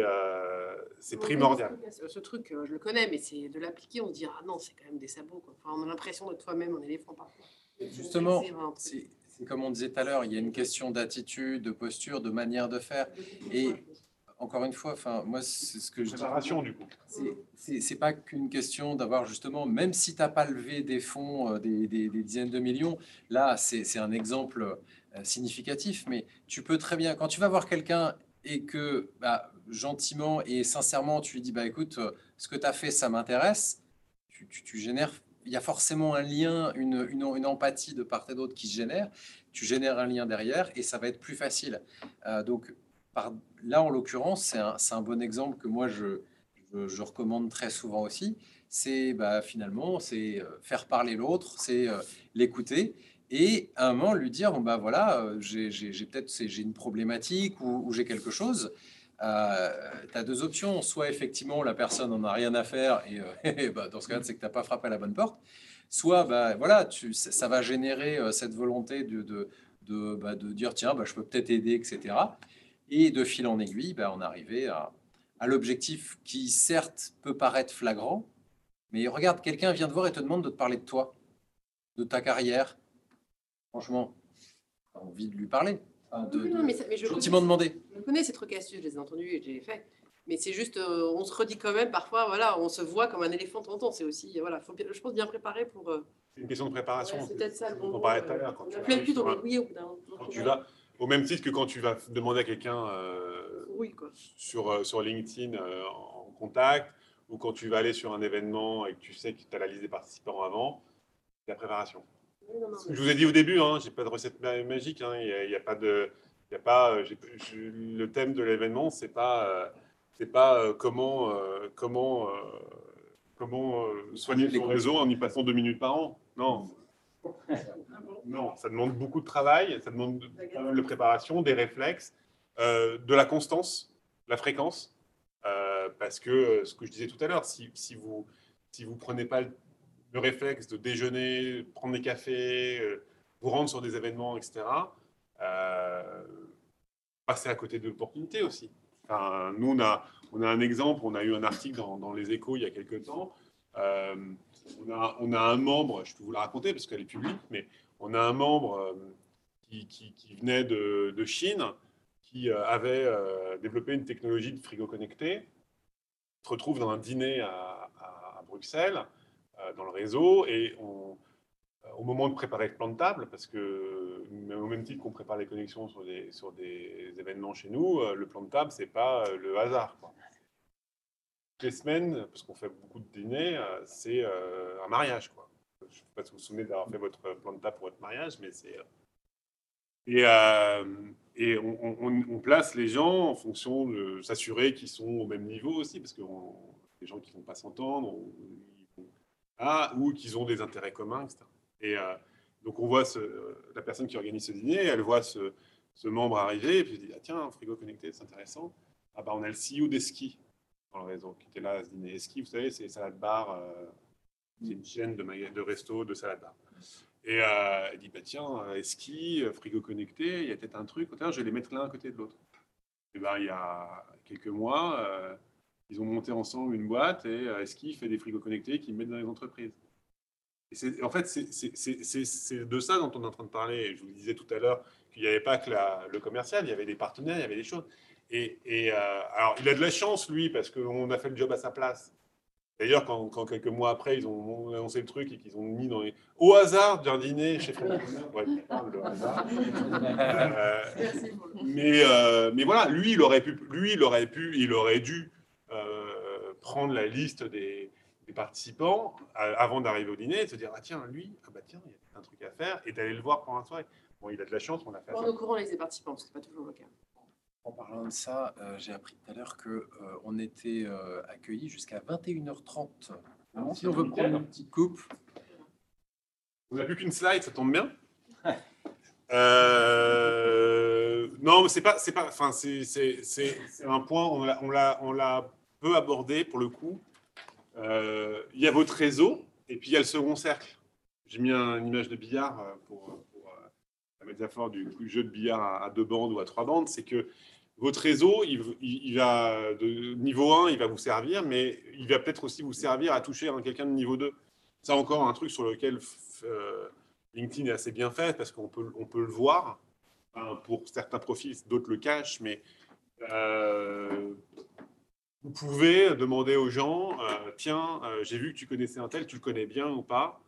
euh, primordial. Ce, ce, truc, je le connais, mais c'est de l'appliquer, on se dit, ah non, c'est quand même des sabots. Quoi. Enfin, on a l'impression d'être toi-même un éléphant parfois. Justement, c'est comme on disait tout à l'heure, il y a une question d'attitude, de posture, de manière de faire. Et encore une fois, enfin, moi, c'est ce que je Préparation, du coup. C'est pas qu'une question d'avoir justement, même si tu n'as pas levé des fonds, euh, des, des, des, dizaines de millions, là, c'est un exemple euh, significatif, mais tu peux très bien, quand tu vas voir quelqu'un et que bah, gentiment et sincèrement, tu lui dis, bah, écoute, euh, ce que tu as fait, ça m'intéresse, tu, tu, tu génères, il y a forcément un lien, une, une, une empathie de part et d'autre qui se génère, tu génères un lien derrière et ça va être plus facile. Euh, donc, par, là, en l'occurrence, c'est un, un, bon exemple que moi, je, je, recommande très souvent aussi. C'est bah, finalement, c'est euh, faire parler l'autre, c'est euh, l'écouter et à un moment lui dire bon bah voilà euh, j'ai peut-être j'ai une problématique ou, j'ai quelque chose. Euh, tu as deux options. Soit effectivement la personne n'en a rien à faire et, bah, dans ce cas c'est que tu n'as pas frappé à la bonne porte. Soit bah, voilà tu, ça va générer cette volonté de, de, de, bah, de dire tiens bah, je peux peut-être aider etc et de fil en aiguille bah, on arrivait à, à l'objectif qui certes peut paraître flagrant mais regarde quelqu'un vient te voir et te demande de te parler de toi de ta carrière franchement, t'as envie de lui parler. Enfin, de, Oui, non, mais ça- mais je gentiment connais- demander. Je connais ces trucs et astuces, je les ai entendus et je les ai faits. Mais c'est juste, euh, on se redit quand même parfois, voilà, on se voit comme un éléphant tonton. C'est aussi, voilà, faut, je pense bien préparer pour. euh, C'est une question de préparation. ouais, c'est peut-être ça le bon On mot, parlait tout à euh, l'heure. Quand On tu vas au même titre que quand tu vas demander à quelqu'un euh, Oui, sur, euh, sur LinkedIn euh, en contact, ou quand tu vas aller sur un événement et que tu sais que tu as la liste des participants avant, c'est la préparation. Oui, non, non, mais- Je vous ai dit au début, hein, j'ai pas de recette ma- magique. hein, Il n'y a, il y a pas de, il y a pas. le thème de l'événement, c'est pas, euh, c'est pas euh, comment, euh, comment, euh, comment euh, soigner son réseau en y passant deux minutes par an. Non. Non, ça demande beaucoup de travail, ça demande mal de préparation, des réflexes, euh, de la constance, de la fréquence, euh, parce que euh, ce que je disais tout à l'heure, si, vous si vous prenez pas le, le réflexe de déjeuner, prendre des cafés, vous rendre sur des événements, etc., passer à côté de l'opportunité aussi. Enfin, nous, on a, on a un exemple, on a eu un article dans, dans les échos il y a quelques temps. On, a, un membre, je peux vous la raconter parce qu'elle est publique, mais on a un membre euh, qui, venait de, Chine, qui euh, avait euh, développé une technologie de frigo connecté, se retrouve dans un dîner à, Bruxelles, dans le réseau, et au moment de préparer le plan de table, parce que même au même titre qu'on prépare les connexions sur des, événements chez nous, le plan de table, c'est pas le hasard. Les semaines, parce qu'on fait beaucoup de dîners, euh, c'est euh, un mariage. Quoi. Je ne sais pas si vous vous souvenez d'avoir fait votre plan de table pour votre mariage, mais c'est... euh, Et, on, place les gens en fonction de s'assurer qu'ils sont au même niveau aussi, parce que on- les gens qui ne vont pas s'entendre, ah, ou qu'ils ont des intérêts communs, etc. Et donc on voit la personne qui organise ce dîner, elle voit ce, membre arriver, et puis elle dit, ah, tiens, frigo connecté, c'est intéressant. Ah bah on a le CEO des skis dans le réseau qui était là à ce dîner. Et ski, vous savez, c'est salade bar, euh, c'est une chaîne de, resto de salade bar. Et euh, elle dit, bah, tiens, euh, ski, euh, frigo connecté, il y a peut-être un truc, je vais les mettre l'un à côté de l'autre. Et ben, il y a quelques mois, ils ont monté ensemble une boîte et euh, Ski fait des frigos connectés qu'ils mettent dans les entreprises. En fait, c'est- de ça dont on est en train de parler. Je vous disais tout à l'heure qu'il n'y avait pas que le commercial, il y avait des partenaires, il y avait des choses. Et, et, euh, alors, il a de la chance, lui, parce qu'on a fait le job à sa place. D'ailleurs, quand, quand quelques mois après, ils ont annoncé le truc et qu'ils ont mis dans les... au hasard d'un dîner chez Frédéric ouais, le hasard. Euh, mais, euh, mais voilà, lui, il aurait pu, lui, il aurait pu, il aurait dû euh, prendre la liste des, des participants euh, avant d'arriver au dîner et de se dire ah tiens lui, ah bah tiens, il y a un truc à faire et d'aller le voir pendant la soirée. Bon, il a de la chance, on l'a fait. On au courant avec les participants, parce que c'est pas toujours le cas. En parlant de ça, euh, j'ai appris tout à l'heure qu'on était euh, accueillis jusqu'à 21h30. Alors, si on veut prendre une petite coupe. On n'a plus qu'une slide, ça tombe bien. Euh, non, mais c'est pas, c'est pas, enfin, c'est, c'est, c'est, c'est un point, on l'a, on l'a, on l'a peu abordé pour le coup. Euh, Il y a votre réseau et puis il y a le second cercle. J'ai mis un- une image de billard euh, pour, pour, euh, la métaphore du jeu de billard à, à deux bandes ou à trois bandes, c'est que votre réseau, il, va de niveau 1, il va vous servir, mais il va peut-être aussi vous servir à toucher un- quelqu'un de niveau 2. C'est encore un truc sur lequel euh, LinkedIn est assez bien fait parce qu'on peut, on peut le voir. Pour certains profils, d'autres le cachent, mais euh, vous pouvez demander aux gens euh, tiens, j'ai vu que tu connaissais un tel, tu le connais bien ou pas?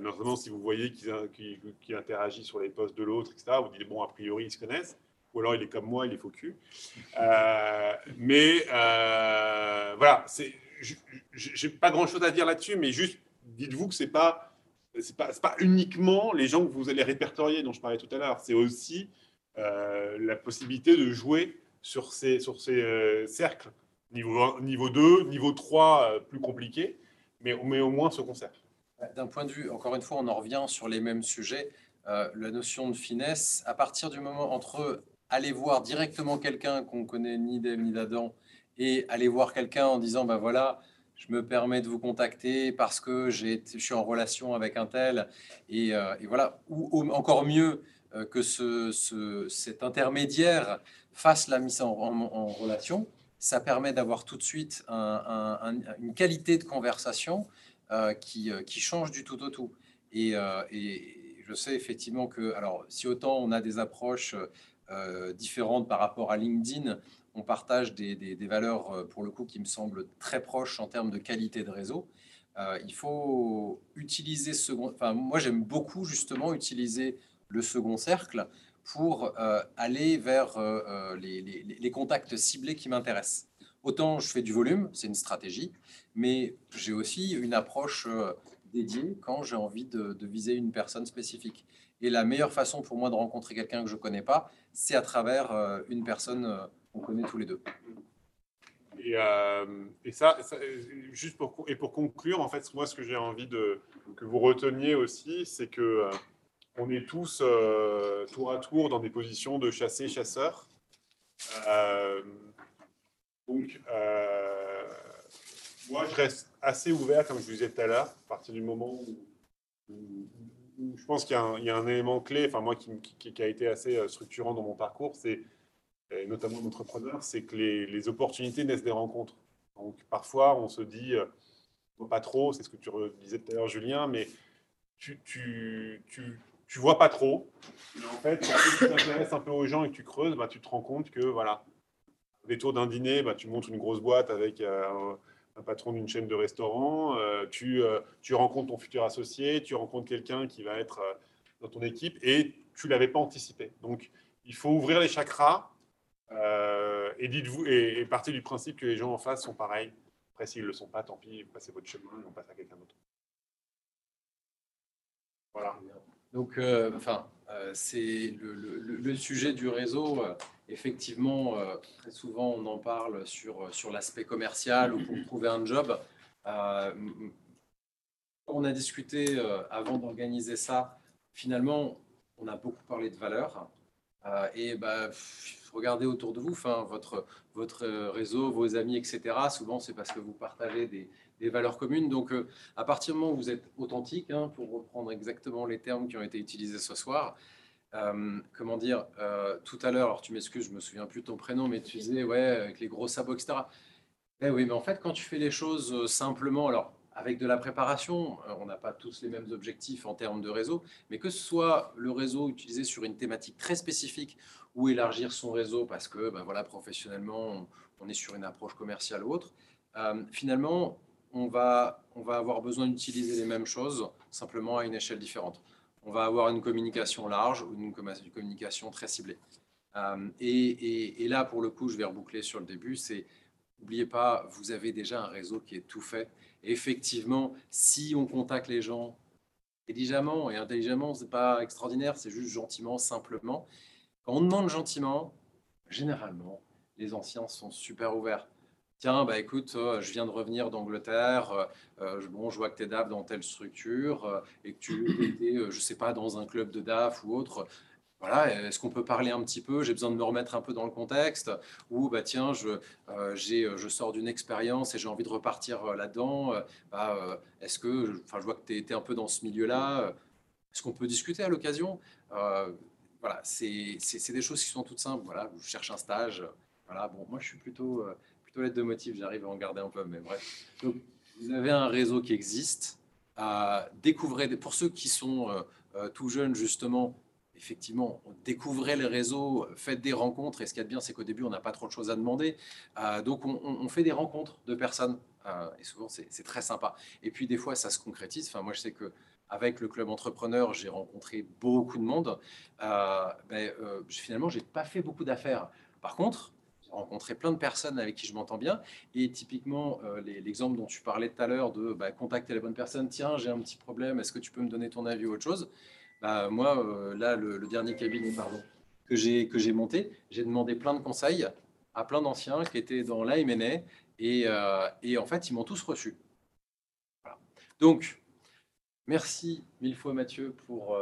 Notamment si vous voyez qu'il qu'il interagit sur les posts de l'autre, etc. Vous dites bon, a priori, ils se connaissent. Ou alors il est comme moi, il est faux cul. Euh, mais euh, voilà, j'ai pas grand chose à dire là-dessus, mais juste dites-vous que c'est pas, c'est pas, pas uniquement les gens que vous allez répertorier dont je parlais tout à l'heure, c'est aussi euh, la possibilité de jouer sur ces, sur ces cercles, niveau, niveau 2, niveau 3, plus compliqué, mais, mais au moins se conserve. D'un point de vue, encore une fois, on en revient sur les mêmes sujets. la notion de finesse, à partir du moment entre aller voir directement quelqu'un qu'on connaît ni d'Ève ni d'Adam et aller voir quelqu'un en disant, ben voilà, je me permets de vous contacter parce que je suis en relation avec un tel, et, euh, voilà, ou, encore mieux euh, que ce, cet intermédiaire fasse la mise en, relation, ça permet d'avoir tout de suite une qualité de conversation euh, qui, qui, change du tout au tout. Et, et, je sais effectivement que, alors, si autant on a des approches euh, différentes par rapport à LinkedIn. On partage des, valeurs, euh, pour le coup, qui me semblent très proches en termes de qualité de réseau. Euh, il faut utiliser ce second. Enfin, moi, j'aime beaucoup justement utiliser le second cercle pour aller vers les, contacts ciblés qui m'intéressent. Autant je fais du volume, c'est une stratégie, mais j'ai aussi une approche dédiée quand j'ai envie de, viser une personne spécifique. Et la meilleure façon pour moi de rencontrer quelqu'un que je ne connais pas, c'est à travers euh, une personne euh, qu'on connaît tous les deux. Et, euh, ça, juste pour, et pour conclure, en fait, moi, ce que j'ai envie de, que vous reteniez aussi, c'est que on est tous tour à tour dans des positions de chassé-chasseur. donc, moi, je reste assez ouvert, comme je vous disais tout à l'heure, à partir du moment où je pense qu'il y, a un élément clé, enfin moi qui, a été assez euh, structurant dans mon parcours, c'est notamment d'entrepreneur, c'est que les, opportunités naissent des rencontres. Donc parfois on se dit, euh, pas trop, c'est ce que tu disais tout à l'heure Julien, mais tu, tu, vois pas trop. Mais en fait, quand tu t'intéresses un peu aux gens et que tu creuses, bah, tu te rends compte que voilà, des tours d'un dîner, bah, tu montes une grosse boîte avec euh, un patron d'une chaîne de restaurants, euh, tu, euh, tu, rencontres ton futur associé, tu rencontres quelqu'un qui va être euh, dans ton équipe et tu l'avais pas anticipé. Donc, il faut ouvrir les chakras et dites-vous et, partez du principe que les gens en face sont pareils. Après, s'ils ne le sont pas, tant pis, passez votre chemin et on passe à quelqu'un d'autre. Voilà. Donc, enfin, c'est le, sujet du réseau effectivement, euh, très souvent, on en parle sur, sur l'aspect commercial ou pour trouver un job. Euh, on a discuté euh, avant d'organiser ça. Finalement, on a beaucoup parlé de valeurs. et bah, regardez autour de vous, enfin, votre, votre réseau, vos amis, etc. Souvent, c'est parce que vous partagez des, des valeurs communes. Donc, à partir du moment où vous êtes authentique, hein, pour reprendre exactement les termes qui ont été utilisés ce soir, euh, comment dire, euh, tout à l'heure, alors tu m'excuses, je me souviens plus de ton prénom, mais tu disais, ouais, avec les gros sabots, etc. Eh oui, mais en fait, quand tu fais les choses euh, simplement, alors avec de la préparation, on n'a pas tous les mêmes objectifs en termes de réseau, mais que ce soit le réseau utilisé sur une thématique très spécifique ou élargir son réseau parce que, ben voilà, professionnellement, on est sur une approche commerciale ou autre, finalement, on va, on va avoir besoin d'utiliser les mêmes choses, simplement à une échelle différente on va avoir une communication large ou une communication très ciblée. Euh, et, là, pour le coup, je vais reboucler sur le début, c'est n'oubliez pas, vous avez déjà un réseau qui est tout fait. effectivement, si on contacte les gens intelligemment, et intelligemment, c'est pas extraordinaire, c'est juste gentiment, simplement. Quand on demande gentiment, généralement, les anciens sont super ouverts tiens, bah, écoute, euh, je viens de revenir d'Angleterre, euh, euh, bon, je vois que tu es DAF dans telle structure et que tu étais, je ne sais pas, dans un club de DAF ou autre. Voilà, est-ce qu'on peut parler un petit peu? J'ai besoin de me remettre un peu dans le contexte. Ou, bah, tiens, je, je sors d'une expérience et j'ai envie de repartir là-dedans. Bah, est-ce que, enfin, je vois que tu étais un peu dans ce milieu-là. Est-ce qu'on peut discuter à l'occasion? Voilà, c'est des choses qui sont toutes simples. Voilà, je cherche un stage. Voilà, bon, moi, je suis plutôt lettre de motif, j'arrive à en garder un peu, mais bref. Donc, vous avez un réseau qui existe. À pour ceux qui sont euh, euh, tout jeunes, justement, effectivement, découvrez les réseaux, faites des rencontres. Et ce qui est bien, c'est qu'au début, on n'a pas trop de choses à demander. Euh, donc, on, fait des rencontres de personnes. et souvent, c'est très sympa. Et puis, des fois, ça se concrétise. Enfin, moi, je sais que avec le club entrepreneur, j'ai rencontré beaucoup de monde. Euh, ben, finalement, j'ai pas fait beaucoup d'affaires. Par contre, rencontré plein de personnes avec qui je m'entends bien. Et typiquement, euh, l'exemple dont tu parlais tout à l'heure de bah, contacter la bonne personne, tiens, j'ai un petit problème, est-ce que tu peux me donner ton avis ou autre chose? Bah, Moi, euh, là, le, dernier cabinet pardon, que j'ai monté, j'ai demandé plein de conseils à plein d'anciens qui étaient dans l'AMNA et, euh, et en fait, ils m'ont tous reçu. Donc, merci mille fois Mathieu pour,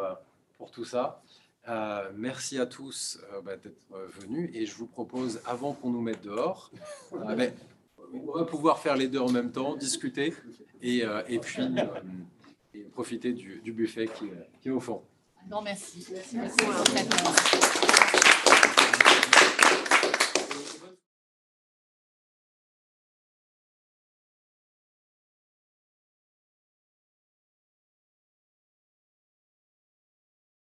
pour tout ça. Euh, merci à tous euh, bah, d'être euh, venus et je vous propose, avant qu'on nous mette dehors, euh, ben, on va pouvoir faire les deux en même temps, discuter et, euh, et puis euh, et profiter du, du buffet qui, est- qui est au fond. Non, merci. Merci.